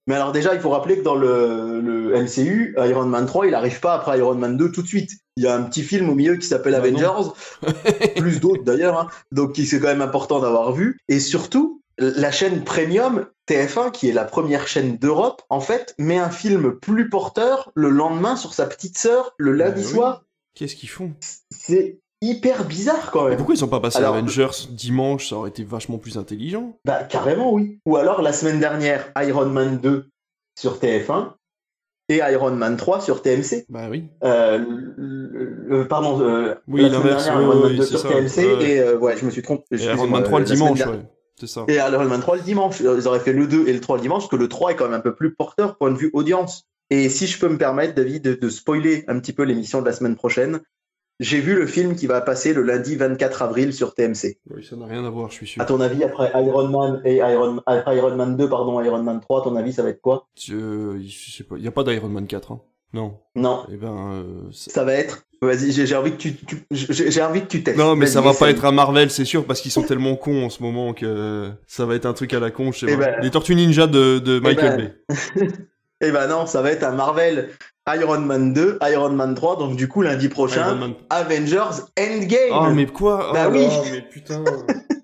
Mais alors déjà, il faut rappeler que dans le, le MCU, Iron Man 3, il arrive pas après Iron Man 2 tout de suite. Il y a un petit film au milieu qui s'appelle Bah. Avengers, plus d'autres d'ailleurs, hein. donc c'est quand même important d'avoir vu. Et surtout, la chaîne Premium TF1, qui est la première chaîne d'Europe, en fait, met un film plus porteur le lendemain sur sa petite sœur le lundi Bah oui. soir. Qu'est-ce qu'ils font? C'est hyper bizarre quand Mais même. pourquoi ils ont pas passé Alors- Avengers dimanche Ça aurait été vachement plus intelligent. Bah carrément oui. Ou alors la semaine dernière, Iron Man 2 sur TF1 et Iron Man 3 sur TMC. Bah oui. Euh, pardon, euh, Oui, la semaine dernière, Iron Man oui, 2 c'est sur ça. TMC et euh, ouais, je me suis trompé. Et Iron Man 3 le dimanche, ouais. C'est ça. Et Iron Man 3 le dimanche. Ils auraient fait le 2 et le 3 le dimanche, parce que le 3 est quand même un peu plus porteur point de vue audience. Et si je peux me permettre, David, de, de spoiler un petit peu l'émission de la semaine prochaine, j'ai vu le film qui va passer le lundi 24 avril sur TMC. Oui, ça n'a rien à voir, je suis sûr. À ton avis, après Iron Man et Iron, après Iron Man 2, pardon, Iron Man 3, à ton avis, ça va être quoi? Je, je sais pas. Il y a pas d'Iron Man 4, hein. Non. Non, Eh ben. euh, ça- ça va être? Vas-y, j'ai envie que tu, tu- j'ai envie que tu testes. Non, mais ça va pas être un Marvel, c'est sûr, parce qu'ils sont tellement cons en ce moment que ça va être un truc à la con, je sais Eh pas. ben- Les Tortues Ninja de, de Michael ben, Bay. Eh ben non, ça va être un Marvel Iron Man 2, Iron Man 3, donc du coup lundi prochain, Man. Avengers Endgame. Oh, mais quoi Bah oh oui. là, mais putain.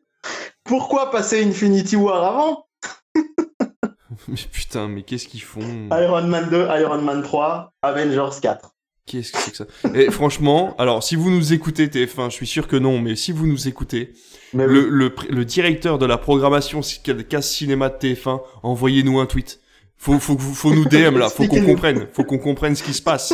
Pourquoi passer Infinity War avant mais putain, mais qu'est-ce qu'ils font Iron Man 2, Iron Man 3, Avengers 4. Qu'est-ce que c'est que ça Et franchement, alors si vous nous écoutez TF1, je suis sûr que non, mais si vous nous écoutez, Mais le, le, le directeur de la programmation casse cinéma de TF1, envoyez-nous un tweet. Faut, faut, faut nous DM là, faut qu'on comprenne, faut qu'on comprenne ce qui se passe.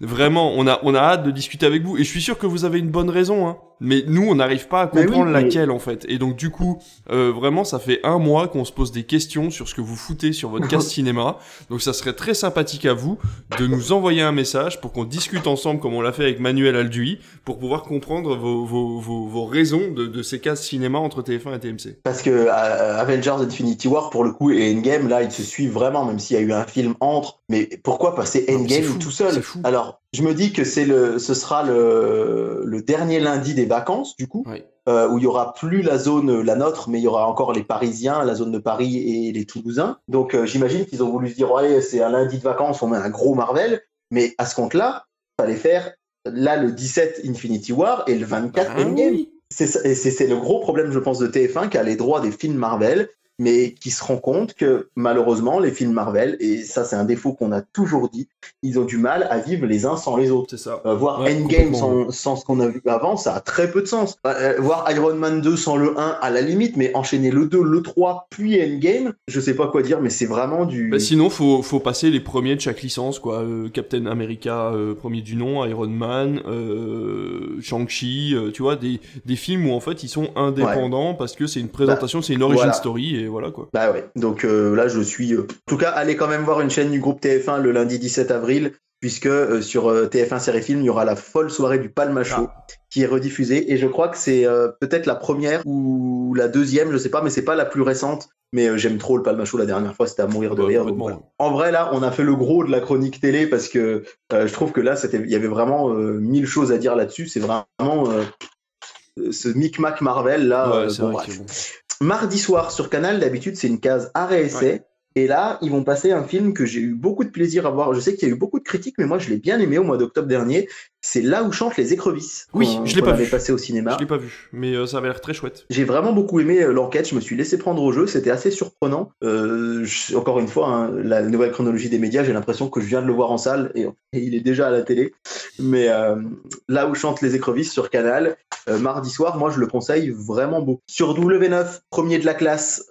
Vraiment, on a, on a hâte de discuter avec vous et je suis sûr que vous avez une bonne raison, hein. Mais nous, on n'arrive pas à oui, comprendre mais- laquelle en fait. Et donc du coup, euh, vraiment, ça fait un mois qu'on se pose des questions sur ce que vous foutez sur votre casse cinéma. Donc ça serait très sympathique à vous de nous envoyer un message pour qu'on discute ensemble comme on l'a fait avec Manuel Alduy pour pouvoir comprendre vos, vos, vos, vos raisons de, de ces cases cinéma entre TF1 et TMC. Parce que euh, Avengers Infinity War, pour le coup, et Endgame, là, ils se suivent vraiment, même s'il y a eu un film entre. Mais pourquoi passer Non, Endgame fou, tout seul. Alors, je me dis que c'est le, ce sera le, le dernier lundi des vacances, du coup, euh, où il y aura plus la zone, la nôtre, mais il y aura encore les Parisiens, la zone de Paris et les Toulousains. Donc, euh, j'imagine qu'ils ont voulu se dire, ouais, c'est un lundi de vacances, on met un gros Marvel. Mais à ce compte-là, fallait faire là le 17 Infinity War et le 24 Ah Endgame. oui. C'est ça- et c'est c'est le gros problème, je pense, de TF1 qui a les droits des films Marvel, mais qui se rend compte que malheureusement, les films Marvel, et ça c'est un défaut qu'on a toujours dit, ils ont du mal à vivre les uns sans les autres. C'est ça. Euh, voir Ouais, Endgame sans, sans ce qu'on a vu avant, ça a très peu de sens. Euh, voir Iron Man 2 sans le 1 à la limite, mais enchaîner le 2, le 3, puis Endgame, je sais pas quoi dire, mais c'est vraiment du... Bah, sinon, faut, faut passer les premiers de chaque licence, quoi. Euh, Captain America, euh, premier du nom, Iron Man, euh, Shang-Chi, euh, tu vois, des, des films où en fait ils sont indépendants parce que c'est une présentation, c'est une origin voilà. story et voilà quoi. Bah ouais, donc euh, là je suis... euh, En tout cas, allez quand même voir une chaîne du groupe TF1 le lundi 17 avril, puisque euh, sur euh, TF1 Série Film, il y aura la folle soirée du Palma Show qui est rediffusée, et je crois que c'est peut-être la première ou la deuxième, je sais pas, mais c'est pas la plus récente, mais j'aime trop le Palma Show la dernière fois, c'était à mourir de Bah, rire. donc voilà. En vrai, là, on a fait le gros de la chronique télé, parce que je trouve que là, il y avait vraiment mille choses à dire là-dessus, c'est vraiment... ce micmac Marvel là, Ouais, euh, bref. bon. Mardi soir sur Canal, d'habitude, c'est une case arrêt essai. Ouais. Et là, ils vont passer un film que j'ai eu beaucoup de plaisir à voir. Je sais qu'il y a eu beaucoup de critiques, mais moi, je l'ai bien aimé au mois d'octobre dernier. C'est Là où chantent les écrevisses. Oui, je l'ai pas vu. passé au cinéma. Je l'ai pas vu, mais euh, ça avait l'air très chouette. J'ai vraiment beaucoup aimé euh, l'enquête. Je me suis laissé prendre au jeu. C'était assez surprenant. Euh, je- encore une fois, hein, la nouvelle chronologie des médias, j'ai l'impression que je viens de le voir en salle et, et il est déjà à la télé. Mais là où chantent les écrevisses sur Canal, mardi soir, moi je le conseille vraiment beaucoup. Sur W9, premier de la classe,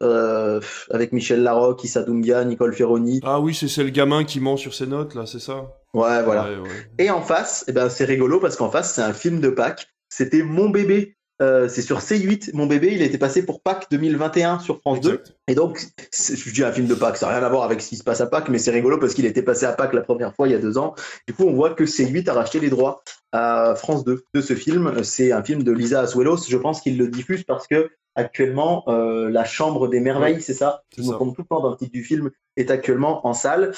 avec Michel Larocque, Issa Doumbia, Nicole Ferroni. Ah oui, c'est c'est le gamin qui ment sur ses notes là, c'est ça Ouais, voilà. Ouais, ouais. Et en face, eh ben, c'est rigolo parce qu'en face, c'est un film de Pâques. C'était Mon bébé. Euh, c'est sur C8. Mon bébé, il était passé pour Pâques 2021 sur France 2. Exact. Et donc, c'est- je dis un film de Pâques, ça n'a rien à voir avec ce qui se passe à Pâques, mais c'est rigolo parce qu'il était passé à Pâques la première fois il y a deux ans. Du coup, on voit que C8 a racheté les droits à France 2 de ce film. C'est un film de Lisa Asuelos. Je pense qu'il le diffuse parce que actuellement, euh, La Chambre des Merveilles, c'est ça? Je me trompe tout le temps dans le titre du film, est actuellement en salle.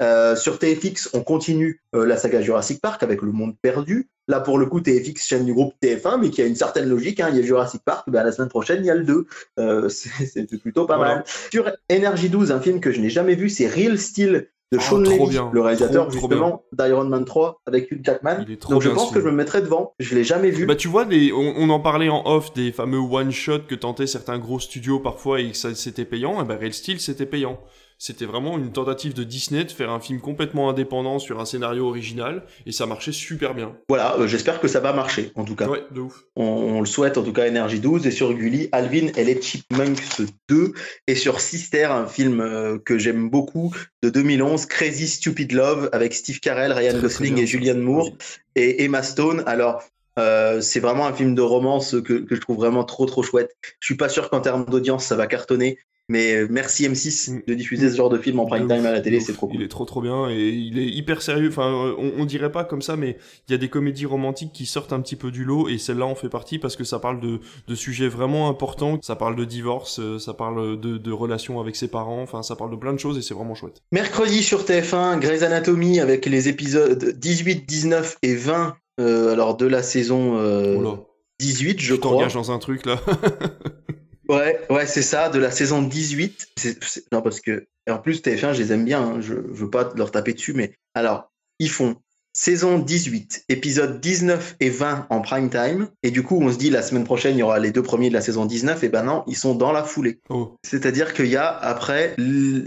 Euh, sur TFX, on continue euh, la saga Jurassic Park avec Le Monde Perdu. Là, pour le coup, TFX, chaîne du groupe TF1, mais qui a une certaine logique. hein. Il y a Jurassic Park, ben, la semaine prochaine, il y a le 2. Euh, c'est plutôt pas Voilà. mal. Sur Energy 12, un film que je n'ai jamais vu, c'est Real Steel de Oh, Sean trop Levy, bien. le réalisateur Trop, justement d'Iron Man 3 avec Hugh Jackman. Il est trop Donc je pense que je me mettrai devant. Je l'ai jamais vu. Bah tu vois, on, on en parlait en off des fameux one-shot que tentaient certains gros studios parfois et que ça c'était payant, et ben Real Steel c'était payant. C'était vraiment une tentative de Disney de faire un film complètement indépendant sur un scénario original, et ça marchait super bien. Voilà, euh, j'espère que ça va marcher en tout cas. Ouais, de ouf. On, on le souhaite en tout cas Energy 12 et sur Gulli Alvin et les Chipmunks 2 et sur Sister un film euh, que j'aime beaucoup de 2011 Crazy Stupid Love avec Steve Carell, Ryan Gosling et. Julianne Moore et Emma Stone. Alors euh, c'est vraiment un film de romance que, que je trouve vraiment trop trop chouette. Je suis pas sûr qu'en termes d'audience ça va cartonner, mais euh, merci M6 Mm. de diffuser ce genre de film en prime time à la télé, c'est trop cool. Il est trop trop bien et il est hyper sérieux. Enfin, on, on dirait pas comme ça, mais il y a des comédies romantiques qui sortent un petit peu du lot et celle-là en fait partie parce que ça parle de, de sujets vraiment importants. Ça parle de divorce, euh, ça parle de, de relations avec ses parents. Enfin, ça parle de plein de choses et c'est vraiment chouette. Mercredi sur TF1, Grey's Anatomy avec les épisodes 18, 19 et 20 euh, alors de la saison euh, Oh là, 18, je crois. t'engage dans un truc là. Ouais, ouais, c'est ça, de la saison 18. C'est- c'est- Non, parce que, en plus, TF1, je les aime bien, hein, je, je veux pas leur taper dessus, mais alors, ils font saison 18, épisode 19 et 20 en prime time, et du coup, on se dit la semaine prochaine, il y aura les deux premiers de la saison 19, et ben non, ils sont dans la foulée. Oh, C'est-à-dire qu'il y a après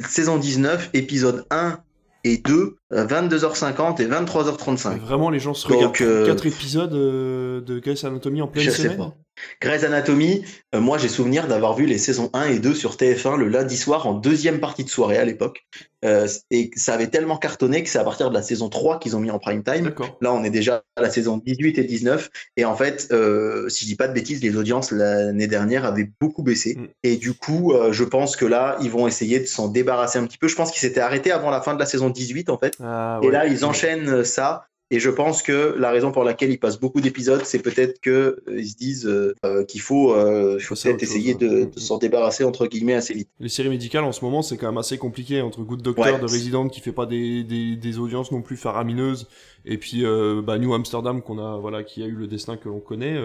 saison 19, épisode 1 et 2 22h50 et 23h35. vraiment, les gens se regardent 4 épisodes de Grey's Anatomy en pleine je semaine. Sais pas. Grey's Anatomy, euh, moi j'ai souvenir d'avoir vu les saisons 1 et 2 sur TF1 le lundi soir en deuxième partie de soirée à l'époque. Euh, et ça avait tellement cartonné que c'est à partir de la saison 3 qu'ils ont mis en prime time. Là on est déjà à la saison 18 et 19. Et en fait, euh, si je dis pas de bêtises, les audiences l'année dernière avaient beaucoup baissé. Mm. Et du coup, je pense que là, ils vont essayer de s'en débarrasser un petit peu. Je pense qu'ils s'étaient arrêtés avant la fin de la saison 18 en fait. Ah, et là, ils enchaînent ça et je pense que la raison pour laquelle ils passent beaucoup d'épisodes, c'est peut-être qu'ils euh, se disent euh, euh, qu'il faut, peut-être essayer de, s'en débarrasser entre guillemets assez vite. Les séries médicales en ce moment, c'est quand même assez compliqué entre Good Doctor de Resident qui fait pas des, des, des, audiences non plus faramineuses et puis bah, New Amsterdam qu'on a voilà qui a eu le destin que l'on connaît.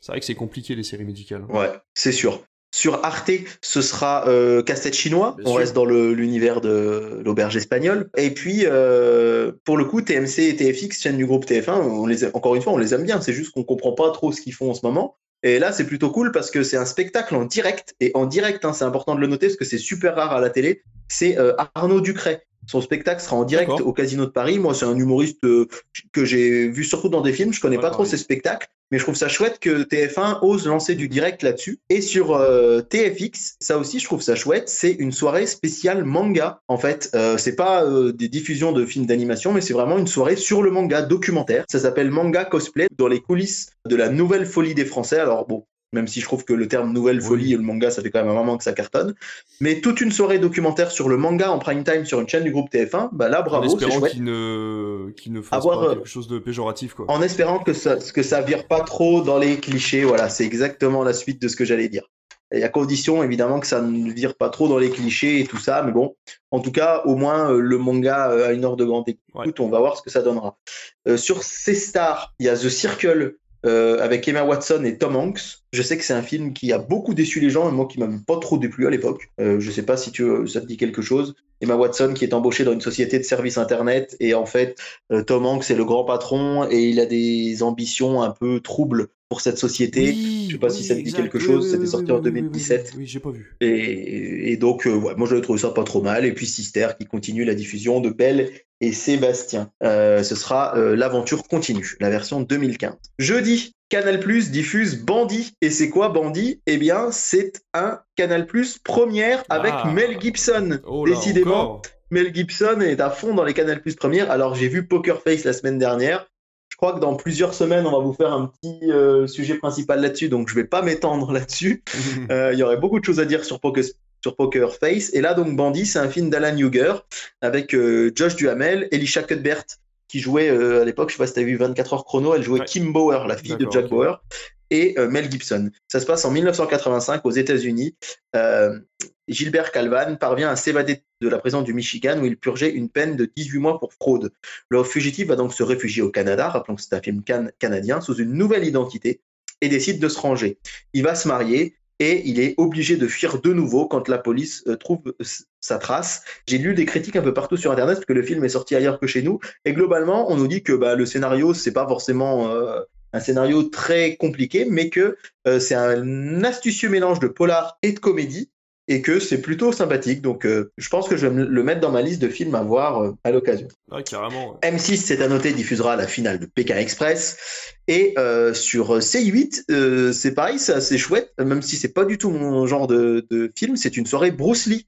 c'est vrai que c'est compliqué les séries médicales. Ouais, c'est sûr. Sur Arte, ce sera euh, casse-tête chinois. on reste dans l'univers de l'auberge espagnole. Et puis, euh, pour le coup, TMC et TFX, chaîne du groupe TF1, on les encore une fois, on les aime bien. C'est juste qu'on comprend pas trop ce qu'ils font en ce moment. Et là, c'est plutôt cool parce que c'est un spectacle en direct. Et en direct, hein, c'est important de le noter parce que c'est super rare à la télé. C'est euh, Arnaud Ducret son spectacle sera en direct au Casino de Paris. Moi, c'est un humoriste euh, que j'ai vu surtout dans des films. Je connais pas trop ses spectacles, mais je trouve ça chouette que TF1 ose lancer du direct là-dessus. Et sur euh, TFX, ça aussi, je trouve ça chouette. C'est une soirée spéciale manga. En fait, euh, c'est pas des diffusions de films d'animation, mais c'est vraiment une soirée sur le manga documentaire. Ça s'appelle Manga Cosplay dans les coulisses de la nouvelle folie des Français. Alors bon, même si je trouve que le terme nouvelle folie et le manga, ça fait quand même un moment que ça cartonne. Mais toute une soirée documentaire sur le manga en prime time sur une chaîne du groupe TF1, bah là, bravo, c'est chouette. qu'il ne, qu'il ne fasse pas quelque chose de péjoratif, quoi. En espérant que ça, que ça vire pas trop dans les clichés, voilà, c'est exactement la suite de ce que j'allais dire. Y a condition, évidemment, que ça ne vire pas trop dans les clichés et tout ça, mais bon, en tout cas, au moins, euh, le manga euh, a une heure de grande écoute, on va voir ce que ça donnera. Euh, sur ces stars, il y a The Circle, euh, avec Emma Watson et Tom Hanks. Je sais que c'est un film qui a beaucoup déçu les gens, et moi qui m'a pas trop déplu à l'époque. Euh, je sais pas si tu, ça te dit quelque chose. Emma Watson qui est embauchée dans une société de services internet et en fait euh, Tom Hanks est le grand patron et il a des ambitions un peu troubles pour cette société. je sais pas si ça te dit quelque chose. C'était sorti en 2017. Oui, j'ai pas vu. Et, donc ouais, moi j'avais trouvé ça pas trop mal. Et puis Sister qui continue la diffusion de Belle et Sébastien. Euh, ce sera euh, l'aventure continue, la version 2015. Jeudi, Canal Plus diffuse Bandit. Et c'est quoi Bandit Eh bien, c'est un Canal Plus première avec ah. Mel Gibson. Oh Décidément, Mel Gibson est à fond dans les Canal Plus premières. Alors, j'ai vu Poker Face la semaine dernière. Je crois que dans plusieurs semaines, on va vous faire un petit euh, sujet principal là-dessus, donc je vais pas m'étendre là-dessus. Il y aurait beaucoup de choses à dire sur Poker, sur Poker Face. Et là, donc, Bandit, c'est un film d'Alan Huger avec euh, Josh Duhamel, Elisha Cuthbert, qui jouait euh, à l'époque, je sais pas si tu as vu 24 heures chrono, elle jouait Kim Bauer, la fille de Jack Bauer, et euh, Mel Gibson. Ça se passe en 1985 aux États-Unis. Gilbert Calvan parvient à s'évader de la prison du Michigan où il purgeait une peine de 18 mois pour fraude. Le fugitif va donc se réfugier au Canada, rappelons que c'est un film canadien, sous une nouvelle identité et décide de se ranger. Il va se marier et il est obligé de fuir de nouveau quand la police euh, trouve euh, sa trace. J'ai lu des critiques un peu partout sur internet parce que le film est sorti ailleurs que chez nous et globalement on nous dit que bah, le scénario c'est pas forcément euh, un scénario très compliqué mais que c'est un astucieux mélange de polar et de comédie et que c'est plutôt sympathique. Donc, euh, je pense que je vais le mettre dans ma liste de films à voir euh, à l'occasion. carrément. M6, c'est à noter, diffusera la finale de Pékin Express. Et euh, sur C8, c'est pareil, c'est assez chouette, même si c'est pas du tout mon genre de, de film. C'est une soirée Bruce Lee.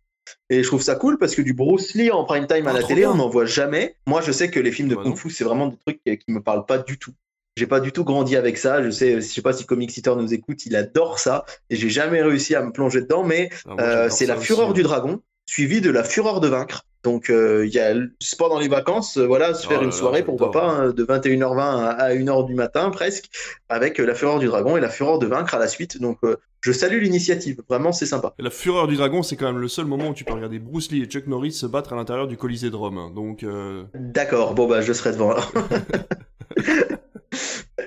Et je trouve ça cool parce que du Bruce Lee en prime time à ah, la télé, on n'en voit jamais. Moi, je sais que les films de bah Kung Fu, c'est vraiment des trucs qui, qui me parlent pas du tout. J'ai pas du tout grandi avec ça. Je sais, je sais pas si Comic nous écoute, il adore ça et j'ai jamais réussi à me plonger dedans. Mais ah, euh, c'est la fureur du dragon, suivi de la fureur de vaincre. Donc euh, il y a le sport dans les vacances, euh, voilà, se faire oh une soirée, pourquoi pas, hein, de 21h20 à 1h du matin presque, avec la fureur du dragon et la fureur de vaincre à la suite. Donc je salue l'initiative, vraiment c'est sympa. la fureur du dragon, c'est quand même le seul moment où tu peux regarder Bruce Lee et Chuck Norris se battre à l'intérieur du Colisée de Rome. Donc D'accord, bon bah je serai devant alors.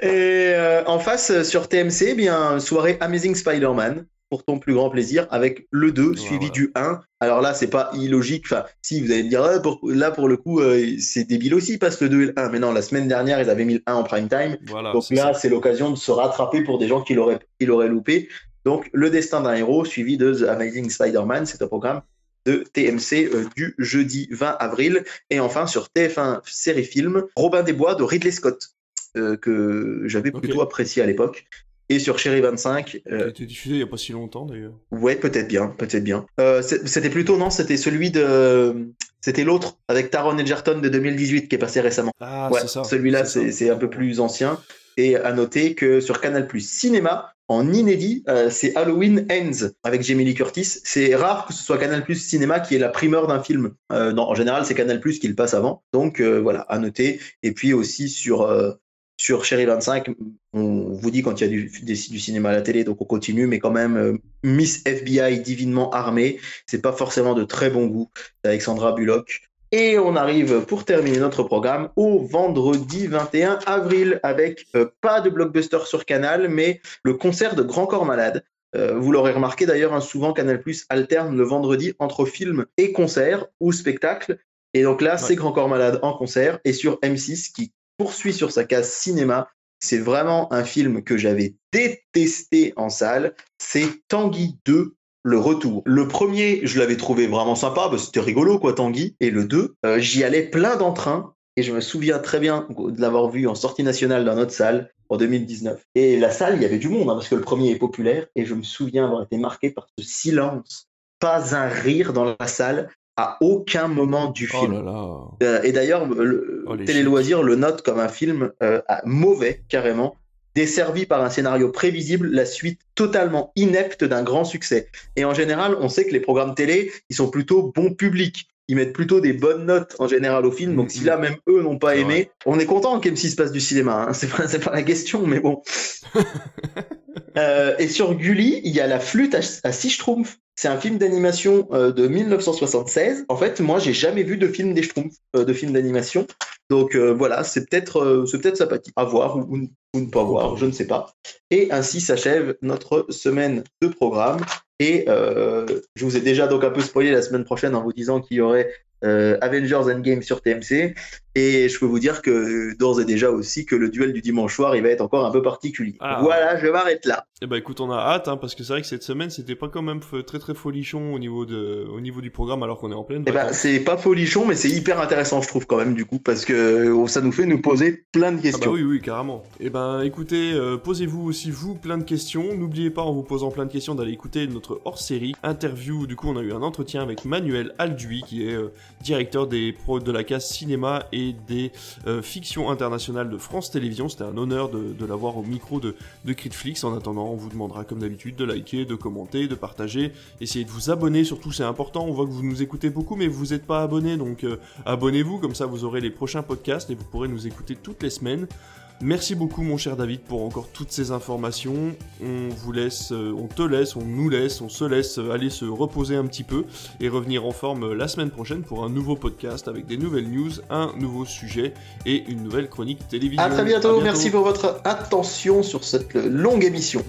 Et euh, en face, euh, sur TMC, eh bien, soirée Amazing Spider-Man, pour ton plus grand plaisir, avec le 2 suivi du 1. Alors là, c'est pas illogique. Enfin, si vous allez me dire, ah, là pour le coup, euh, c'est débile aussi parce que le 2 et le 1. Mais non, la semaine dernière, ils avaient mis le 1 en prime time. Donc là, c'est l'occasion de se rattraper pour des gens qui l'auraient, qui l'auraient loupé. Donc, le destin d'un héros suivi de The Amazing Spider-Man, c'est un programme de TMC du jeudi 20 avril. Et enfin sur TF1 série film, Robin des Bois de Ridley Scott, que j'avais plutôt apprécié à l'époque et sur Chéri 25. Euh, a été diffusé il n'y a pas si longtemps d'ailleurs. Ouais, peut-être bien, peut-être bien. Euh, c'était plutôt, non, c'était celui de. C'était l'autre, avec Taron Egerton de 2018 qui est passé récemment. Ah, c'est ça. Celui-là, c'est un peu plus ancien. Et à noter que sur Canal Plus Cinéma, en inédit, euh, c'est Halloween Ends avec Jamie Lee Curtis. C'est rare que ce soit Canal Plus Cinéma qui est la primeur d'un film. Euh, non, en général, c'est Canal Plus qui le passe avant. Donc euh, voilà, à noter. Et puis aussi sur sur Chéri 25, on vous dit quand il y a du, du, cinéma à la télé, donc on continue, mais quand même, euh, Miss FBI divinement armée, c'est pas forcément de très bon goût Alexandra Bullock. Et on arrive pour terminer notre programme au vendredi 21 avril avec euh, pas de blockbuster sur Canal, mais le concert de Grand Corps Malade. Euh, vous l'aurez remarqué d'ailleurs, hein, souvent Canal Plus alterne le vendredi entre film et concert ou spectacle. Et donc là, c'est Grand Corps Malade en concert et sur M6 qui poursuit sur sa case cinéma. C'est vraiment un film que j'avais détesté en salle. C'est Tanguy 2, le retour. Le premier, je l'avais trouvé vraiment sympa, c'était rigolo quoi, Tanguy. Et le 2, euh, j'y allais plein d'entrain. Et je me souviens très bien de l'avoir vu en sortie nationale dans notre salle en 2019. Et la salle, il y avait du monde, hein, parce que le premier est populaire. Et je me souviens avoir été marqué par ce silence. Pas un rire dans la salle à aucun moment du oh film. Euh, et d'ailleurs, le oh, Télé Loisirs le note comme un film euh, mauvais, carrément, desservi par un scénario prévisible, la suite totalement inepte d'un grand succès. Et en général, on sait que les programmes télé, ils sont plutôt bon public. Ils mettent plutôt des bonnes notes en général au film. Donc, si là, même eux n'ont pas aimé, on est content qu'M6 passe du cinéma. Hein. C'est pas, pas la question, mais bon. Euh, et sur Gulli, il y a la flûte à, à six schtroumpfs. C'est un film d'animation euh, de 1976. En fait, moi, j'ai jamais vu de film des Schtroumpfs, euh, de film d'animation. Donc voilà, c'est peut-être c'est peut-être sympathique à voir ou, ou, ne pas voir, je ne sais pas. Et ainsi s'achève notre semaine de programme. Et je vous ai déjà donc un peu spoilé la semaine prochaine en vous disant qu'il y aurait euh, Avengers Endgame sur TMC. Et je peux vous dire que d'ores et déjà aussi que le duel du dimanche soir, il va être encore un peu particulier. Ah. Voilà, je m'arrête là. Eh ben écoute, on a hâte, hein, parce que c'est vrai que cette semaine, c'était pas quand même très très folichon au niveau de, au niveau du programme, alors qu'on est en pleine. Eh ben, c'est pas folichon, mais c'est hyper intéressant, je trouve quand même du coup, parce que oh, ça nous fait nous poser plein de questions. Ah bah oui, oui, carrément. Eh ben écoutez, euh, posez-vous aussi vous plein de questions. N'oubliez pas en vous posant plein de questions d'aller écouter notre hors-série interview. Du coup, on a eu un entretien avec Manuel Alduy, qui est euh, directeur des pro de la case cinéma et des euh, fictions internationales de France Télévisions. C'était un honneur de, l'avoir au micro de, de Critflix. En attendant, on vous demandera comme d'habitude de liker, de commenter, de partager. Essayez de vous abonner, surtout c'est important. On voit que vous nous écoutez beaucoup, mais vous n'êtes pas abonné, donc euh, abonnez-vous, comme ça vous aurez les prochains podcasts et vous pourrez nous écouter toutes les semaines. Merci beaucoup mon cher David pour encore toutes ces informations. On vous laisse, euh, on te laisse, on nous laisse, on se laisse aller se reposer un petit peu et revenir en forme la semaine prochaine pour un nouveau podcast avec des nouvelles news, un nouveau sujet et une nouvelle chronique télévision. À très bientôt, merci pour votre attention sur cette longue émission.